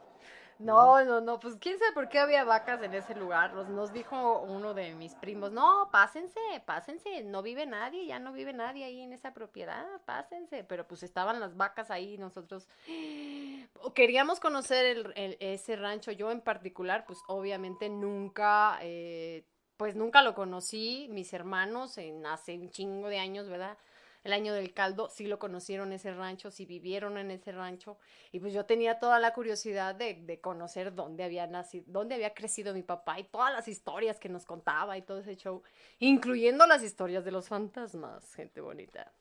No, no, no, pues quién sabe por qué había vacas en ese lugar. Nos, nos dijo uno de mis primos, no, pásense, pásense, no vive nadie, ya no vive nadie ahí en esa propiedad, pásense. Pero pues estaban las vacas ahí y nosotros queríamos conocer el- el- ese rancho. Yo en particular, pues obviamente nunca, eh, pues nunca lo conocí. Mis hermanos en hace un chingo de años, ¿verdad? El año del caldo, sí lo conocieron ese rancho, sí vivieron en ese rancho. Y pues yo tenía toda la curiosidad de, conocer dónde había nacido, dónde había crecido mi papá y todas las historias que nos contaba y todo ese show, incluyendo las historias de los fantasmas, gente bonita.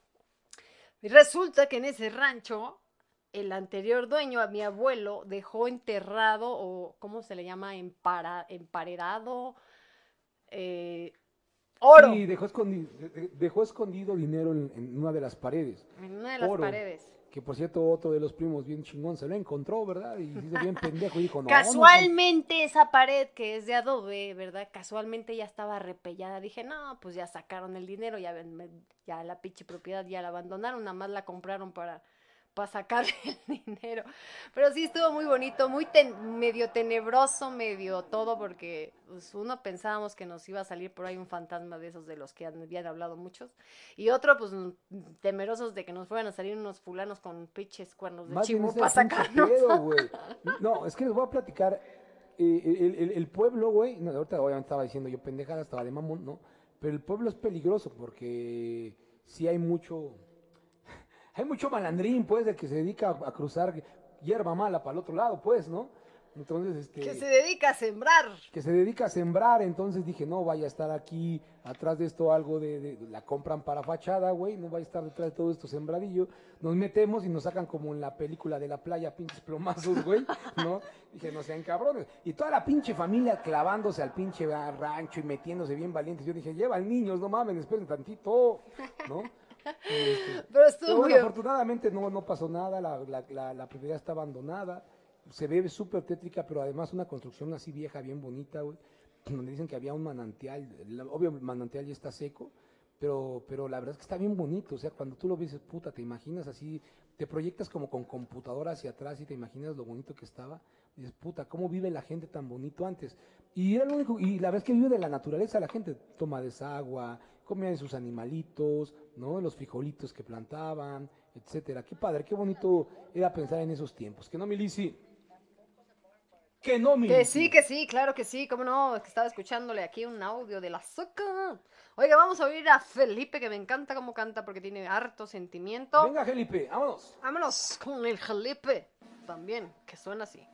Y resulta que en ese rancho, el anterior dueño, a mi abuelo, dejó enterrado, o ¿cómo se le llama? Empara- emparedado, eh, oro. Sí, dejó escondido, dejó escondido dinero en, en una de las paredes. En una de las Oro. paredes. Que por cierto, otro de los primos bien chingón se lo encontró, ¿verdad? Y hizo bien pendejo y dijo, no. no, Casualmente esa pared que es de adobe, ¿verdad? Casualmente ya estaba repellada. Dije, no, pues ya sacaron el dinero, ya, ya la pinche propiedad ya la abandonaron, nada más la compraron para, sacar el dinero. Pero sí estuvo muy bonito, muy ten- medio tenebroso, medio todo, porque pues, uno pensábamos que nos iba a salir por ahí un fantasma de esos de los que habían hablado muchos. Y otro, pues temerosos de que nos fueran a salir unos fulanos con pinches cuernos de chivo para sacarnos. No, es que les voy a platicar. eh, el, el- el pueblo, güey, no, ahorita obviamente estaba diciendo yo pendejada, estaba de mamón, ¿no? Pero el pueblo es peligroso porque sí hay mucho, hay mucho malandrín, pues, el que se dedica a, cruzar hierba mala para el otro lado, pues, ¿no? Entonces, este... Que se dedica a sembrar. que se dedica a sembrar, entonces dije, no vaya a estar aquí atrás de esto algo de, de- la compran para fachada, güey, no vaya a estar detrás de todo esto sembradillo, nos metemos y nos sacan como en la película de la playa, pinches plomazos, güey, ¿no? Dije, no sean cabrones. Y toda la pinche familia clavándose al pinche rancho y metiéndose bien valientes. Yo dije, llevan niños, no mamen, esperen tantito, ¿no? Este, Pero estuvo bueno, muy- afortunadamente no, no pasó nada, la, la, la, la propiedad está abandonada, se ve súper tétrica, pero además una construcción así vieja, bien bonita, güey, donde dicen que había un manantial, obvio el manantial ya está seco, pero, pero la verdad es que está bien bonito, o sea, cuando tú lo ves, puta, te imaginas así, te proyectas como con computadora hacia atrás y te imaginas lo bonito que estaba, y dices, puta, ¿cómo vive la gente tan bonito antes? Y era lo único, y la verdad es que vive de la naturaleza, la gente toma desagua, comía de sus animalitos, ¿no? Los frijolitos que plantaban, etcétera. Qué padre, qué bonito era pensar en esos tiempos. Que no, Milisi. Que no, Milisi. Que sí, que sí, claro que sí, cómo no, es que estaba escuchándole aquí un audio de la soca. Oiga, vamos a oír a Felipe, que me encanta cómo canta porque tiene harto sentimiento. Venga, Felipe, vámonos. Vámonos con el Felipe también, que suena así.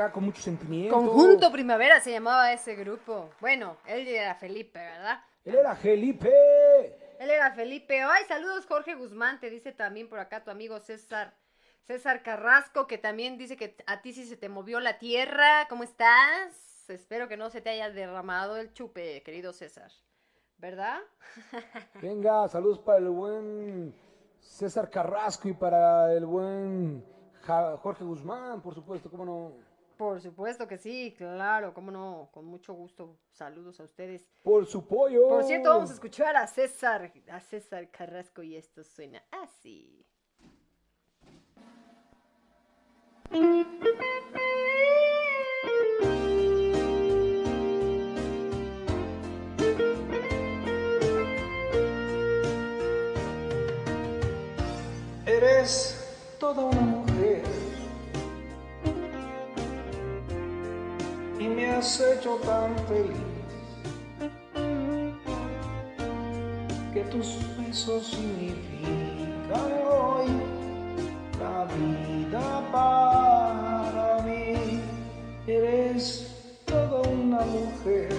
Acá con mucho sentimiento. Conjunto Primavera se llamaba ese grupo. Bueno, él era Felipe, ¿verdad? Él era Felipe. Él era Felipe. Ay, saludos Jorge Guzmán, te dice también por acá tu amigo César. César Carrasco, que también dice que a ti sí se te movió la tierra. ¿Cómo estás? Espero que no se te haya derramado el chupe, querido César. ¿Verdad? Venga, saludos para el buen César Carrasco y para el buen Jorge Guzmán, por supuesto, cómo no. Por supuesto que sí, claro, cómo no, con mucho gusto. Saludos a ustedes. Por su pollo. Por cierto, vamos a escuchar a César, a César Carrasco y esto suena así. Eres toda una has hecho tan feliz que tus besos significan hoy la vida para mí. Eres toda una mujer,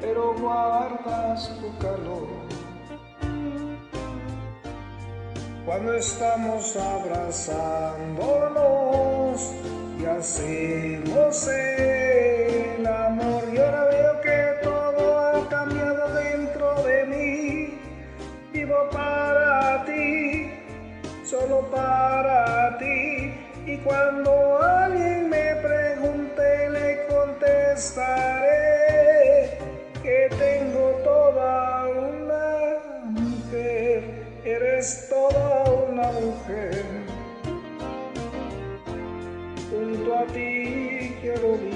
pero guardas tu calor cuando estamos abrazándonos y hacemos el amor. Y ahora veo que todo ha cambiado dentro de mí. Vivo para ti, solo para ti. Y cuando alguien me pregunte, le contestaré que tengo toda una mujer. Eres toda una mujer. Junto a ti quiero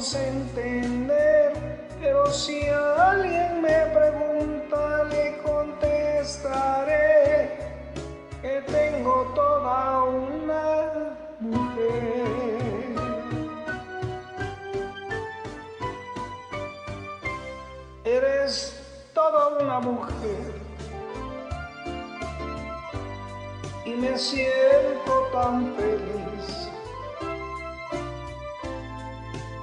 sé entender, pero si alguien me pregunta le contestaré que tengo toda una mujer. Eres toda una mujer y me siento tan feliz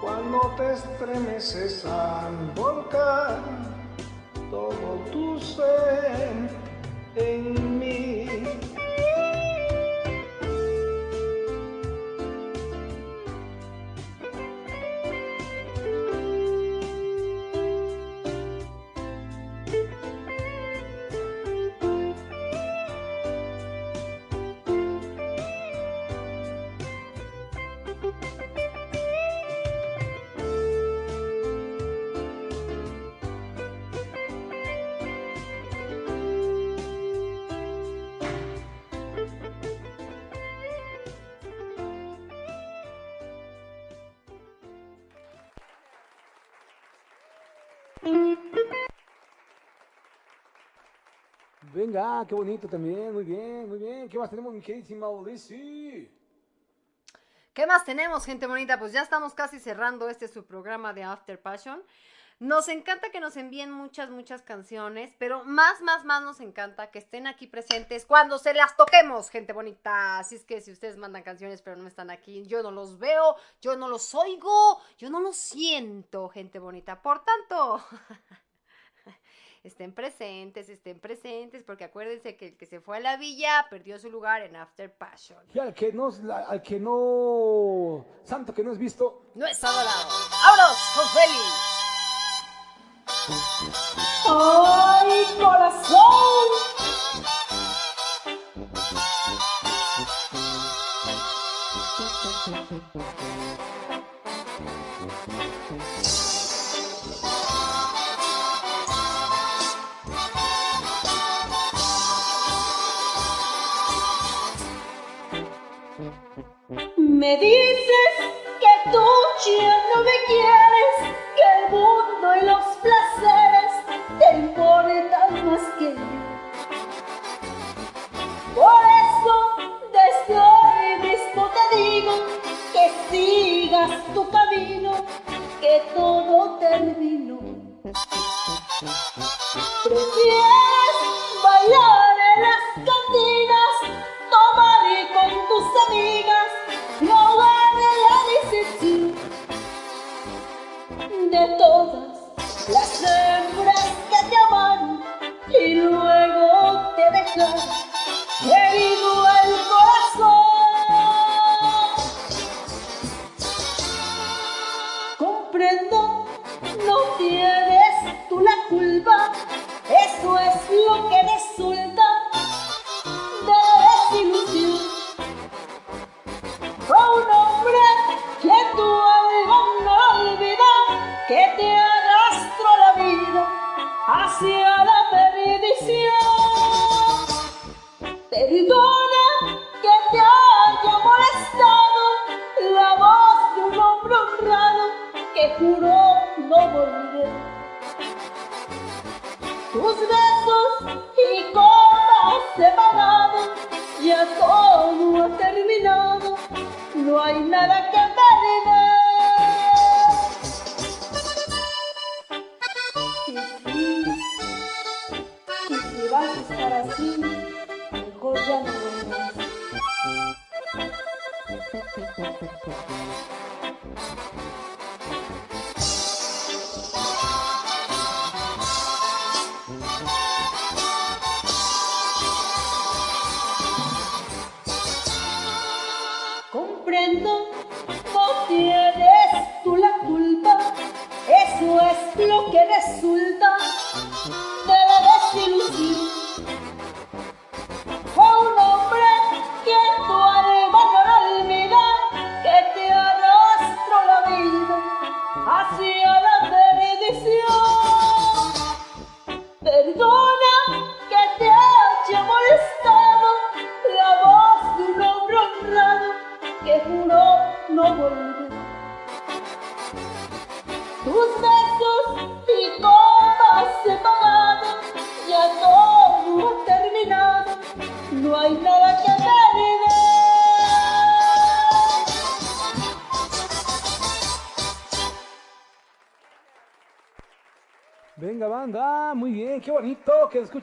cuando te estremeces al volcar todo tu ser en mí. Venga, qué bonito también, muy bien, muy bien. ¿Qué más tenemos, mi queridísima Lizzy? ¿Qué más tenemos, gente bonita? Pues ya estamos casi cerrando este su programa de After Passion. Nos encanta que nos envíen muchas, muchas canciones, pero más, más, más nos encanta que estén aquí presentes cuando se las toquemos, gente bonita. Así es que si ustedes mandan canciones pero no están aquí, yo no los veo, yo no los oigo, yo no los siento, gente bonita. Por tanto, estén presentes, estén presentes, porque acuérdense que el que se fue a la villa perdió su lugar en After Passion. Y al que no, al que no, santo que no es visto, No es adorado. ¡Vámonos con Feli! ¡Ay, corazón! Me dices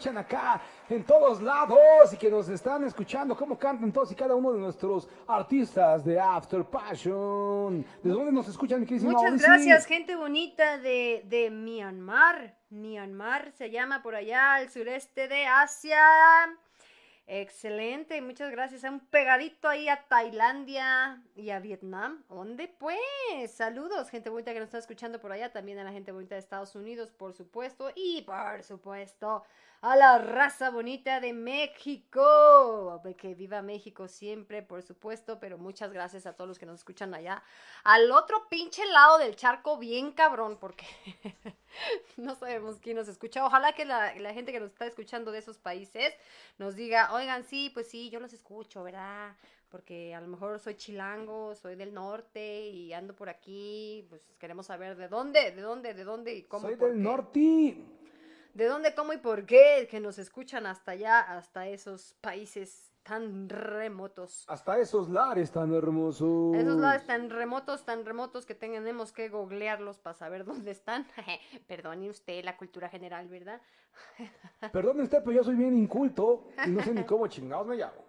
escuchan acá en todos lados y que nos están escuchando cómo cantan todos y cada uno de nuestros artistas de After Passion. ¿De dónde nos escuchan, mi Muchas Odyssey? gracias, gente bonita de, de Myanmar. Myanmar se llama por allá al sureste de Asia. Excelente, muchas gracias. Un pegadito ahí a Tailandia y a Vietnam. ¿Dónde pues? Saludos, gente bonita que nos está escuchando por allá. También a la gente bonita de Estados Unidos, por supuesto. Y por supuesto a la raza bonita de México. Que viva México siempre, por supuesto. Pero muchas gracias a todos los que nos escuchan allá. Al otro pinche lado del charco, bien cabrón, porque no sabemos quién nos escucha. Ojalá que la, la gente que nos está escuchando de esos países nos diga, oigan, sí, pues sí, yo los escucho, ¿verdad? Porque a lo mejor soy chilango, soy del norte y ando por aquí, pues queremos saber de dónde, de dónde, de dónde y cómo. Soy del qué. norte. ¿De dónde, cómo y por qué que nos escuchan hasta allá, hasta esos países tan remotos? Hasta esos lares tan hermosos. Esos lados tan remotos, tan remotos que tenemos que googlearlos para saber dónde están. Perdone usted la cultura general, ¿verdad? Perdone usted, pero yo soy bien inculto y no sé ni cómo chingados me llamo.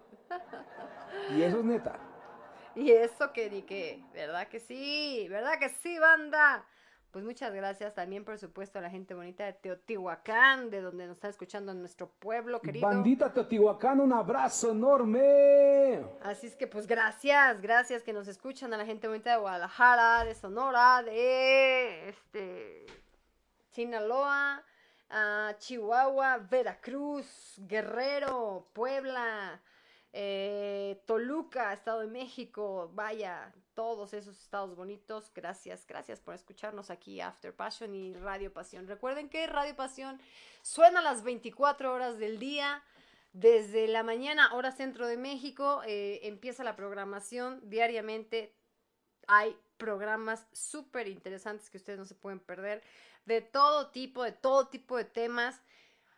Y eso es neta. Y eso que di que, ¿verdad que sí? ¿Verdad que sí, banda? Pues muchas gracias también, por supuesto, a la gente bonita de Teotihuacán, de donde nos está escuchando en nuestro pueblo querido. Bandita Teotihuacán, un abrazo enorme. Así es que pues gracias, gracias que nos escuchan a la gente bonita de Guadalajara, de Sonora, de este Sinaloa, a Chihuahua, Veracruz, Guerrero, Puebla, eh, Toluca, Estado de México, vaya, todos esos estados bonitos. Gracias, gracias por escucharnos aquí After Passion y Radio Pasión. Recuerden que Radio Pasión suena a las 24 horas del día. Desde la mañana, hora centro de México, eh, empieza la programación diariamente. Hay programas súper interesantes que ustedes no se pueden perder, de todo tipo, de todo tipo de temas.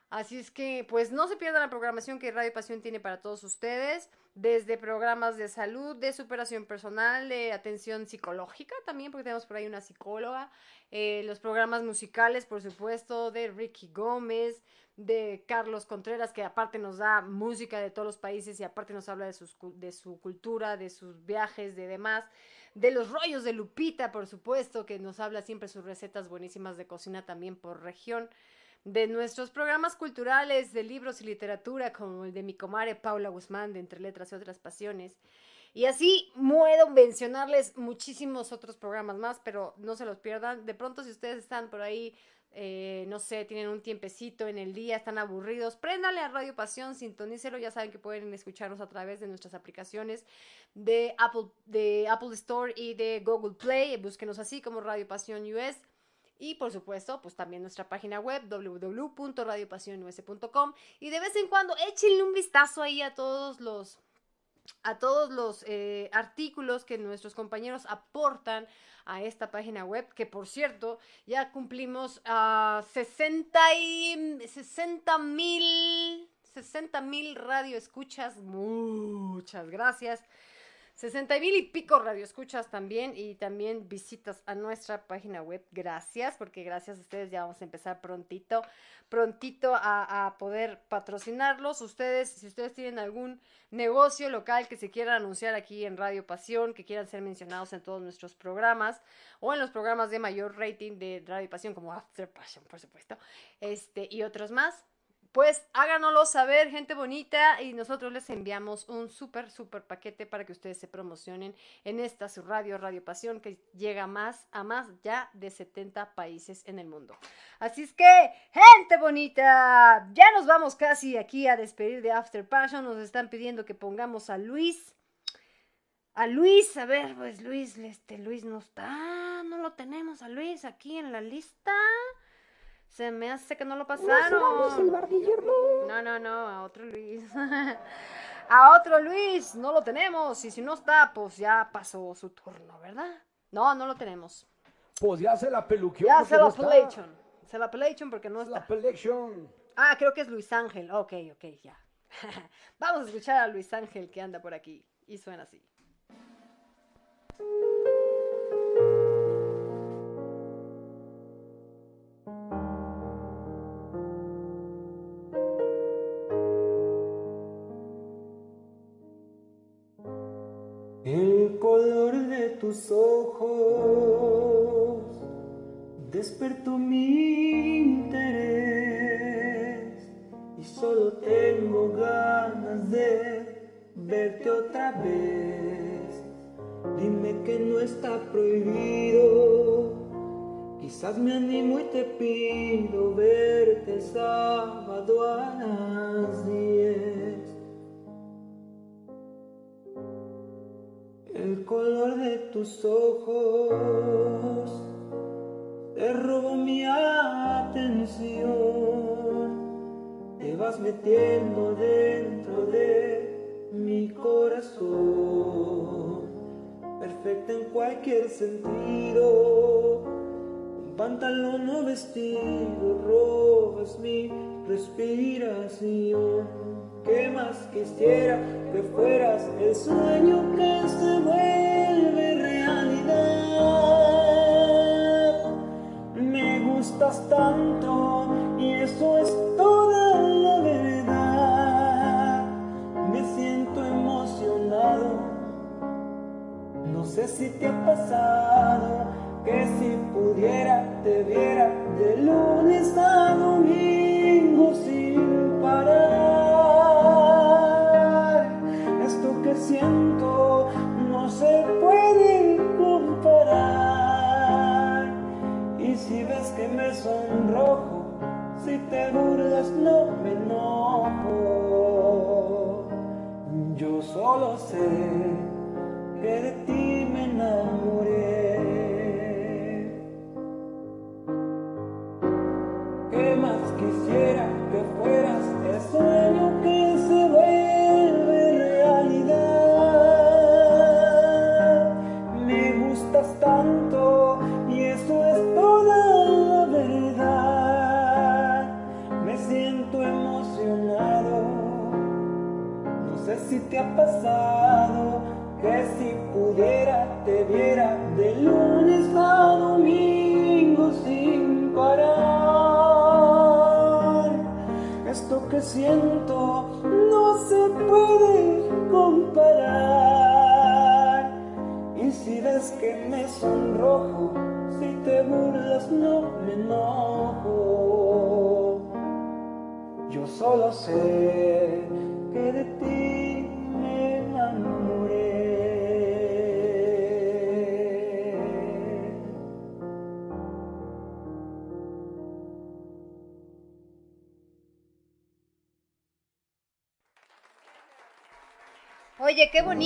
Así es que, pues no se pierdan la programación que Radio Pasión tiene para todos ustedes, desde programas de salud, de superación personal, de atención psicológica también, porque tenemos por ahí una psicóloga, eh, los programas musicales, por supuesto, de Ricky Gómez, de Carlos Contreras, que aparte nos da música de todos los países y aparte nos habla de, sus, de su cultura, de sus viajes, de demás, de los rollos de Lupita, por supuesto, que nos habla siempre sus recetas buenísimas de cocina también por región de nuestros programas culturales de libros y literatura, como el de mi comadre Paula Guzmán, de Entre Letras y Otras Pasiones. Y así puedo mencionarles muchísimos otros programas más, pero no se los pierdan. De pronto, si ustedes están por ahí, eh, no sé, tienen un tiempecito en el día, están aburridos, préndale a Radio Pasión, sintonícelo. Ya saben que pueden escucharnos a través de nuestras aplicaciones de Apple, de Apple Store y de Google Play. Búsquenos así como Radio Pasión US. Y por supuesto, pues también nuestra página web www.radiopasionus.com y de vez en cuando échenle un vistazo ahí a todos los a todos los eh, artículos que nuestros compañeros aportan a esta página web, que por cierto, ya cumplimos a 60 y 60 mil 60 mil radio escuchas, muchas gracias. 60 mil y pico radioescuchas también y también visitas a nuestra página web. Gracias, porque gracias a ustedes ya vamos a empezar prontito, prontito a, a poder patrocinarlos. Ustedes, si ustedes tienen algún negocio local que se quieran anunciar aquí en Radio Pasión, que quieran ser mencionados en todos nuestros programas o en los programas de mayor rating de Radio Pasión, como After Passion, por supuesto, este y otros más. Pues háganoslo saber, gente bonita, y nosotros les enviamos un súper, súper paquete para que ustedes se promocionen en esta su radio, Radio Pasión, que llega más a más ya de 70 países en el mundo. Así es que, gente bonita, ya nos vamos casi aquí a despedir de After Passion. Nos están pidiendo que pongamos a Luis. A Luis, a ver, pues Luis, este Luis no está, no lo tenemos a Luis aquí en la lista. Se me hace que no lo pasaron. No. No, no, no, a otro Luis. a otro Luis, no lo tenemos. Y si no está, pues ya pasó su turno, ¿verdad? No, no lo tenemos. Pues ya se la peluqueó. Ya se no la pelation. Se la pelation porque no está. La pelation. Ah, creo que es Luis Ángel. Ok, ok, ya. Vamos a escuchar a Luis Ángel que anda por aquí. Y suena así. Tus ojos despertó mi interés y solo tengo ganas de verte otra vez. Dime que no está prohibido, quizás me animo y te pido verte sábado a las 10. El color de tus ojos te robó mi atención. Te vas metiendo dentro de mi corazón. Perfecta en cualquier sentido. Un pantalón o vestido robas mi respiración. ¿Qué más quisiera que fueras el sueño que se vuelve realidad? Me gustas tanto y eso es toda la verdad. Me siento emocionado. No sé si te ha pasado que si pudiera te viera de lunes a domingo sin no me enojo. Yo solo sé que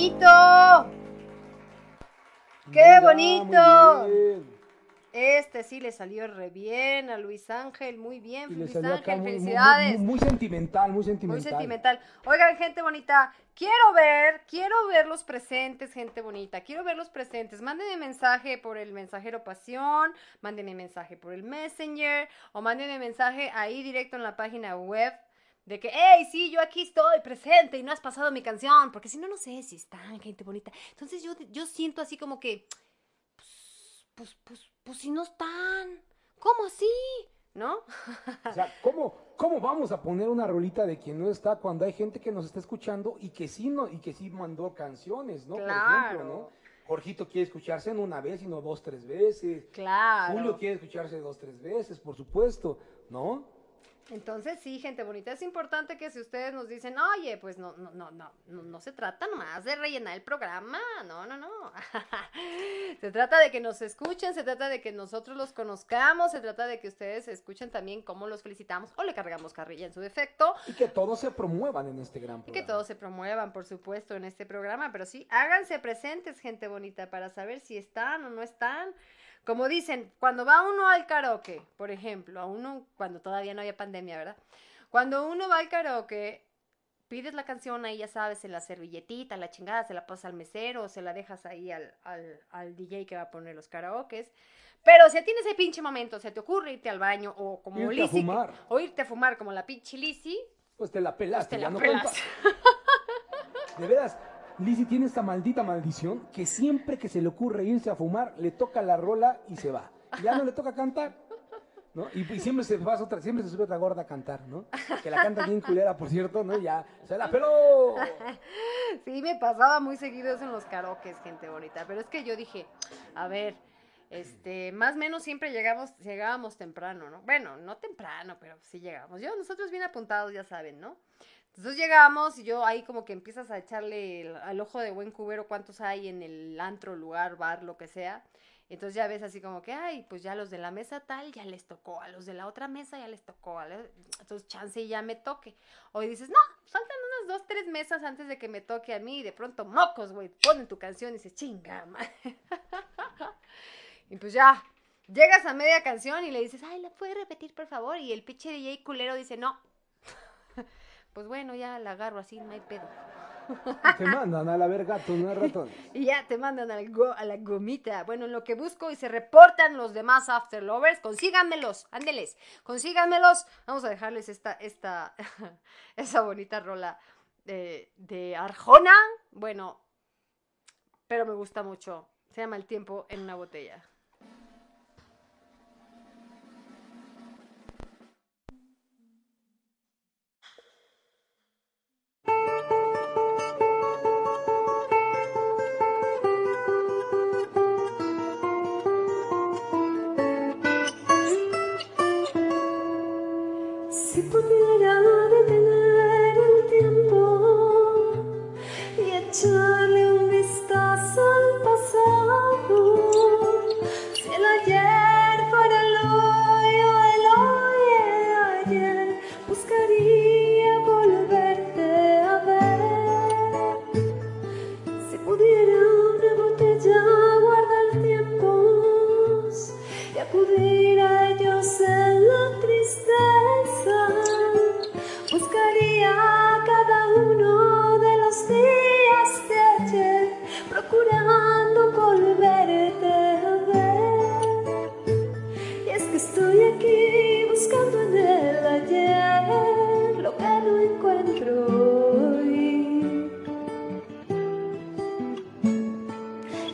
bonito. ¡Qué bonito! Este sí le salió re bien a Luis Ángel, muy bien, Luis Ángel, muy, muy- felicidades. muy- muy sentimental, muy sentimental. Muy sentimental. Oigan, gente bonita, quiero ver, quiero ver los presentes, gente bonita. Quiero ver los presentes. Mándenme mensaje por el mensajero pasión, mándenme mensaje por el messenger o mándenme mensaje ahí directo en la página web de que, hey, sí, yo aquí estoy presente y no has pasado mi canción, porque si no, no sé si están, gente bonita. Entonces yo, yo siento así como que, pues, pues, pues, pues si no están, ¿cómo así? ¿No? O sea, ¿cómo, ¿cómo vamos a poner una rolita de quien no está cuando hay gente que nos está escuchando y que sí, no, y que sí mandó canciones, ¿no? Por ejemplo, Claro. ¿no? Jorgito quiere escucharse en una vez y no dos, tres veces. Claro. Julio quiere escucharse dos, tres veces, por supuesto, ¿no? Entonces, sí, gente bonita, es importante que si ustedes nos dicen, oye, pues no, no, no, no, no, no se trata nomás de rellenar el programa, no, no, no. se trata de que nos escuchen, se trata de que nosotros los conozcamos, se trata de que ustedes escuchen también cómo los felicitamos o le cargamos carrilla en su defecto Y que todos se promuevan en este gran y que programa. todos se promuevan, por supuesto, en este programa, pero sí, háganse presentes, gente bonita, para saber si están o no están. Como dicen, cuando va uno al karaoke, por ejemplo, a uno, cuando todavía no había pandemia, ¿verdad? Cuando uno va al karaoke, pides la canción ahí, ya sabes, en la servilletita, la chingada, se la pasas al mesero, o se la dejas ahí al, al, al DJ que va a poner los karaokes. Pero si a ti en ese pinche momento se te ocurre irte al baño o como Irte a fumar. o irte a fumar como la pinche Lizzy, Pues te la pelaste, te ya la no pelas. cuenta. De veras, Lizzy tiene esta maldita maldición que siempre que se le ocurre irse a fumar, le toca la rola y se va. Ya no le toca cantar. ¿No? Y, siempre se pasa otra, siempre se sube otra gorda a cantar, ¿no? Que la canta bien culera, por cierto, ¿no? Ya, se la peló. Sí, me pasaba muy seguido eso en los karaokes, gente bonita. Pero es que yo dije, a ver, este, más o menos siempre llegamos, llegábamos temprano, ¿no? Bueno, no temprano, pero sí llegábamos. Yo, nosotros bien apuntados, ya saben, ¿no? Entonces llegamos y yo ahí como que empiezas a echarle al ojo de buen cubero cuántos hay en el antro, lugar, bar, lo que sea. Entonces ya ves así como que, ay, pues ya los de la mesa tal ya les tocó, a los de la otra mesa ya les tocó, a la- entonces chance y ya me toque. O dices, no, faltan unas dos, tres mesas antes de que me toque a mí y de pronto mocos, güey, ponen tu canción y dices, chinga, madre". Y pues ya, llegas a media canción y le dices, ay, ¿la puedes repetir, por favor? Y el pinche DJ culero dice, no. Pues bueno, ya la agarro así, no hay pedo. Te mandan a la verga gato, no ratón. Y ya te mandan al go- a la gomita. Bueno, en lo que busco y se reportan los demás After Lovers, consíganmelos, ándeles, consíganmelos. Vamos a dejarles esta, esta, esa bonita rola de, de Arjona. Bueno, pero me gusta mucho. Se llama El tiempo en una botella.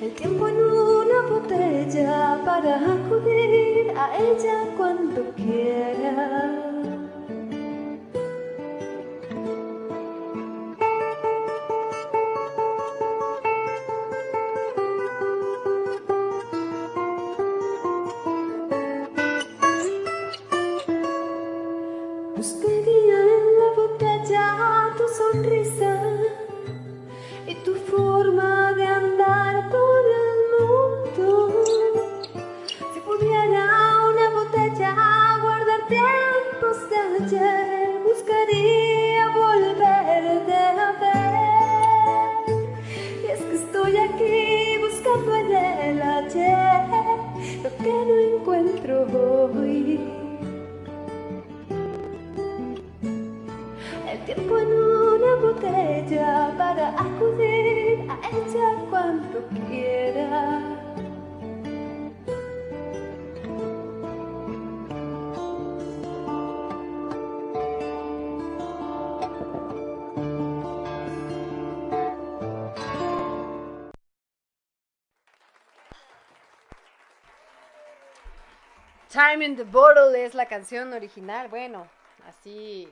El tiempo en una botella para acudir a ella cuando quiera. In the Bottle es la canción original. Bueno, así.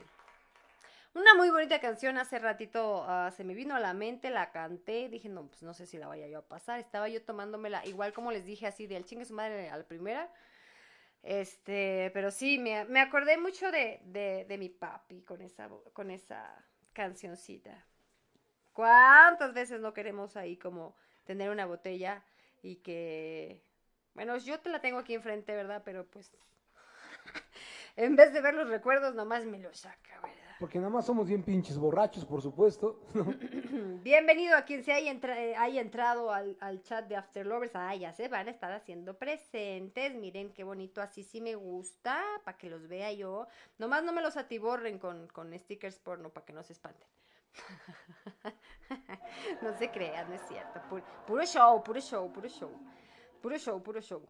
Una muy bonita canción. Hace ratito ah, se me vino a la mente, la canté. Dije, no, pues no sé si la vaya yo a pasar. Estaba yo tomándomela, igual como les dije, así del chingue su madre a la primera. Este, pero sí, me, me acordé mucho de, de, de mi papi con esa, con esa cancioncita. ¿Cuántas veces no queremos ahí como tener una botella y que... Bueno, yo te la tengo aquí enfrente, ¿verdad? Pero pues... en vez de ver los recuerdos, nomás me los saca, ¿verdad? Porque nada más somos bien pinches borrachos, por supuesto. Bienvenido a quien se haya, entra- eh, haya entrado al, al chat de After Lovers. Ah, ya se van a estar haciendo presentes. Miren qué bonito, así sí me gusta, para que los vea yo. Nomás no me los atiborren con, con stickers porno, para que no se espanten. no se crean, no es cierto. Pu- puro show, puro show, puro show. Puro show, puro show.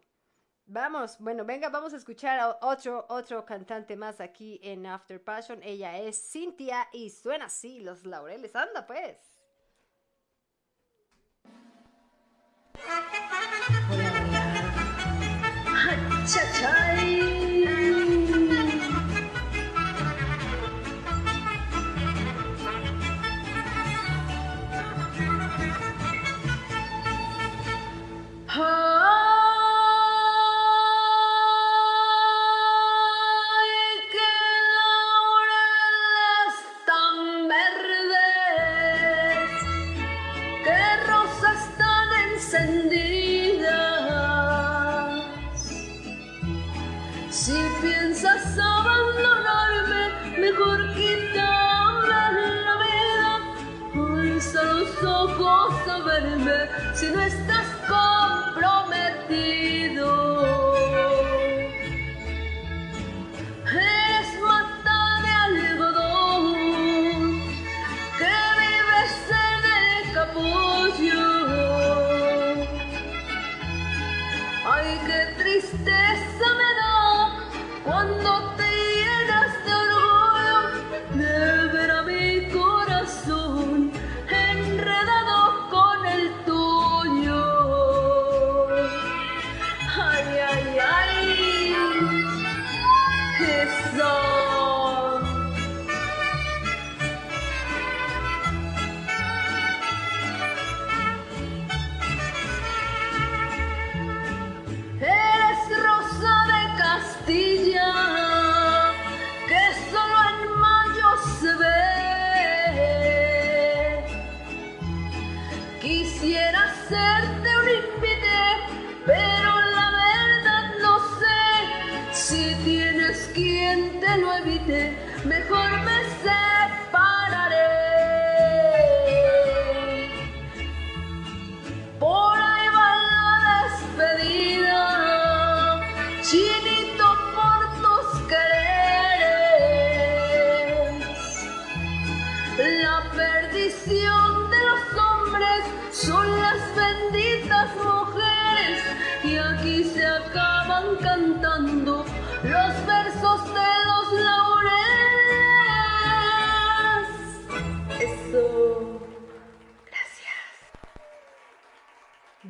Vamos, bueno, venga, vamos a escuchar a otro, otro cantante más aquí en After Passion. Ella es Cintia y suena así, los laureles. Anda, pues. Ay, ojos a verme si no estás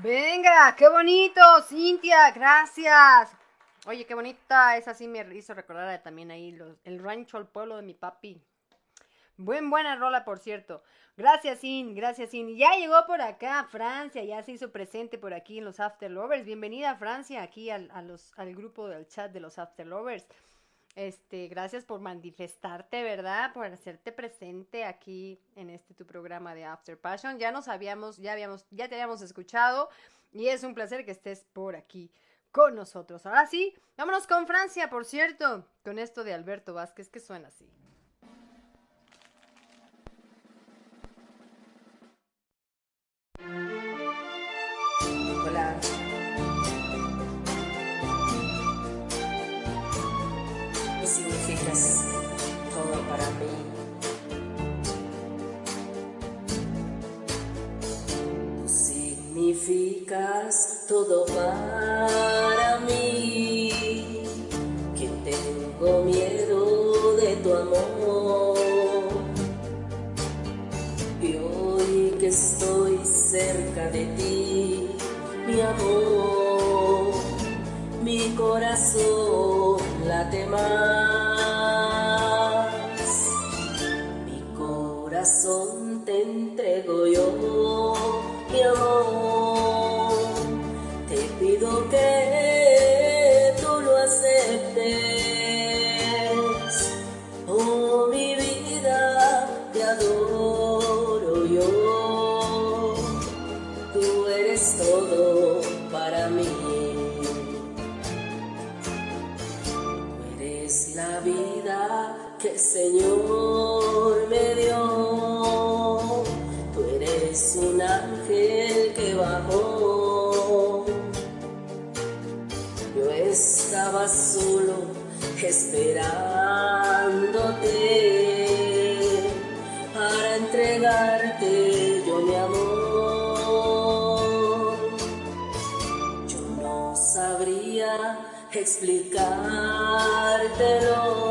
Venga, qué bonito, Cintia, gracias. Oye, qué bonita, esa sí me hizo recordar también ahí los- el rancho, el pueblo de mi papi. Buen, buena rola, por cierto. Gracias, Sin, gracias, Sin. Ya llegó por acá Francia, ya se hizo presente por aquí en los After Lovers. Bienvenida, Francia, aquí al, al grupo del chat de los After Lovers. Este, gracias por manifestarte, ¿verdad? Por hacerte presente aquí en este tu programa de After Passion. Ya nos habíamos, ya habíamos, ya te habíamos escuchado y es un placer que estés por aquí con nosotros. Ahora sí, vámonos con Francia, por cierto, con esto de Alberto Vázquez que suena así. Todo para mí. Que tengo miedo de tu amor. Y hoy que estoy cerca de ti, mi amor, mi corazón explicártelo,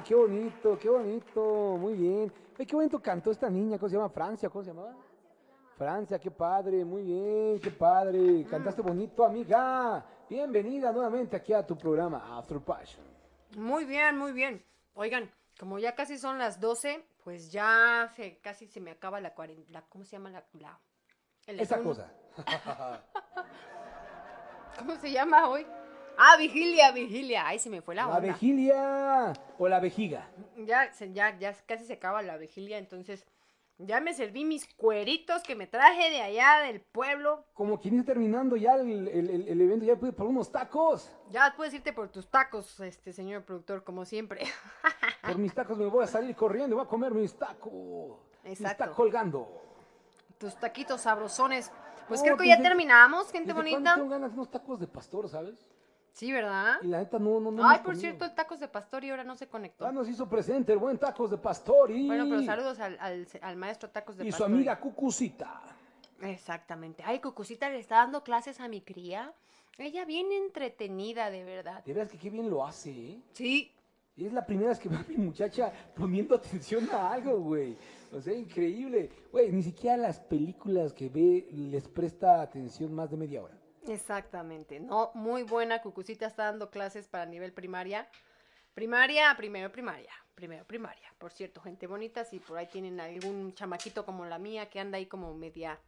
Venga, qué bonito, qué bonito, muy bien. Ay, qué bonito cantó esta niña, ¿cómo se llama? Francia, ¿cómo se llamaba? Francia, qué padre, muy bien, qué padre. Cantaste bonito, amiga. Bienvenida nuevamente aquí a tu programa After Passion. Muy bien, muy bien. Oigan, como ya casi son las 12, pues ya se, casi se me acaba la cuarentena. ¿Cómo se llama la, la- el Esa cosa. ¿Cómo se llama hoy? Ah, vigilia, vigilia. Ay, se me fue la, La onda. vigilia o la vejiga. Ya, ya, ya casi se acaba la vigilia, entonces ya me serví mis cueritos que me traje de allá del pueblo. Como quien está terminando ya el, el- el- el evento, ya puede por unos tacos. Ya puedes irte por tus tacos, este señor productor, como siempre. Por mis tacos me voy a salir corriendo y voy a comer mis tacos. Exacto. está colgando. Tus taquitos sabrosones. Pues No, creo que pues ya terminamos, gente ¿Desde cuándo bonita. tengo ganas unos tacos de pastor, ¿sabes? Sí, ¿verdad? Y la neta no, no, no. Ay, por comido. cierto, el tacos de pastor y ahora no se conectó. Ya nos hizo presente el buen tacos de pastor y, Bueno, pero saludos al, al- al maestro tacos de y su pastor. amiga Cucucita. Exactamente. Ay, Cucucita le está dando clases a mi cría. Ella bien entretenida, de verdad. De veras que qué bien lo hace, ¿eh? Sí. Y es la primera vez que veo a mi muchacha poniendo atención a algo, güey. O sea, increíble. Güey, ni siquiera las películas que ve les presta atención más de media hora. Exactamente, no, muy buena. Cucucita está dando clases para nivel primaria. Primaria, primero primaria, primero primaria. Por cierto, gente bonita, si por ahí tienen algún chamaquito como la mía que anda ahí como media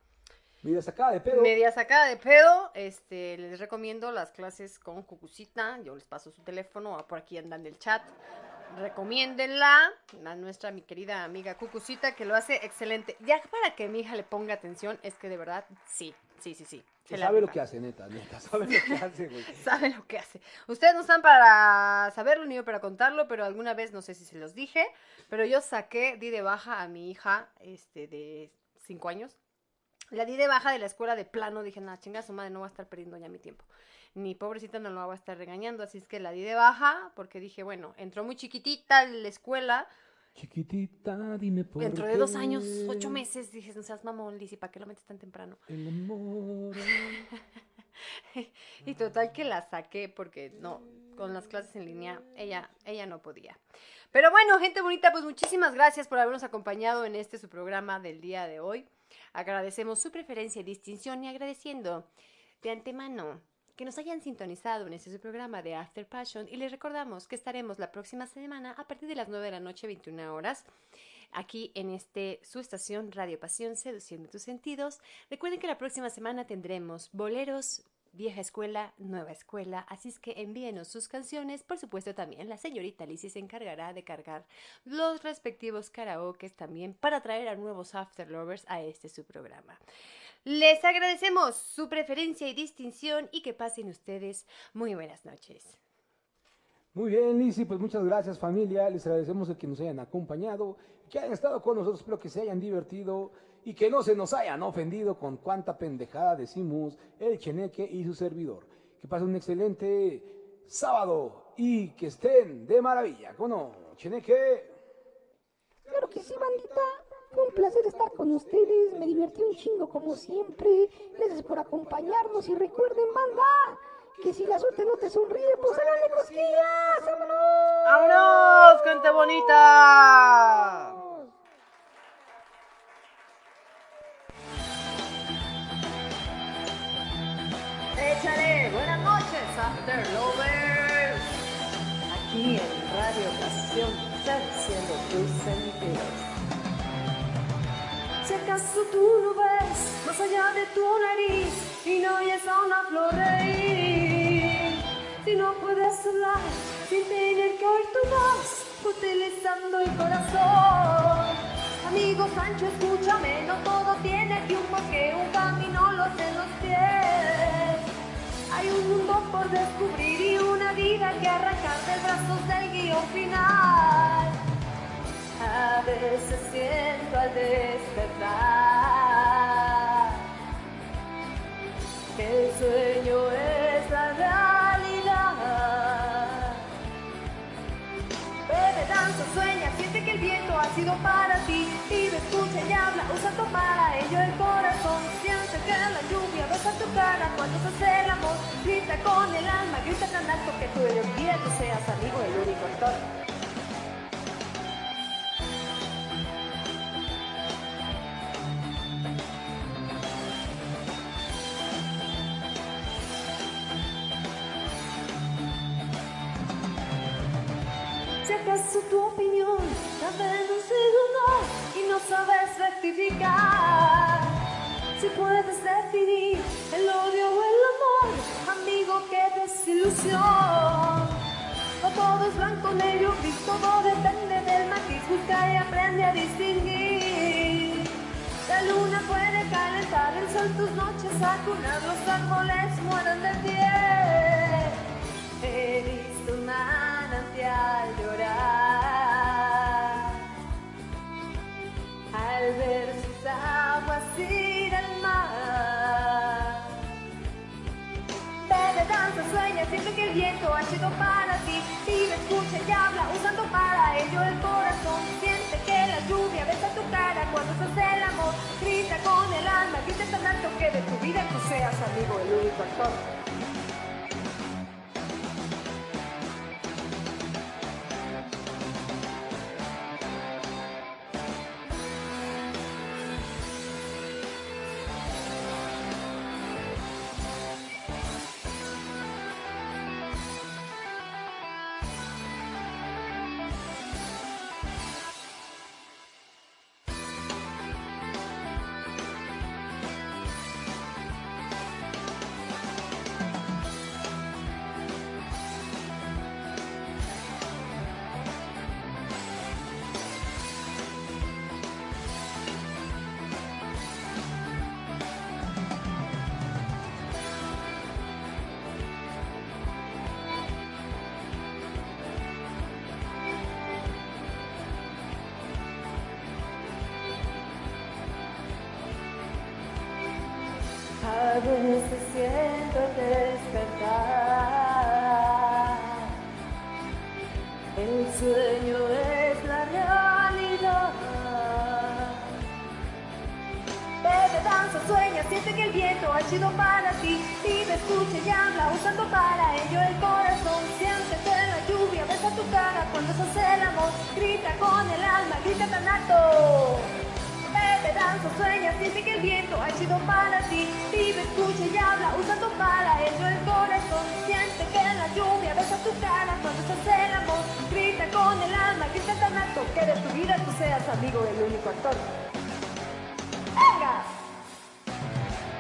Mira, sacada de pedo. media sacada de pedo, este, les recomiendo las clases con Cucucita. Yo les paso su teléfono, ah, por aquí anda en el chat. Recomiéndenla a nuestra, mi querida amiga Cucucita, que lo hace excelente. Ya para que mi hija le ponga atención, es que de verdad, sí, sí, sí, sí. Se la sabe lo que hace, neta, neta. Sabe lo que hace, güey. Sabe lo que hace. Ustedes no están para saberlo ni yo para contarlo, pero alguna vez, no sé si se los dije, pero yo saqué, di de baja a mi hija este, de 5 años. La di de baja de la escuela de plano. Dije, nada, chinga su madre, no va a estar perdiendo ya mi tiempo. Ni pobrecita no lo va a estar regañando. Así es que la di de baja porque dije, bueno, entró muy chiquitita en la escuela. Chiquitita, dime por Dentro de dos años, ocho meses, dije, no seas mamón, Lizzy, ¿para qué lo metes tan temprano? El amor. y total que la saqué porque no, con las clases en línea, ella, ella no podía. Pero bueno, gente bonita, pues muchísimas gracias por habernos acompañado en este su programa del día de hoy. Agradecemos su preferencia y distinción y agradeciendo de antemano que nos hayan sintonizado en este su programa de After Passion y les recordamos que estaremos la próxima semana a partir de las 9 de la noche, 21 horas, aquí en este su estación Radio Pasión Seduciendo tus sentidos. Recuerden que la próxima semana tendremos boleros, vieja escuela, nueva escuela, así es que envíenos sus canciones. Por supuesto también la señorita Lizzie se encargará de cargar los respectivos karaokes también para traer a nuevos After Lovers a este su programa. Les agradecemos su preferencia y distinción y que pasen ustedes muy buenas noches. Muy bien, Lizzy, pues muchas gracias familia, les agradecemos el que nos hayan acompañado, que hayan estado con nosotros, espero que se hayan divertido y que no se nos hayan ofendido con cuánta pendejada decimos el Cheneque y su servidor. Que pasen un excelente sábado y que estén de maravilla. ¿Cómo no, Cheneque? Claro que sí, bandita. Fue un placer estar con ustedes. Me divertí un chingo como siempre. Gracias por acompañarnos y recuerden, banda, que si la suerte no te sonríe, pues háganle cosquillas. ¡Vámonos! ¡Vámonos, gente bonita! Échale, buenas noches, After Lovers. Aquí en Radio Pasión, seduciendo tus sentidos. Si acaso tú no ves más allá de tu nariz y no oyes una flor reír, si no puedes hablar sin tener que oír tu voz, utilizando el corazón. Amigo Sancho, escúchame, no todo tiene que un camino, los en los pies. Hay un mundo por descubrir y una vida que arrancar de brazos del guion final. A veces siento al despertar que el sueño es la realidad. Bebe, danza, sueña, siente que el viento ha sido para ti. Vive, escucha y habla, usando para ello el corazón. Siente que la lluvia besa tu cara cuando se hace el amor. Grita con el alma, grita tan alto que tú el día tú seas amigo del único actor. Acaso tu opinión en un segundo y no sabes rectificar. Si puedes definir el odio o el amor, amigo, qué desilusión. No todo es blanco, negro, gris, todo depende del matiz. Busca y aprende a distinguir. La luna puede calentar el sol, tus noches acunar, los árboles mueren de pie. He visto un manantial llorar al ver sus aguas ir al mar. Bebe, danza, sueña, siente que el viento ha sido para ti. Vive, escucha y habla, usando para ello el corazón. Siente que la lluvia besa tu cara cuando se el amor. Grita con el alma, grita tan alto que de tu vida tú seas amigo, el único actor. this. tan alto que de tu vida tú seas amigo del único actor.